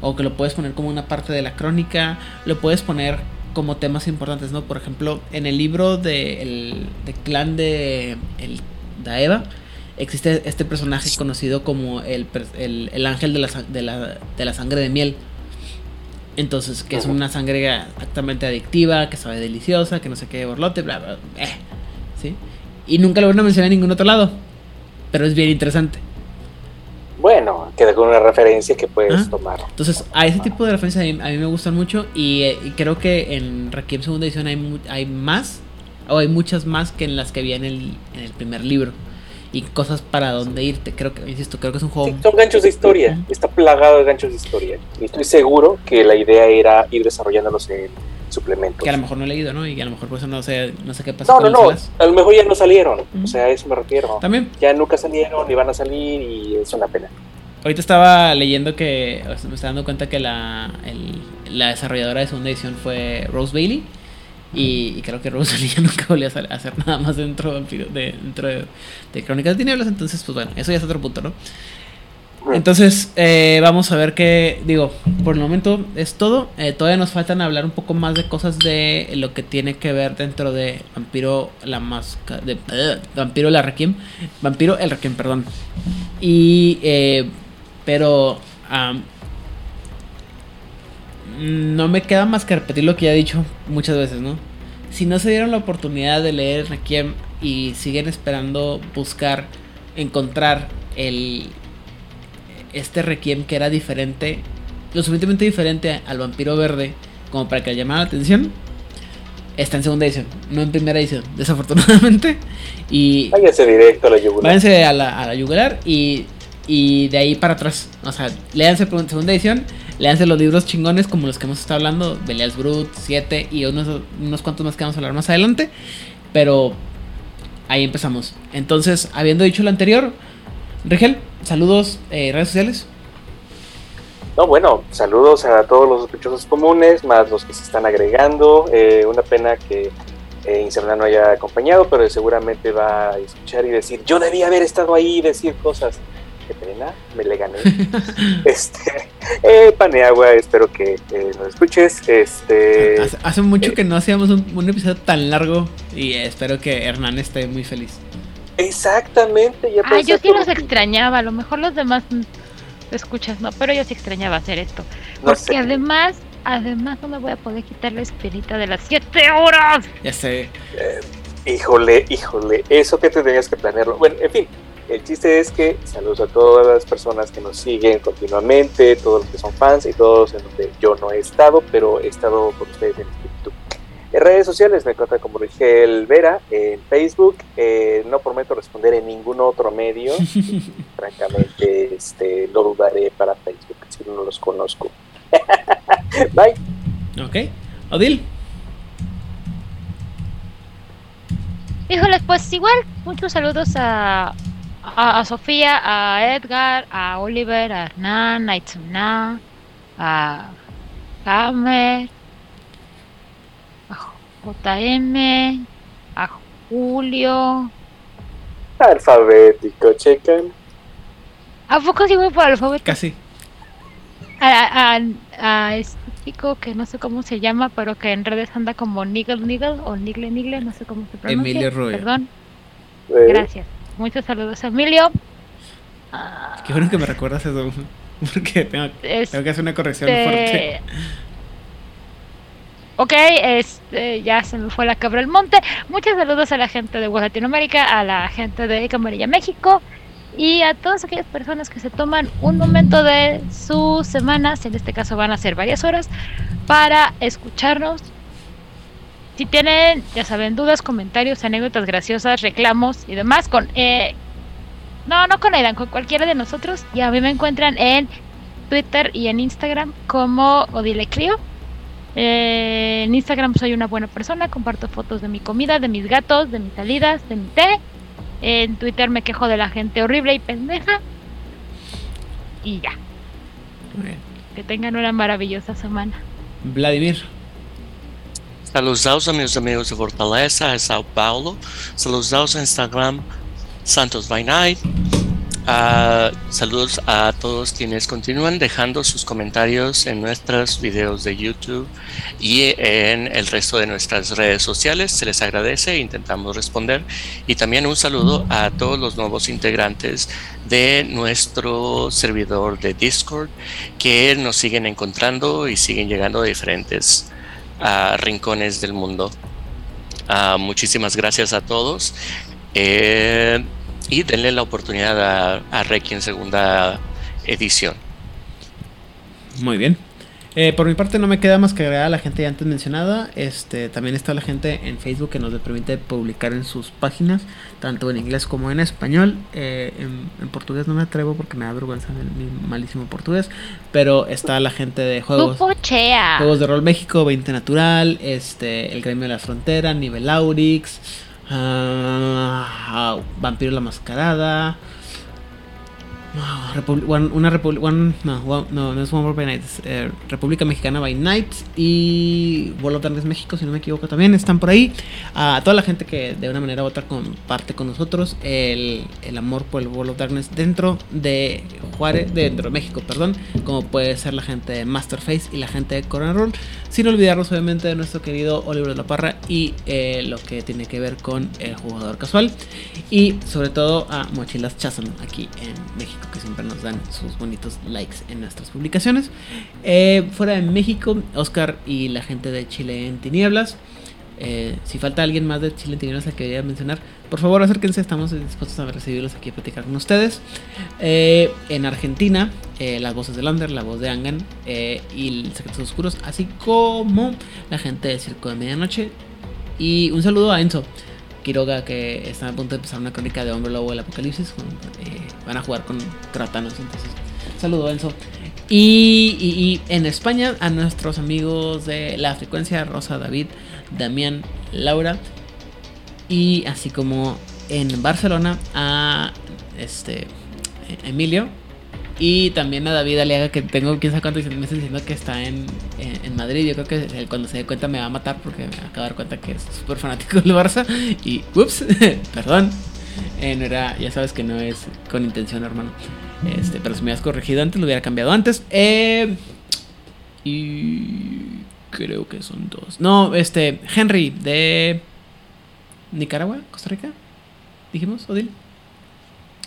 o que lo puedes poner como una parte de la crónica, lo puedes poner como temas importantes, ¿no? Por ejemplo, en el libro de el de clan de el Daeva existe este personaje conocido como el, el, el ángel de la, de, la, de la sangre de miel. Entonces, que es una sangre altamente adictiva, que sabe deliciosa, que no sé qué, borlote, bla, bla, eh, ¿sí? Y nunca lo van a mencionar en ningún otro lado. Pero es bien interesante. Bueno, queda con una referencia que puedes tomar. Entonces, a ese tipo de referencias a mí, a mí me gustan mucho y, eh, y creo que en Requiem segunda edición hay, hay más, o hay muchas más que en las que había en el, en el primer libro. Y cosas para dónde irte. Creo que, insisto, creo que es un juego... Sí, son ganchos de historia, está plagado de ganchos de historia. Y estoy seguro que la idea era ir desarrollándolos en suplementos. Que a lo mejor no he leído, ¿no? Y a lo mejor por eso no sé, no sé qué pasa No, no, no, a lo mejor ya no salieron, o sea, a eso me refiero. También, Ya nunca salieron, ni van a salir y es una pena. ahorita estaba leyendo que, o sea, me estaba dando cuenta que la, el- la desarrolladora de segunda edición fue Rose Bailey. Y, y creo que ya nunca volvió a hacer nada más dentro, de, dentro de, de Crónicas de Tinieblas. Entonces, pues bueno, eso ya es otro punto, ¿no? Entonces, eh, vamos a ver qué, digo, por el momento es todo. Eh, todavía nos faltan hablar un poco más de cosas de lo que tiene que ver dentro de Vampiro la Máscara, de eh, Vampiro la Requiem, Vampiro el Requiem, perdón. Y, eh, pero, no me queda más que repetir lo que ya he dicho muchas veces, ¿no? Si no se dieron la oportunidad de leer Requiem y siguen esperando buscar, encontrar el este Requiem que era diferente, lo suficientemente diferente al vampiro verde como para que le llamara la atención, está en segunda edición, no en primera edición, desafortunadamente. Y Váyanse directo a la yugular. váyanse a la, a la yugular y, y de ahí para atrás. O sea, léanse segunda edición, léanse los libros chingones como los que hemos estado hablando, Belial's Brut, 7 y unos, unos cuantos más que vamos a hablar más adelante. Pero ahí empezamos. Entonces, habiendo dicho lo anterior, Rigel, saludos, eh, redes sociales. No, bueno, saludos a todos los sospechosos comunes, más los que se están agregando. Eh, una pena que eh, no haya acompañado, pero seguramente va a escuchar y decir, yo debía haber estado ahí y decir cosas. Qué pena, me le gané. este, eh, Paneagua, espero que eh, nos escuches. Este, Hace, hace mucho que no hacíamos un, un episodio tan largo y eh, espero que Hernán esté muy feliz. exactamente, ya Ah, yo sí los ti. extrañaba, a lo mejor los demás escuchas no, pero yo sí extrañaba hacer esto. No Porque sé. además, además no me voy a poder quitar la espinita de las 7 horas. Ya sé. Híjole, híjole, eso que tendrías que planearlo. Bueno, en fin, el chiste es que saludos a todas las personas que nos siguen continuamente, todos los que son fans y todos en donde yo no he estado, pero he estado con ustedes en espíritu. En redes sociales me encuentran como Rigel Vera, en Facebook, eh, no prometo responder en ningún otro medio, francamente este, lo dudaré para Facebook, si no los conozco. Bye. Ok. Odil, Híjoles, pues igual, muchos saludos a, a, a Sofía, a Edgar, a Oliver, a Hernán, a Itzuna, a Gamer, a JM, a Julio. Alfabético, checan. ¿A poco sí voy por alfabeto? Casi. A, a, a este chico que no sé cómo se llama, pero que en redes anda como Niggle Niggle o Nigle Nigle, no sé cómo se pronuncia. Emilio Rubio. Perdón, Eh, gracias. Muchos saludos a Emilio. Qué bueno que me recuerdas eso. Porque tengo, este, tengo que hacer una corrección fuerte. Ok, este, ya se me fue la cabra al monte. Muchos saludos a la gente de West Latinoamérica, a la gente de Camarilla México y a todas aquellas personas que se toman un momento de sus semanas, en este caso van a ser varias horas, para escucharnos. Si tienen, ya saben, dudas, comentarios, anécdotas graciosas, reclamos y demás, con eh, no, no con Aidan, con cualquiera de nosotros, ya a mí me encuentran en Twitter y en Instagram como Odile Clio. Eh, en Instagram soy una buena persona, comparto fotos de mi comida, de mis gatos, de mis salidas, de mi té. En Twitter me quejo de la gente horrible y pendeja. Y ya, Muy bien. que tengan una maravillosa semana. Vladimir. Saludos a meus amigos de Fortaleza, de Sao Paulo. Saludos a Instagram, Santos by. Ah, saludos a todos quienes continúan dejando sus comentarios en nuestros videos de YouTube y en el resto de nuestras redes sociales. Se les agradece, intentamos responder. Y también un saludo a todos los nuevos integrantes de nuestro servidor de Discord que nos siguen encontrando y siguen llegando a diferentes ah, rincones del mundo. Ah, muchísimas gracias a todos. Eh, y denle la oportunidad a, a Requiem segunda edición. Muy bien. Eh, por mi parte no me queda más que agregar a la gente ya antes mencionada. Este, también está la gente en Facebook que nos permite publicar en sus páginas, tanto en inglés como en español. Eh, en, en portugués no me atrevo porque me da vergüenza mi malísimo portugués. Pero está la gente de juegos. Juegos de Rol México, 20 Natural, este, El Gremio de la Frontera, Nivel Aurix, ah, Vampiro la Mascarada. Una no es One World by Night. es, eh, República Mexicana by Night y World of Darkness México, si no me equivoco, también están por ahí. A toda la gente que de una manera u otra comparte con nosotros el, el amor por el World of Darkness dentro de Juárez, dentro de México, perdón, como puede ser la gente de Masterface y la gente de Corona Roll, sin olvidarnos obviamente de nuestro querido Oliver de la Parra y eh, lo que tiene que ver con el jugador casual y sobre todo a Mochilas Chazam aquí en México que siempre nos dan sus bonitos likes en nuestras publicaciones. Eh, fuera de México, Oscar y la gente de Chile en Tinieblas. Eh, si falta alguien más de Chile en Tinieblas que quería mencionar, por favor acérquense, estamos dispuestos a recibirlos aquí a platicar con ustedes. Eh, en Argentina, las voces de Lander, la voz de Angan y Secretos Oscuros, así como la gente del Circo de Medianoche. Y un saludo a Enzo Quiroga, que está a punto de empezar una crónica de Hombre Lobo del Apocalipsis. eh, van a jugar con Tratanos, entonces, saludo Enzo. Y, y- y en España, a nuestros amigos de la frecuencia, Rosa, David, Damián, Laura. Y así como en Barcelona, a este Emilio. Y también a David Aliaga, que tengo quién sabe cuántos meses diciendo que está en, en, Madrid. Yo creo que cuando se dé cuenta me va a matar porque me acaba de dar cuenta que es súper fanático del Barça. Y, ups, perdón. Eh, era, ya sabes que no es con intención, hermano. Este, pero si me hubieras corregido antes, lo hubiera cambiado antes. Eh, y creo que son dos. No, este, Henry de Nicaragua, Costa Rica. Dijimos, Odil.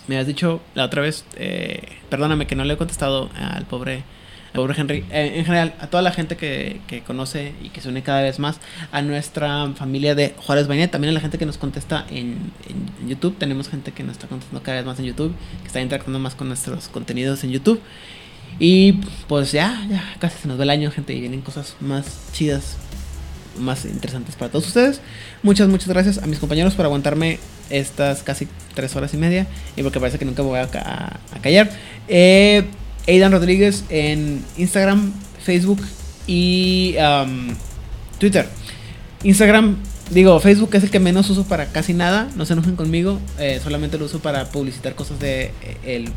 Me has dicho la otra vez, eh, perdóname que no le he contestado al pobre, al pobre Henry. Eh, en general, a toda la gente que, que conoce y que se une cada vez más a nuestra familia de Juárez Bañet, también a la gente que nos contesta en, en- en YouTube. Tenemos gente que nos está contestando cada vez más en YouTube, que está interactuando más con nuestros contenidos en YouTube. Y pues ya, ya casi se nos va el año, gente, y vienen cosas más chidas, más interesantes para todos ustedes. Muchas, muchas gracias a mis compañeros por aguantarme estas casi tres horas y media y porque parece que nunca me voy a, ca- a callar. Eh, Aidan Rodríguez en Instagram, Facebook y um, Twitter. Instagram Digo, Facebook es el que menos uso para casi nada, no se enojen conmigo, eh, solamente lo uso para publicitar cosas de eh, el,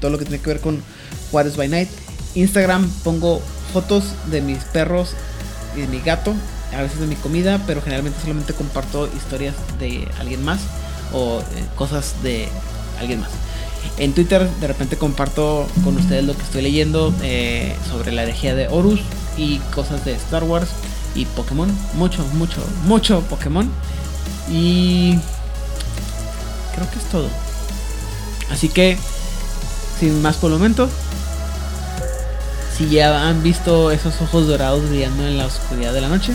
todo lo que tiene que ver con Juárez by Night. Instagram pongo fotos de mis perros y de mi gato, a veces de mi comida, pero generalmente solamente comparto historias de alguien más o eh, cosas de alguien más. En Twitter de repente comparto con ustedes lo que estoy leyendo eh, sobre la herejía de Horus y cosas de Star Wars y Pokémon. Mucho, mucho, mucho Pokémon. Y creo que es todo. Así que, sin más por el momento, si ya han visto esos ojos dorados brillando en la oscuridad de la noche,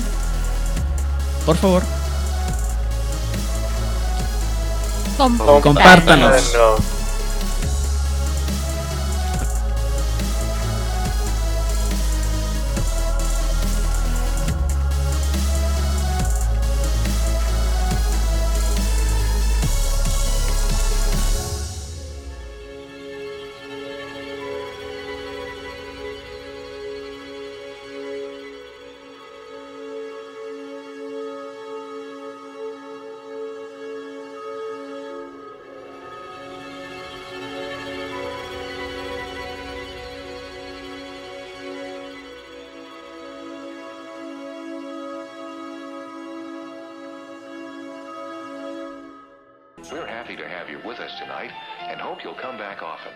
por favor, Compártanos. You'll come back often.